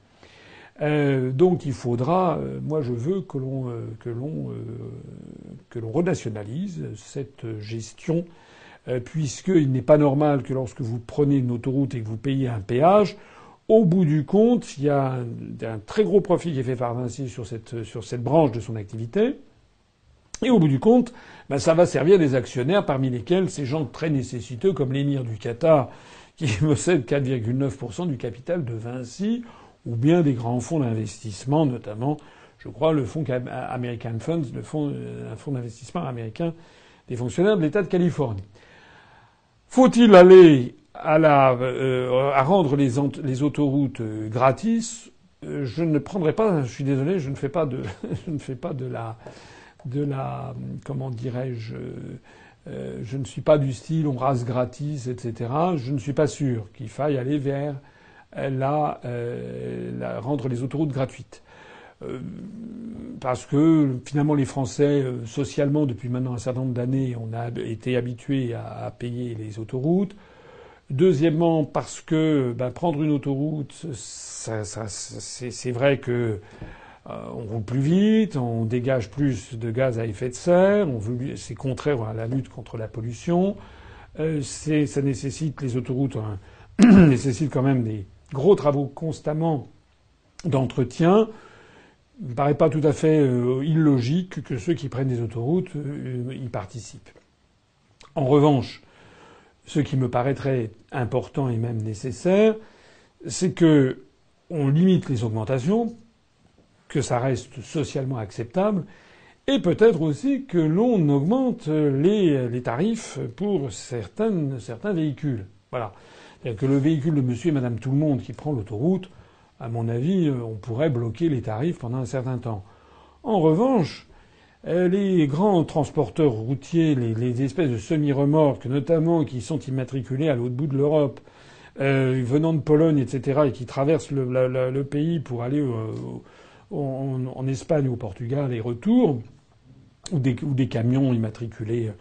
Euh, donc il faudra, euh, moi je veux que l'on euh, que l'on renationalise cette gestion, puisqu'il n'est pas normal que lorsque vous prenez une autoroute et que vous payez un péage, au bout du compte, il y a un, très gros profit qui est fait par Vinci sur cette sur cette branche de son activité. Et au bout du compte, ben, ça va servir des actionnaires, parmi lesquels ces gens très nécessiteux comme l'émir du Qatar, qui possède 4,9% du capital de Vinci, ou bien des grands fonds d'investissement, notamment, je crois, le fonds American Funds, le fonds, euh, un fonds d'investissement américain des fonctionnaires de l'État de Californie. Faut-il aller à, la, euh, rendre les, autoroutes euh, gratis? Je ne prendrai pas. Je suis désolé, je ne fais pas de, je ne fais pas de la, de la, comment dirais-je. je ne suis pas du style on rase gratis, etc. Je ne suis pas sûr qu'il faille aller vers la, rendre les autoroutes gratuites. Parce que finalement les Français, socialement, depuis maintenant un certain nombre d'années, on a été habitués à, payer les autoroutes. Deuxièmement, parce que ben, prendre une autoroute, c'est vrai que euh, on roule plus vite, on dégage plus de gaz à effet de serre, c'est contraire à la lutte contre la pollution. Euh, ça nécessite les autoroutes hein, nécessitent quand même des gros travaux constamment d'entretien. Il ne paraît pas tout à fait euh, illogique que ceux qui prennent des autoroutes y participent. En revanche, ce qui me paraîtrait important et même nécessaire, c'est que on limite les augmentations que ça reste socialement acceptable, et peut-être aussi que l'on augmente les, tarifs pour certains véhicules. Voilà. C'est-à-dire que le véhicule de monsieur et madame tout le monde qui prend l'autoroute, à mon avis, on pourrait bloquer les tarifs pendant un certain temps. En revanche, les grands transporteurs routiers, les, espèces de semi-remorques, notamment qui sont immatriculés à l'autre bout de l'Europe, euh, venant de Pologne, etc., et qui traversent le, pays pour aller euh, en, Espagne ou au Portugal et retour, ou des camions immatriculés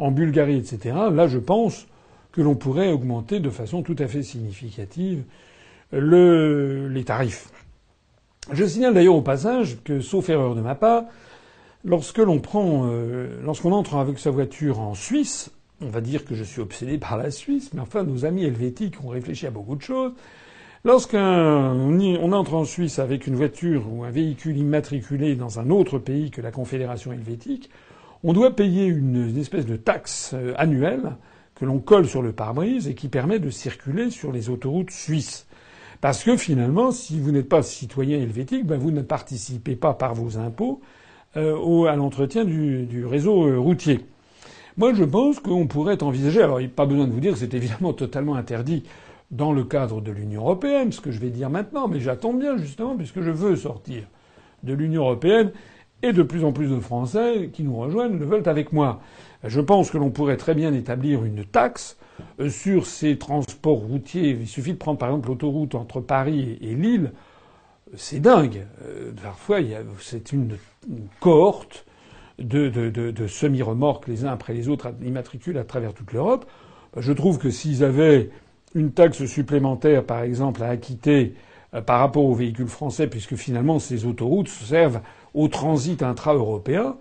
en Bulgarie, etc. Là, je pense que l'on pourrait augmenter de façon tout à fait significative le, les tarifs. Je signale d'ailleurs au passage que, sauf erreur de ma part, lorsque l'on prend, euh, lorsqu'on entre avec sa voiture en Suisse, on va dire que je suis obsédé par la Suisse, mais enfin nos amis helvétiques ont réfléchi à beaucoup de choses. Lorsqu'on entre en Suisse avec une voiture ou un véhicule immatriculé dans un autre pays que la Confédération helvétique, on doit payer une espèce de taxe euh, annuelle que l'on colle sur le pare-brise et qui permet de circuler sur les autoroutes suisses. Parce que finalement, si vous n'êtes pas citoyen helvétique, ben vous ne participez pas par vos impôts euh, à l'entretien du, du, réseau euh, routier. Moi, je pense qu'on pourrait envisager. Alors, il n'y a pas besoin de vous dire que c'est évidemment totalement interdit dans le cadre de l'Union européenne, ce que je vais dire maintenant, mais j'attends bien justement puisque je veux sortir de l'Union européenne et de plus en plus de Français qui nous rejoignent le veulent avec moi. Je pense que l'on pourrait très bien établir une taxe euh, sur ces transports routiers. Il suffit de prendre par exemple l'autoroute entre Paris et Lille. C'est dingue. Euh, parfois, c'est une, cohorte de, semi-remorques les uns après les autres immatriculés à travers toute l'Europe. Je trouve que s'ils avaient une taxe supplémentaire, par exemple, à acquitter euh, par rapport aux véhicules français, puisque finalement ces autoroutes servent au transit intra-européen,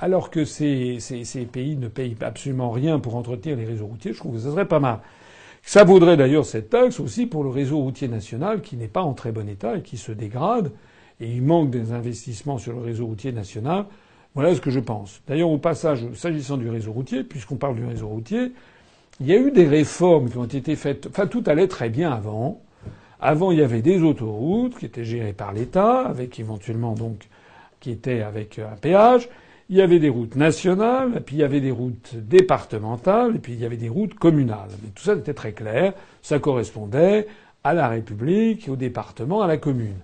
alors que ces, pays ne payent absolument rien pour entretenir les réseaux routiers, je trouve que ça serait pas mal. Ça vaudrait d'ailleurs cette taxe aussi pour le réseau routier national qui n'est pas en très bon état et qui se dégrade, et il manque des investissements sur le réseau routier national. Voilà ce que je pense. D'ailleurs, au passage, s'agissant du réseau routier, puisqu'on parle du réseau routier, il y a eu des réformes qui ont été faites. Enfin, tout allait très bien avant. Avant, il y avait des autoroutes qui étaient gérées par l'État, avec éventuellement donc qui étaient avec un péage. Il y avait des routes nationales, puis il y avait des routes départementales, et puis il y avait des routes communales. Mais tout ça était très clair. Ça correspondait à la République, au département, à la commune.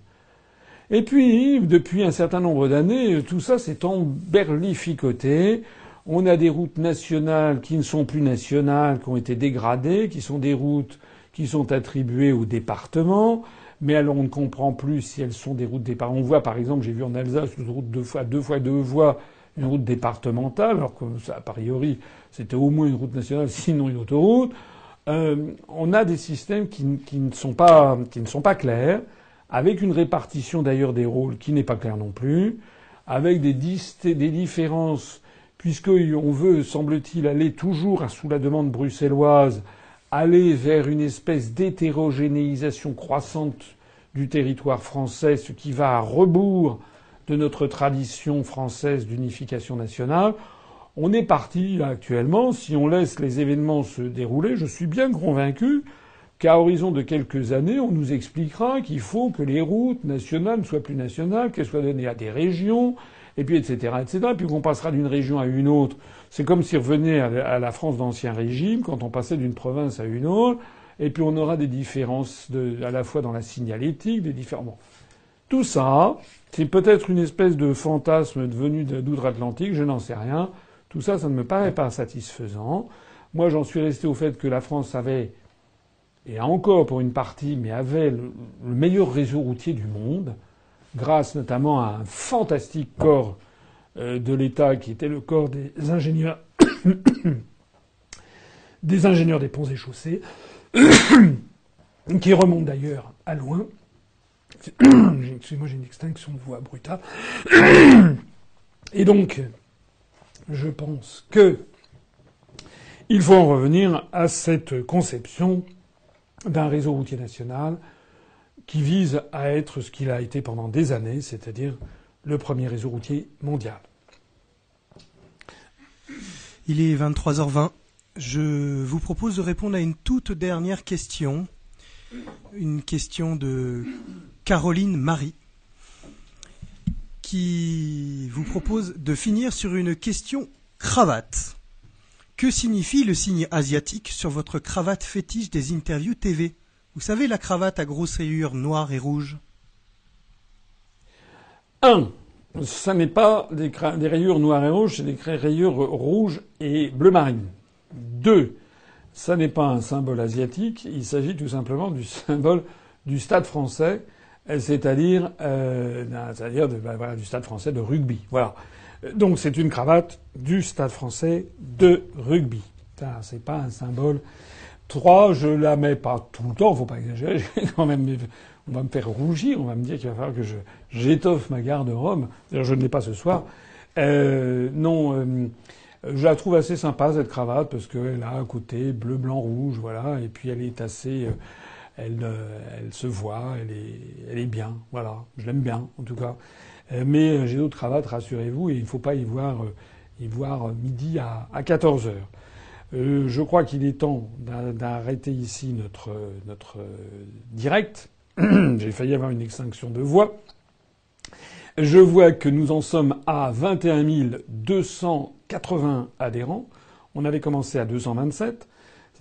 Et puis, depuis un certain nombre d'années, tout ça s'est emberlificoté. On a des routes nationales qui ne sont plus nationales, qui ont été dégradées, qui sont des routes qui sont attribuées aux départements. Mais alors on ne comprend plus si elles sont des routes départementales. On voit par exemple, j'ai vu en Alsace une route deux fois deux fois deux voies, une route départementale, alors que ça, a priori c'était au moins une route nationale, sinon une autoroute. Euh, on a des systèmes qui, ne sont pas, qui ne sont pas clairs, avec une répartition d'ailleurs des rôles qui n'est pas claire non plus, avec des, des différences puisqu'on veut, semble-t-il, aller toujours sous la demande bruxelloise, aller vers une espèce d'hétérogénéisation croissante du territoire français, ce qui va à rebours de notre tradition française d'unification nationale. On est parti actuellement, si on laisse les événements se dérouler, je suis bien convaincu qu'à horizon de quelques années, on nous expliquera qu'il faut que les routes nationales ne soient plus nationales, qu'elles soient données à des régions, et puis etc., etc., et puis qu'on passera d'une région à une autre. C'est comme si revenait à la France d'Ancien Régime, quand on passait d'une province à une autre, et puis on aura des différences à la fois dans la signalétique, des différents... Tout ça, c'est peut-être une espèce de fantasme devenu d'outre-Atlantique, je n'en sais rien. Tout ça, ça ne me paraît pas satisfaisant. Moi, j'en suis resté au fait que la France avait et encore pour une partie, mais avait le, meilleur réseau routier du monde, grâce notamment à un fantastique corps euh, de l'État qui était le corps des ingénieurs des ingénieurs des ponts et chaussées, qui remonte d'ailleurs à loin. Excusez-moi, j'ai une extinction de voix brutale. Et donc, je pense que il faut en revenir à cette conception d'un réseau routier national qui vise à être ce qu'il a été pendant des années, c'est-à-dire le premier réseau routier mondial. Il est 23h20. Je vous propose de répondre à une toute dernière question. Une question de Caroline Marie qui vous propose de finir sur une question cravate. Que signifie le signe asiatique sur votre cravate fétiche des interviews TV Vous savez la cravate à grosses rayures noires et rouges? 1. Ça n'est pas des, rayures noires et rouges, c'est des rayures rouges et bleu marine. 2. Ça n'est pas un symbole asiatique, il s'agit tout simplement du symbole du stade français c'est-à-dire, euh, bah, du Stade Français de rugby. Voilà. Donc c'est une cravate du Stade Français de rugby. C'est pas un symbole. Trois, je la mets pas tout le temps, faut pas exagérer. Quand même, on va me faire rougir, on va me dire qu'il va falloir que j'étoffe ma garde-robe. D'ailleurs, je ne l'ai pas ce soir. Euh, non, euh, je la trouve assez sympa cette cravate parce qu'elle a un côté bleu, blanc, rouge, voilà, et puis elle est assez euh, elle, euh, se voit, elle est, bien. Voilà, je l'aime bien en tout cas. Euh, mais euh, j'ai d'autres cravates, rassurez-vous, et il ne faut pas y voir, y voir midi à, à 14 heures. Euh, je crois qu'il est temps d'arrêter ici notre direct. J'ai failli avoir une extinction de voix. Je vois que nous en sommes à 21 280 adhérents. On avait commencé à 227.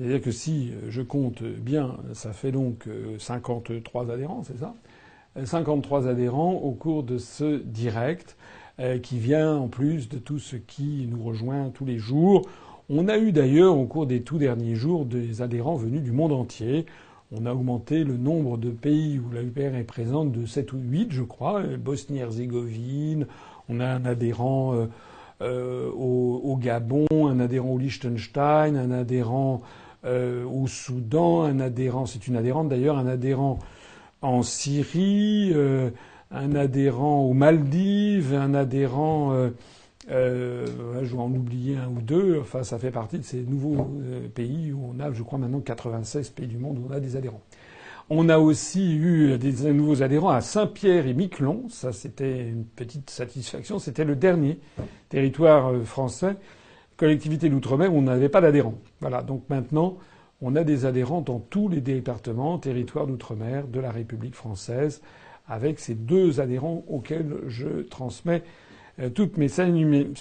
C'est-à-dire que si je compte bien, ça fait donc 53 euh, adhérents, c'est ça? 53 adhérents au cours de ce direct euh, qui vient en plus de tout ce qui nous rejoint tous les jours. On a eu d'ailleurs au cours des tout derniers jours des adhérents venus du monde entier. On a augmenté le nombre de pays où la UPR est présente de 7 ou 8, je crois. Bosnie-Herzégovine, on a un adhérent euh, au, Gabon, un adhérent au Liechtenstein, un adhérent euh, au Soudan, un adhérent, c'est une adhérente d'ailleurs, un adhérent en Syrie, euh, un adhérent aux Maldives, un adhérent, euh, euh, je vais en oublier un ou deux, enfin ça fait partie de ces nouveaux pays où on a, je crois maintenant 96 pays du monde où on a des adhérents. On a aussi eu des nouveaux adhérents à Saint-Pierre et Miquelon. Ça, c'était une petite satisfaction. C'était le dernier territoire français collectivité d'outre-mer on n'avait pas d'adhérents. Voilà, donc maintenant, on a des adhérents dans tous les départements, territoires d'outre-mer de la République française, avec ces deux adhérents auxquels je transmets euh, toutes mes,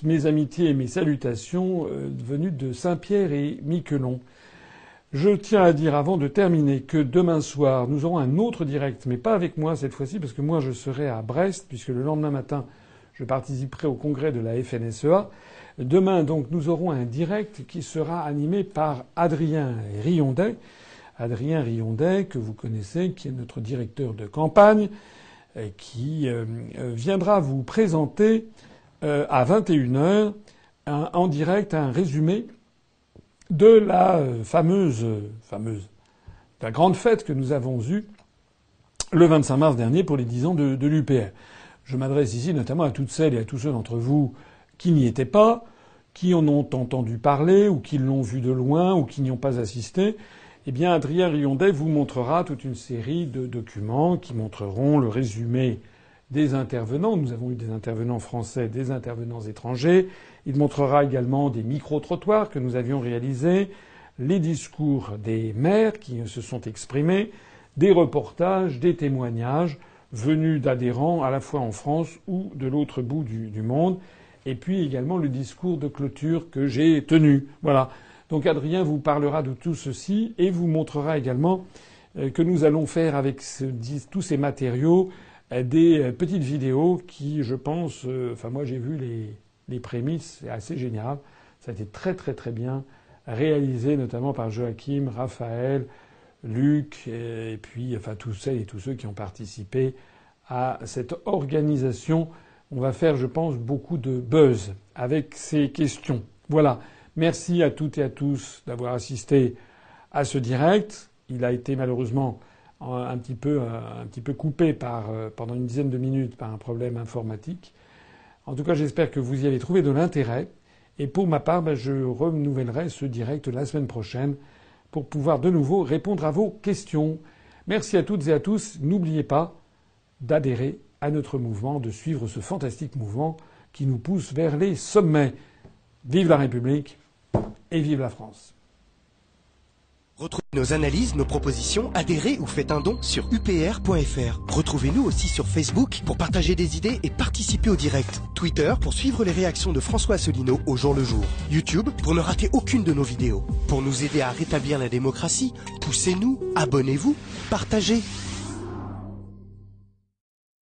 mes, amitiés et mes salutations euh, venues de Saint-Pierre et Miquelon. Je tiens à dire avant de terminer que demain soir, nous aurons un autre direct, mais pas avec moi cette fois-ci, parce que moi je serai à Brest, puisque le lendemain matin, je participerai au congrès de la FNSEA. Demain, donc, nous aurons un direct qui sera animé par Adrien Riondet. Adrien Riondet, que vous connaissez, qui est notre directeur de campagne, qui euh, viendra vous présenter euh, à 21h en direct un résumé de la euh, fameuse, la grande fête que nous avons eue le 25 mars dernier pour les 10 ans de l'UPR. Je m'adresse ici notamment à toutes celles et à tous ceux d'entre vous qui n'y étaient pas, qui en ont entendu parler, ou qui l'ont vu de loin, ou qui n'y ont pas assisté, eh bien, Adrien Riondet vous montrera toute une série de documents qui montreront le résumé des intervenants. Nous avons eu des intervenants français, des intervenants étrangers. Il montrera également des micro-trottoirs que nous avions réalisés, les discours des maires qui se sont exprimés, des reportages, des témoignages venus d'adhérents à la fois en France ou de l'autre bout du, du monde et puis également le discours de clôture que j'ai tenu. Voilà. Donc Adrien vous parlera de tout ceci et vous montrera également euh, que nous allons faire avec tous ces matériaux euh, des euh, petites vidéos qui, je pense, enfin moi j'ai vu les, prémices, c'est assez génial. Ça a été très très très bien réalisé, notamment par Joachim, Raphaël, Luc, et puis enfin tous celles et tous ceux qui ont participé à cette organisation. On va faire, je pense, beaucoup de buzz avec ces questions. Voilà. Merci à toutes et à tous d'avoir assisté à ce direct. Il a été malheureusement un petit peu, un petit peu coupé euh, pendant une dizaine de minutes par un problème informatique. En tout cas, j'espère que vous y avez trouvé de l'intérêt. Et pour ma part, ben, je renouvellerai ce direct la semaine prochaine pour pouvoir de nouveau répondre à vos questions. Merci à toutes et à tous. N'oubliez pas d'adhérer à notre mouvement, de suivre ce fantastique mouvement qui nous pousse vers les sommets. Vive la République et vive la France. Retrouvez nos analyses, nos propositions, adhérez ou faites un don sur upr.fr. Retrouvez-nous aussi sur Facebook pour partager des idées et participer au direct. Twitter pour suivre les réactions de François Asselineau au jour le jour. YouTube pour ne rater aucune de nos vidéos. Pour nous aider à rétablir la démocratie, poussez-nous, abonnez-vous, partagez.